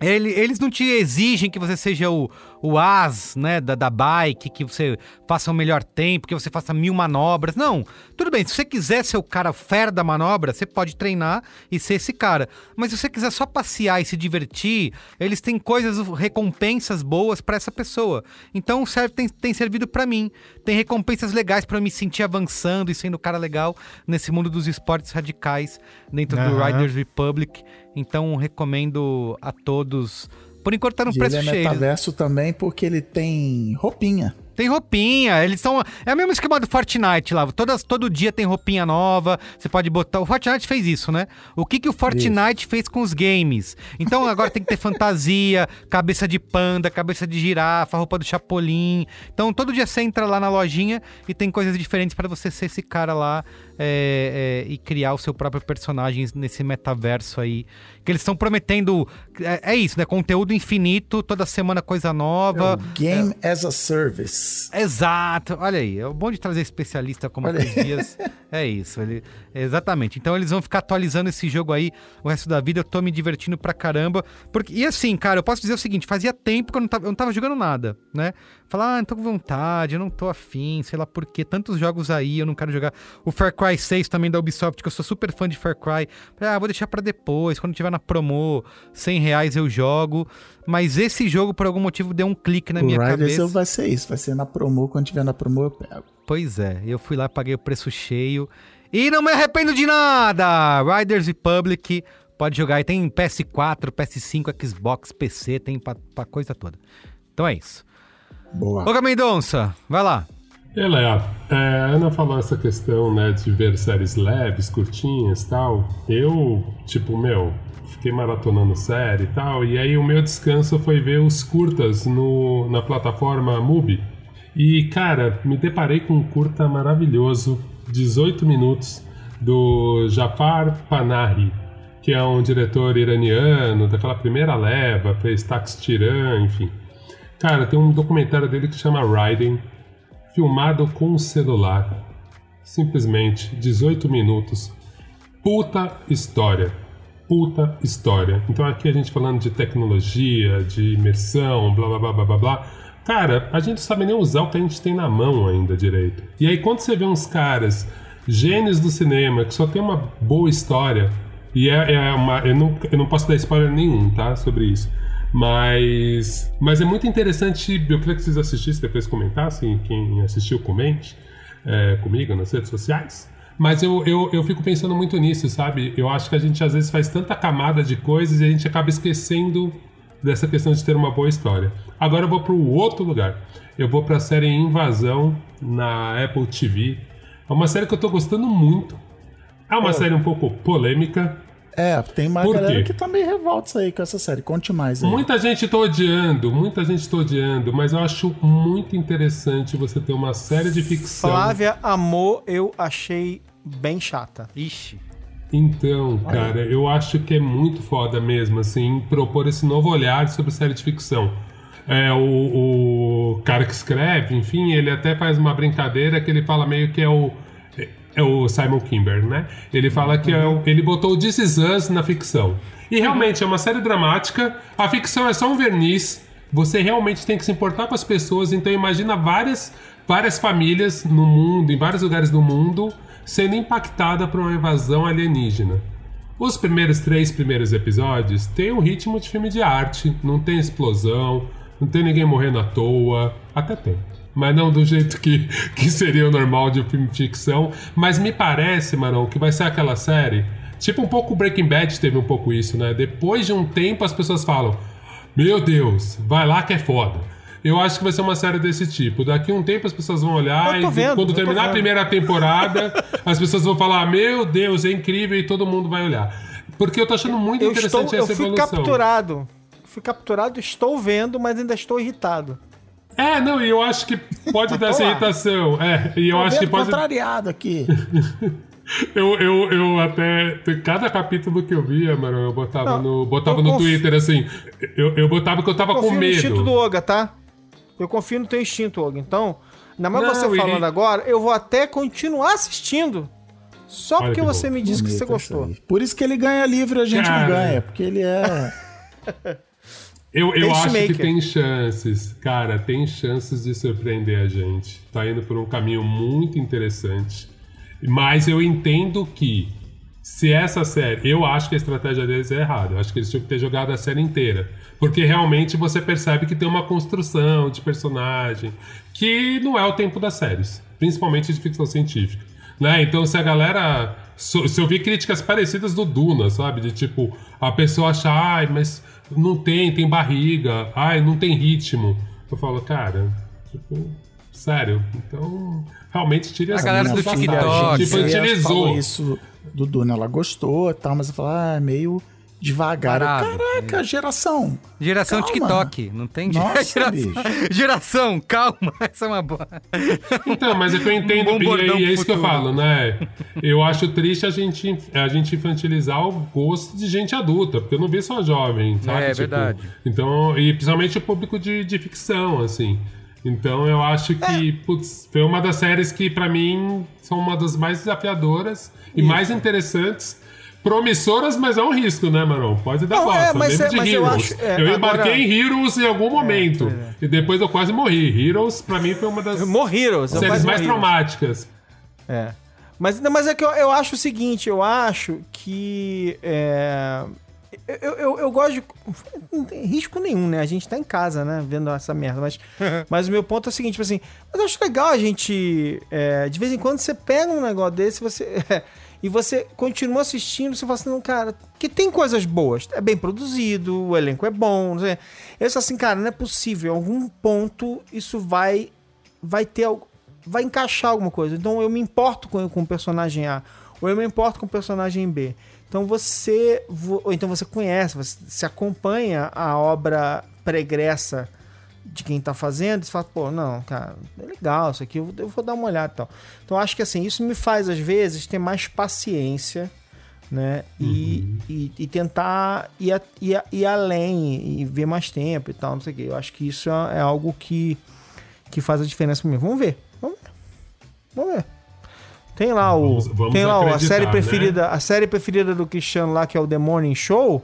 Ele- eles não te exigem que você seja o, o as, né, da, da bike, que você faça o melhor tempo, que você faça mil manobras. Não, tudo bem, se você quiser ser o cara fera da manobra, você pode treinar e ser esse cara. Mas se você quiser só passear e se divertir, eles têm coisas, recompensas boas pra essa pessoa. Então serve, tem, tem servido pra mim. Tem recompensas legais eu me sentir avançando e sendo o cara legal nesse mundo dos esportes radicais dentro do Aham. Riders Republic. Então recomendo a todos. Por enquanto tá no E preço ele é cheio. metaverso também porque ele tem roupinha. Tem roupinha, eles são. É o mesmo esquema do Fortnite lá. Todas, todo dia tem roupinha nova. Você pode botar. O Fortnite fez isso, né? O que, que o Fortnite fez com os games? Então agora tem que ter fantasia, [laughs] cabeça de panda, cabeça de girafa, roupa do Chapolin. Então todo dia você entra lá na lojinha e tem coisas diferentes pra você ser esse cara lá é, é, e criar o seu próprio personagem nesse metaverso aí. Que eles estão prometendo. É, é isso, né? Conteúdo infinito, toda semana coisa nova. Game as a Service. Exato, olha aí, é o bom de trazer especialista como Olha Dias. [laughs] É isso, ele, exatamente. Então eles vão ficar atualizando esse jogo aí o resto da vida. Eu tô me divertindo pra caramba. Porque, e assim, cara, eu posso dizer o seguinte: fazia tempo que eu não tava, eu não tava jogando nada, né? Falar, ah, não tô com vontade, eu não tô afim, sei lá por quê. Tantos jogos aí, eu não quero jogar. O Far Cry 6 também da Ubisoft, que eu sou super fã de Far Cry. Ah, vou deixar pra depois, quando tiver na promo, 100 reais eu jogo. Mas esse jogo, por algum motivo, deu um clique na o minha Riders cabeça. vai ser isso. Vai ser na promo. Quando tiver na promo, eu pego. Pois é, eu fui lá, paguei o preço cheio e não me arrependo de nada! Riders Republic, pode jogar aí, tem PS4, PS5, Xbox, PC, tem pra, pra coisa toda. Então é isso. Boa. Ô, Mendonça, vai lá. E Léo, é, a Ana falou essa questão, né, de ver séries leves, curtinhas e tal. Eu, tipo, meu, fiquei maratonando série e tal, e aí o meu descanso foi ver os curtas no, na plataforma Mubi. E, cara, me deparei com um curta maravilhoso, 18 minutos, do Jafar Panahi, que é um diretor iraniano daquela primeira leva, fez Tax Tiran, enfim. Cara, tem um documentário dele que chama Riding, filmado com um celular. Simplesmente 18 minutos. Puta história. Puta história. Então aqui a gente falando de tecnologia, de imersão, blá blá blá blá blá blá. Cara, a gente sabe nem usar o que a gente tem na mão ainda direito. E aí quando você vê uns caras, gênios do cinema, que só tem uma boa história, e é, é uma. Eu não, eu não posso dar spoiler nenhum, tá? Sobre isso. Mas, mas é muito interessante. Eu queria que vocês assistissem, depois comentassem. Quem assistiu, comente é, comigo nas redes sociais. Mas eu, eu, eu fico pensando muito nisso, sabe? Eu acho que a gente às vezes faz tanta camada de coisas e a gente acaba esquecendo dessa questão de ter uma boa história. Agora eu vou para o outro lugar. Eu vou para a série Invasão na Apple TV. É uma série que eu estou gostando muito. É uma série um pouco polêmica, é, tem uma Por galera quê? que tá meio revolta aí com essa série. Conte mais aí. Muita gente tá odiando, muita gente tá odiando, mas eu acho muito interessante você ter uma série de ficção. Flávia amou, eu achei bem chata. Ixi. Então, cara, eu acho que é muito foda mesmo, assim, propor esse novo olhar sobre série de ficção. É, o, o cara que escreve, enfim, ele até faz uma brincadeira que ele fala meio que é o. É o Simon Kimber, né? Ele fala que é o- ele botou o This Is Us na ficção. E realmente é uma série dramática, a ficção é só um verniz, você realmente tem que se importar com as pessoas, então imagina várias, várias famílias no mundo, em vários lugares do mundo, sendo impactada por uma invasão alienígena. Os primeiros três primeiros episódios têm um ritmo de filme de arte, não tem explosão, não tem ninguém morrendo à toa, até tem. Mas não do jeito que, [laughs] que seria o normal de um filme de ficção. Mas me parece, Marão, que vai ser aquela série. Tipo um pouco Breaking Bad teve um pouco isso, né? Depois de um tempo as pessoas falam: Meu Deus, vai lá que é foda. Eu acho que vai ser uma série desse tipo. Daqui a um tempo as pessoas vão olhar Eu e vendo, eu quando terminar a primeira temporada, [laughs] as pessoas vão falar: Meu Deus, é incrível e todo mundo vai olhar. Porque eu tô achando muito Eu, estou, interessante eu essa fui evolução. capturado. Fui capturado, estou vendo, mas ainda estou irritado. É, não, e eu acho que pode dar essa lá. irritação. É, e eu acho que pode. contrariado aqui. [laughs] Eu, eu, eu até. Cada capítulo que eu via, mano, eu botava Não, no, botava eu no conf- Twitter assim. Eu, eu botava que eu tava confio com no instinto do medo. Oga, tá? Eu confio no teu instinto, Oga. Então, ainda mais Não, você e- falando agora, eu vou até continuar assistindo. Só Olha porque que você bom. me disse que você gostou. Por isso que ele ganha livro e a gente Cara. não ganha. Porque ele é. [laughs] Eu, eu acho que tem chances, cara, tem chances de surpreender a gente. Tá indo por um caminho muito interessante. Mas eu entendo que se essa série. Eu acho que a estratégia deles é errada. Eu acho que eles tinham que ter jogado a série inteira. Porque realmente você percebe que tem uma construção de personagem que não é o tempo das séries, principalmente de ficção científica. Né? Então, se a galera. Se eu vi críticas parecidas do Duna, sabe? De tipo, a pessoa achar, ai, mas não tem, tem barriga, ai, não tem ritmo. Eu falo, cara, tipo, sério, então realmente tire A essa galera do TikTok, Tipo, utilizou. isso do Duna, ela gostou e tal, mas eu falo, ah, é meio devagar. Parado. Caraca, geração. Geração Calma. TikTok, não tem Nossa, geração. bicho. Geração, calma, [laughs] essa é uma boa. Então, mas é que eu entendo, Um e, e é pro isso que eu futuro. falo, né? Eu acho triste a gente, a gente infantilizar o gosto de gente adulta, porque eu não vi só jovem, sabe? É, verdade. Então, e principalmente o público de, de ficção, assim. Então eu acho que, putz, foi uma das séries que, pra mim, são uma das mais desafiadoras e mais interessantes. Promissoras, mas é um risco, né, Marão? Pode dar bosta. é, mas é- de mas eu Heroes. acho- é, eu embarquei agora- em Heroes em algum momento. pois é. E depois eu quase morri. Heroes, pra mim, foi uma das eu séries mais morri. traumáticas. É. Mas, não, mas é que eu, eu acho o seguinte, eu acho que. é, eu, eu, eu gosto de. Não tem risco nenhum, né? A gente tá em casa, né? Vendo essa merda. Mas, [laughs] mas o meu ponto é o seguinte, tipo assim, mas eu acho legal a gente. é, de vez em quando você pega um negócio desse, você. [laughs] E você continua assistindo, você fala assim, não, cara, que tem coisas boas. É bem produzido, o elenco é bom. Não sei. Eu sou assim, cara, não é possível. Em algum ponto isso vai vai ter vai encaixar alguma coisa. Então eu me importo com, com o personagem A, ou eu me importo com o personagem B. Então você, vo- ou então você conhece, você se acompanha a obra pregressa de quem tá fazendo, e você fala, pô, não, cara, é legal isso aqui, eu, eu vou dar uma olhada e tal. Então acho que assim, isso me faz às vezes ter mais paciência, né? E, e, e tentar ir, ir, ir além e ver mais tempo e tal, não sei o quê. Eu acho que isso é, é algo que, que faz a diferença pra mim. Vamos ver, vamos ver. Vamos ver. Tem lá o. Vamos- vamos tem lá a série né? preferida. A série preferida do Cristiano lá, que é o The Morning Show.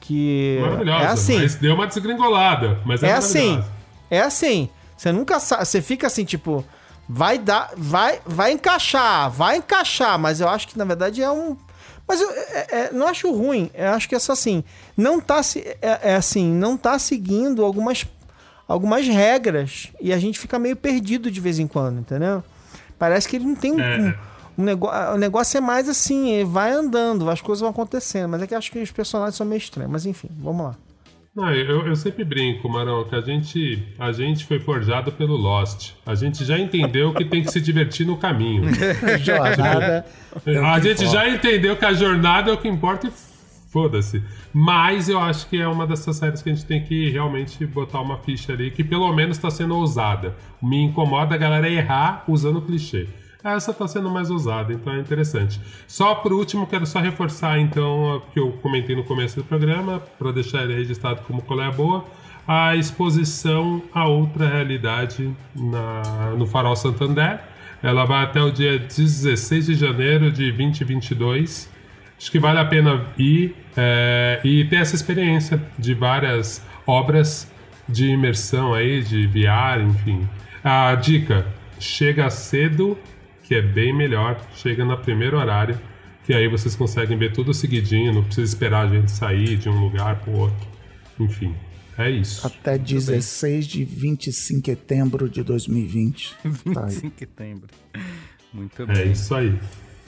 Que. É assim. Mas deu uma desgringolada. Mas é, É assim. É assim. Você nunca sabe. Você fica assim, tipo. Vai dar. Vai, vai encaixar. Vai encaixar. Mas eu acho que na verdade é um. Mas eu é- é- não acho ruim. Eu acho que é só assim. Não tá. se- É, é assim. Não tá seguindo algumas. Algumas regras. E a gente fica meio perdido de vez em quando, entendeu? Parece que ele não tem um. É. um- um negócio, o negócio é mais assim, ele vai andando, as coisas vão acontecendo. Mas é que acho que os personagens são meio estranhos. Mas enfim, vamos lá. Não, eu, eu sempre brinco, Marão, que a gente, a gente foi forjado pelo Lost. A gente já entendeu que tem que se divertir no caminho. [laughs] Jornada. é a que gente importa. já entendeu que a jornada é o que importa e foda-se. Mas eu acho que é uma dessas séries que a gente tem que realmente botar uma ficha ali, que pelo menos tá sendo ousada. Me incomoda a galera errar usando clichê. Essa tá sendo mais ousada, então é interessante. Só por último, quero só reforçar então o que eu comentei no começo do programa, para deixar ele registrado como qual é a boa, a exposição a outra realidade na, no Farol Santander. Ela vai até o dia 16 de janeiro de 2022. Acho que vale a pena ir é, e ter essa experiência de várias obras de imersão aí, de VR, enfim. A dica: chega cedo, que é bem melhor. Chega no primeiro horário, que aí vocês conseguem ver tudo seguidinho, não precisa esperar a gente sair de um lugar pro outro. Enfim, é isso. Até 16 de 25 de setembro de 2020. [laughs] Tá aí. 25 de setembro. Muito É bem. isso aí.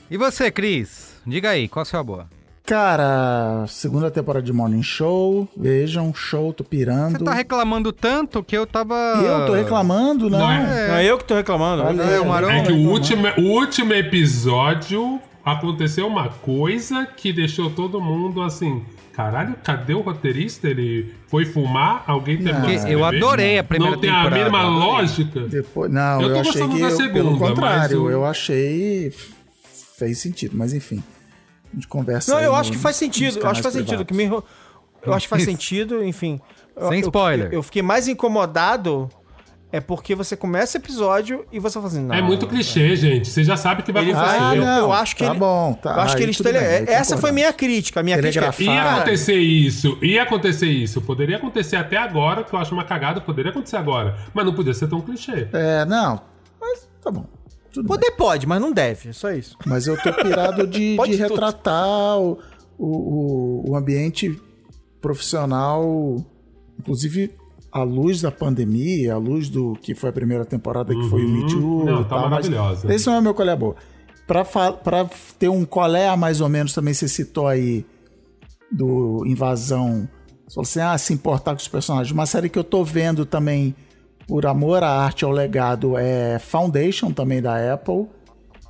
E você, Cris? Diga aí, qual a sua boa? Cara, segunda temporada de Morning Show. Vejam, show, tô pirando. Você tá reclamando tanto que eu tava. Eu tô reclamando, não. Não é- Não é eu que tô reclamando. Olha É, o Marão- É que o reclamar. último, o último episódio aconteceu uma coisa que deixou todo mundo assim. Caralho, cadê o roteirista? Ele foi fumar? Alguém terminou de eu adorei a primeira Não tem temporada. a mínima Adorei. lógica. Depois, não, Eu eu, tô achei gostando que. da eu- segunda, pelo contrário, eu achei. Fez sentido, mas enfim. Gente conversa. Não, aí eu no- acho que faz sentido. Eu acho que faz canais sentido. Que me... Eu acho que faz [laughs] sentido, enfim. Eu- Sem eu- spoiler. Eu, eu fiquei mais incomodado é porque você começa o episódio e você fala assim, não. É muito clichê, gente. Você já sabe o que vai Ele acontecer. vai- Ah, não, eu acho que tá ele- bom, tá. Eu acho que tudo tele... bem, aí Essa foi minha crítica. A minha crítica é. Ia acontecer isso, ia acontecer isso. Poderia acontecer até agora, que eu acho uma cagada, poderia acontecer agora. Mas não podia ser tão clichê. É, não, mas tá bom. Tudo bem. Poder pode, mas não deve. É só isso. Mas eu tô pirado de, [laughs] de retratar o, o, o- ambiente profissional, inclusive à luz da pandemia, à luz do que foi a primeira temporada, que foi o Me Too. Uhum. Não, e tá tal, maravilhosa. Esse não é o meu colé boa. Pra, pra ter um colé mais ou menos, também você citou aí do Invasão. Você falou assim, ah, se importar com os personagens. Uma série que eu tô vendo também, por amor à arte, ao legado, é Foundation, também da Apple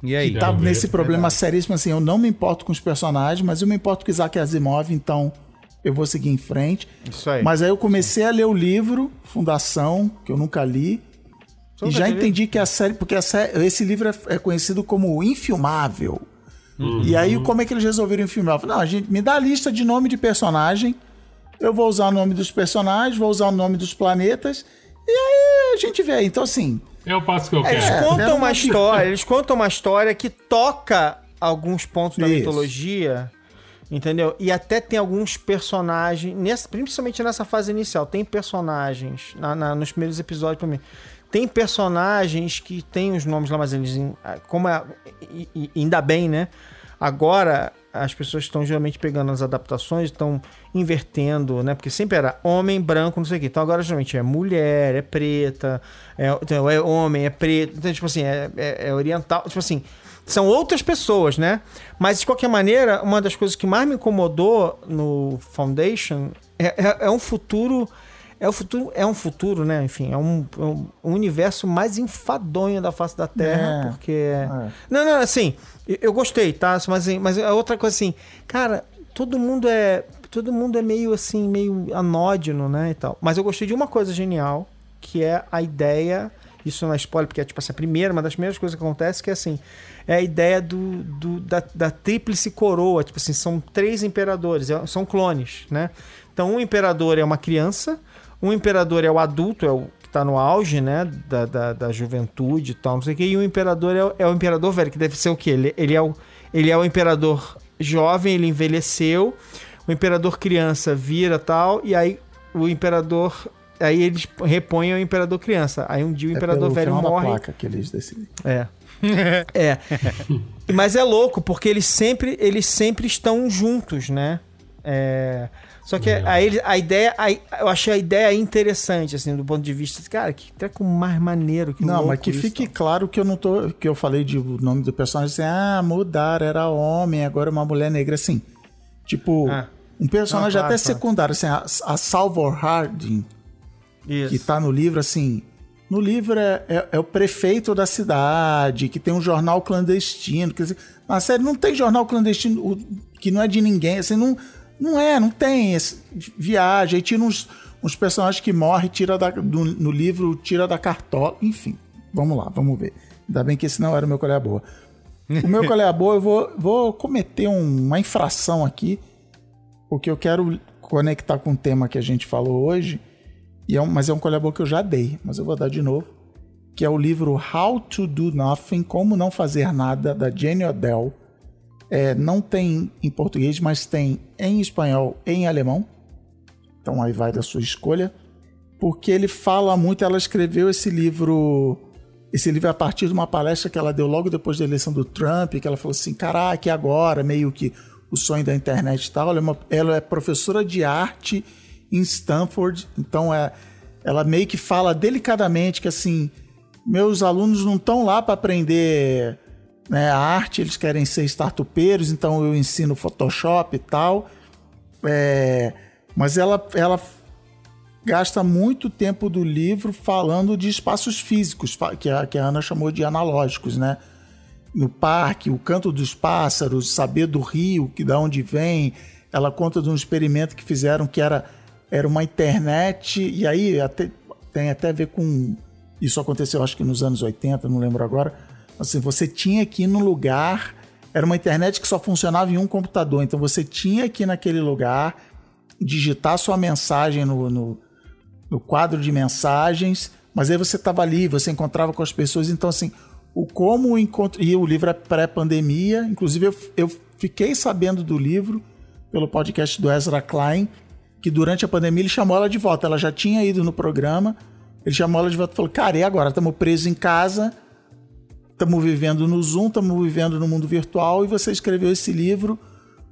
E aí? que tá nesse é problema seríssimo assim, eu não me importo com os personagens, mas eu me importo com Isaac Asimov, então eu vou seguir em frente. Isso aí. Mas aí eu comecei a ler o livro Fundação, que eu nunca li, Você e já entendi que a série, porque a sé- esse livro é, é conhecido como infilmável. E aí como é que eles resolveram infilmar? Eu falei, Não, a gente me dá a lista de nome de personagem, eu vou usar o nome dos personagens, vou usar o nome dos planetas, e aí a gente vê. Então assim, É o passo que eu Eles quero. É, contam era uma uma história, eles contam uma história que toca alguns pontos da Isso. mitologia, entendeu? E até tem alguns personagens, nessa, principalmente nessa fase inicial, tem personagens na- na- nos primeiros episódios pra mim. Tem personagens que tem os nomes lá, mas eles. Como é, e- e- ainda bem, né? Agora as pessoas estão geralmente pegando as adaptações, estão invertendo, né? Porque sempre era homem, branco, não sei o quê. Então agora geralmente é mulher, é preta, é, então, é homem, é preto. Então, tipo assim, é, é- é oriental. Tipo assim, São outras pessoas, né? Mas, de qualquer maneira, uma das coisas que mais me incomodou no Foundation é, é, é um futuro. É, o futuro, é um futuro, né? Enfim, é um, é um universo mais enfadonho da face da Terra, É. porque. Não, não, assim, eu, eu gostei, tá? Mas, assim, mas é outra coisa assim, cara, todo mundo é. Todo mundo é meio assim, meio anódino, né? E tal. Mas eu gostei de uma coisa genial, que é a ideia. Isso não é spoiler, porque é tipo assim, a primeira, uma das primeiras coisas que acontece, que é assim, é a ideia do, do- da, da tríplice coroa. Tipo assim, são três imperadores, é- são clones, né? Então, um imperador é uma criança, um imperador é o adulto, é o que tá no auge, né? Da, da, da juventude e tal, não sei o quê. E o imperador é, o- é o imperador velho, que deve ser o quê? Ele, ele, é o, ele é o imperador jovem, ele envelheceu. O imperador criança vira tal, e aí o imperador. Aí eles repõem o imperador criança. Aí um dia o É imperador pelo velho final da morre. placa que eles decidem. É. [laughs] é. Mas é louco, porque eles sempre, eles sempre estão juntos, né? É. Só que aí a ideia, aí eu achei a ideia interessante, assim, do ponto de vista. Cara, que treco mais maneiro que Não, mas que isso, fique claro que eu não tô. Que eu falei de o nome do personagem assim, ah, mudaram, era homem, agora é uma mulher negra, assim. Tipo, Ah. um personagem Ah, claro, até claro. secundário, assim, a, a Salvor Harding, Isso. que tá no livro, assim. No livro é, é- é o prefeito da cidade, que tem um jornal clandestino. Quer dizer, na série não tem jornal clandestino que não é de ninguém. Assim, não, não é, não tem. viagem, tira uns, uns personagens que morrem, tira da, do- no livro, tira da cartola. Enfim, vamos lá, vamos ver. Ainda bem que esse não era o meu colher boa. O meu colher boa, eu vou, vou cometer um- uma infração aqui, porque eu quero conectar com o tema que a gente falou hoje. E é um, mas é um colher que eu já dei, mas eu vou dar de novo. Que é o livro How to Do Nothing, Como Não Fazer Nada, da Jenny Odell. É, não tem em português, mas tem em espanhol em alemão. Então aí vai da sua escolha. Porque ele fala muito, ela escreveu esse livro. Esse livro a partir de uma palestra que ela deu logo depois da eleição do Trump, que ela falou assim: caraca, e agora? Meio que o sonho da internet e tal. Ela é, uma- ela é professora de arte em Stanford, então é, ela meio que fala delicadamente que assim, meus alunos não estão lá para aprender né, arte, eles querem ser startupeiros, então eu ensino Photoshop e tal. É, mas ela, ela gasta muito tempo do livro falando de espaços físicos, que a, que a Ana chamou de analógicos, né? No parque, o canto dos pássaros, saber do rio, que da onde vem. Ela conta de um experimento que fizeram que era, era uma internet, e aí até- tem até a ver com. Isso aconteceu acho que nos anos 80, não lembro agora. Assim, você tinha que ir lugar. Era uma internet que só funcionava em um computador, então você tinha que ir naquele lugar, digitar sua mensagem no, no, no quadro de mensagens, mas aí você estava ali, você encontrava com as pessoas, então assim, o como encontro. E o livro é pré-pandemia, inclusive eu, eu fiquei sabendo do livro pelo podcast do Ezra Klein, que durante a pandemia ele chamou ela de volta. Ela já tinha ido no programa, ele chamou ela de volta e falou: Cara, e agora? Estamos presos em casa, estamos vivendo no Zoom, estamos vivendo no mundo virtual e você escreveu esse livro,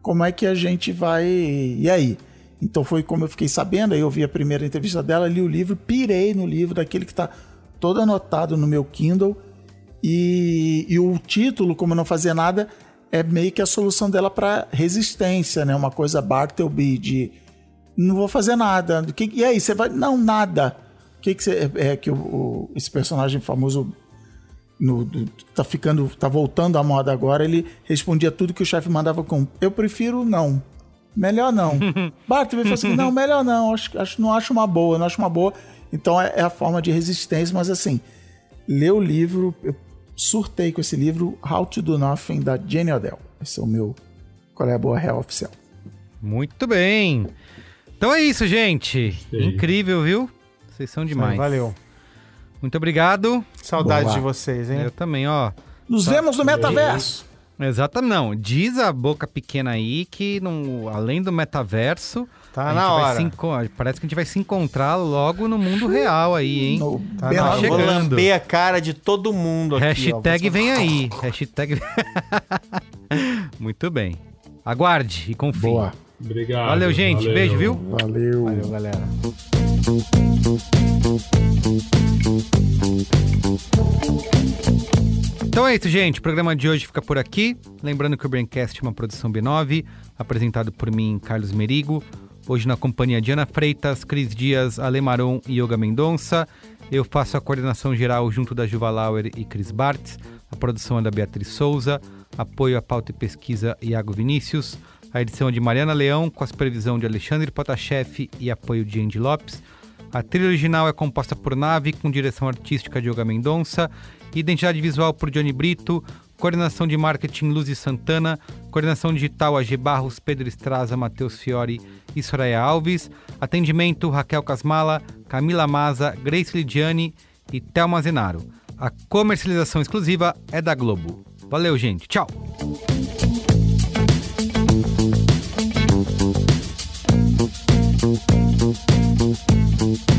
como é que a gente vai. E aí? Então foi como eu fiquei sabendo, aí eu vi a primeira entrevista dela, li o livro, pirei no livro, daquele que está todo anotado no meu Kindle. E, e o título, como não fazia nada, é meio que a solução dela para resistência, né? Uma coisa Bartleby de não vou fazer nada. Que, e aí, você vai. Não, nada. O que, que você. É, é que o, o- esse personagem famoso no, tá ficando. tá voltando à moda agora, ele respondia tudo que o chefe mandava com. Eu prefiro não. Melhor não. [laughs] Bartleby falou assim: não, melhor não. Acho, acho, não acho uma boa, não acho uma boa. Então é, é a forma de resistência, mas assim, lê o livro, eu surtei com esse livro, How to Do Nothing, da Jenny Odell. Esse é o meu Qual é a Boa Real Oficial. Muito bem. Então é isso, gente. aí. Incrível, viu? Vocês são demais. Valeu. Muito obrigado. Saudade Boa. de vocês, hein? Eu também, ó. Nos vemos no metaverso! Exatamente, não. Diz a boca pequena aí que no, além do metaverso, Tá na hora. se parece que a gente vai se encontrar logo no mundo real aí, hein? No Tá na hora. Alô. Vou chegando. lamber a cara de todo mundo aqui. ó. Hashtag vem aí. Hashtag. [laughs] Muito bem. Aguarde e confie. Boa. Obrigado. Valeu, gente. valeu. Beijo, viu? Valeu. Valeu, galera. Então é isso, gente. O programa de hoje fica por aqui. Lembrando que o Braincast é uma produção B9, apresentado por mim, Carlos Merigo. Hoje na companhia de Ana Freitas, Cris Dias, Ale Maron e Yoga Mendonça. Eu faço a coordenação geral junto da Juva Lauer e Cris Bartz. A produção é da Beatriz Souza. Apoio à pauta e pesquisa Iago Vinícius. A edição é de Mariana Leão, com a supervisão de Alexandre Potashev e apoio de Andy Lopes. A trilha original é composta por Nave, com direção artística de Yoga Mendonça, identidade visual por Johnny Brito, coordenação de marketing Luzi Santana, coordenação digital AG Barros, Pedro Estraza, Matheus Fiore e Soraya Alves, atendimento Raquel Casmala, Camila Maza, Grace Lidiane e Thelma Zenaro. A comercialização exclusiva é da Globo. Valeu, gente. Tchau! Boop, boop.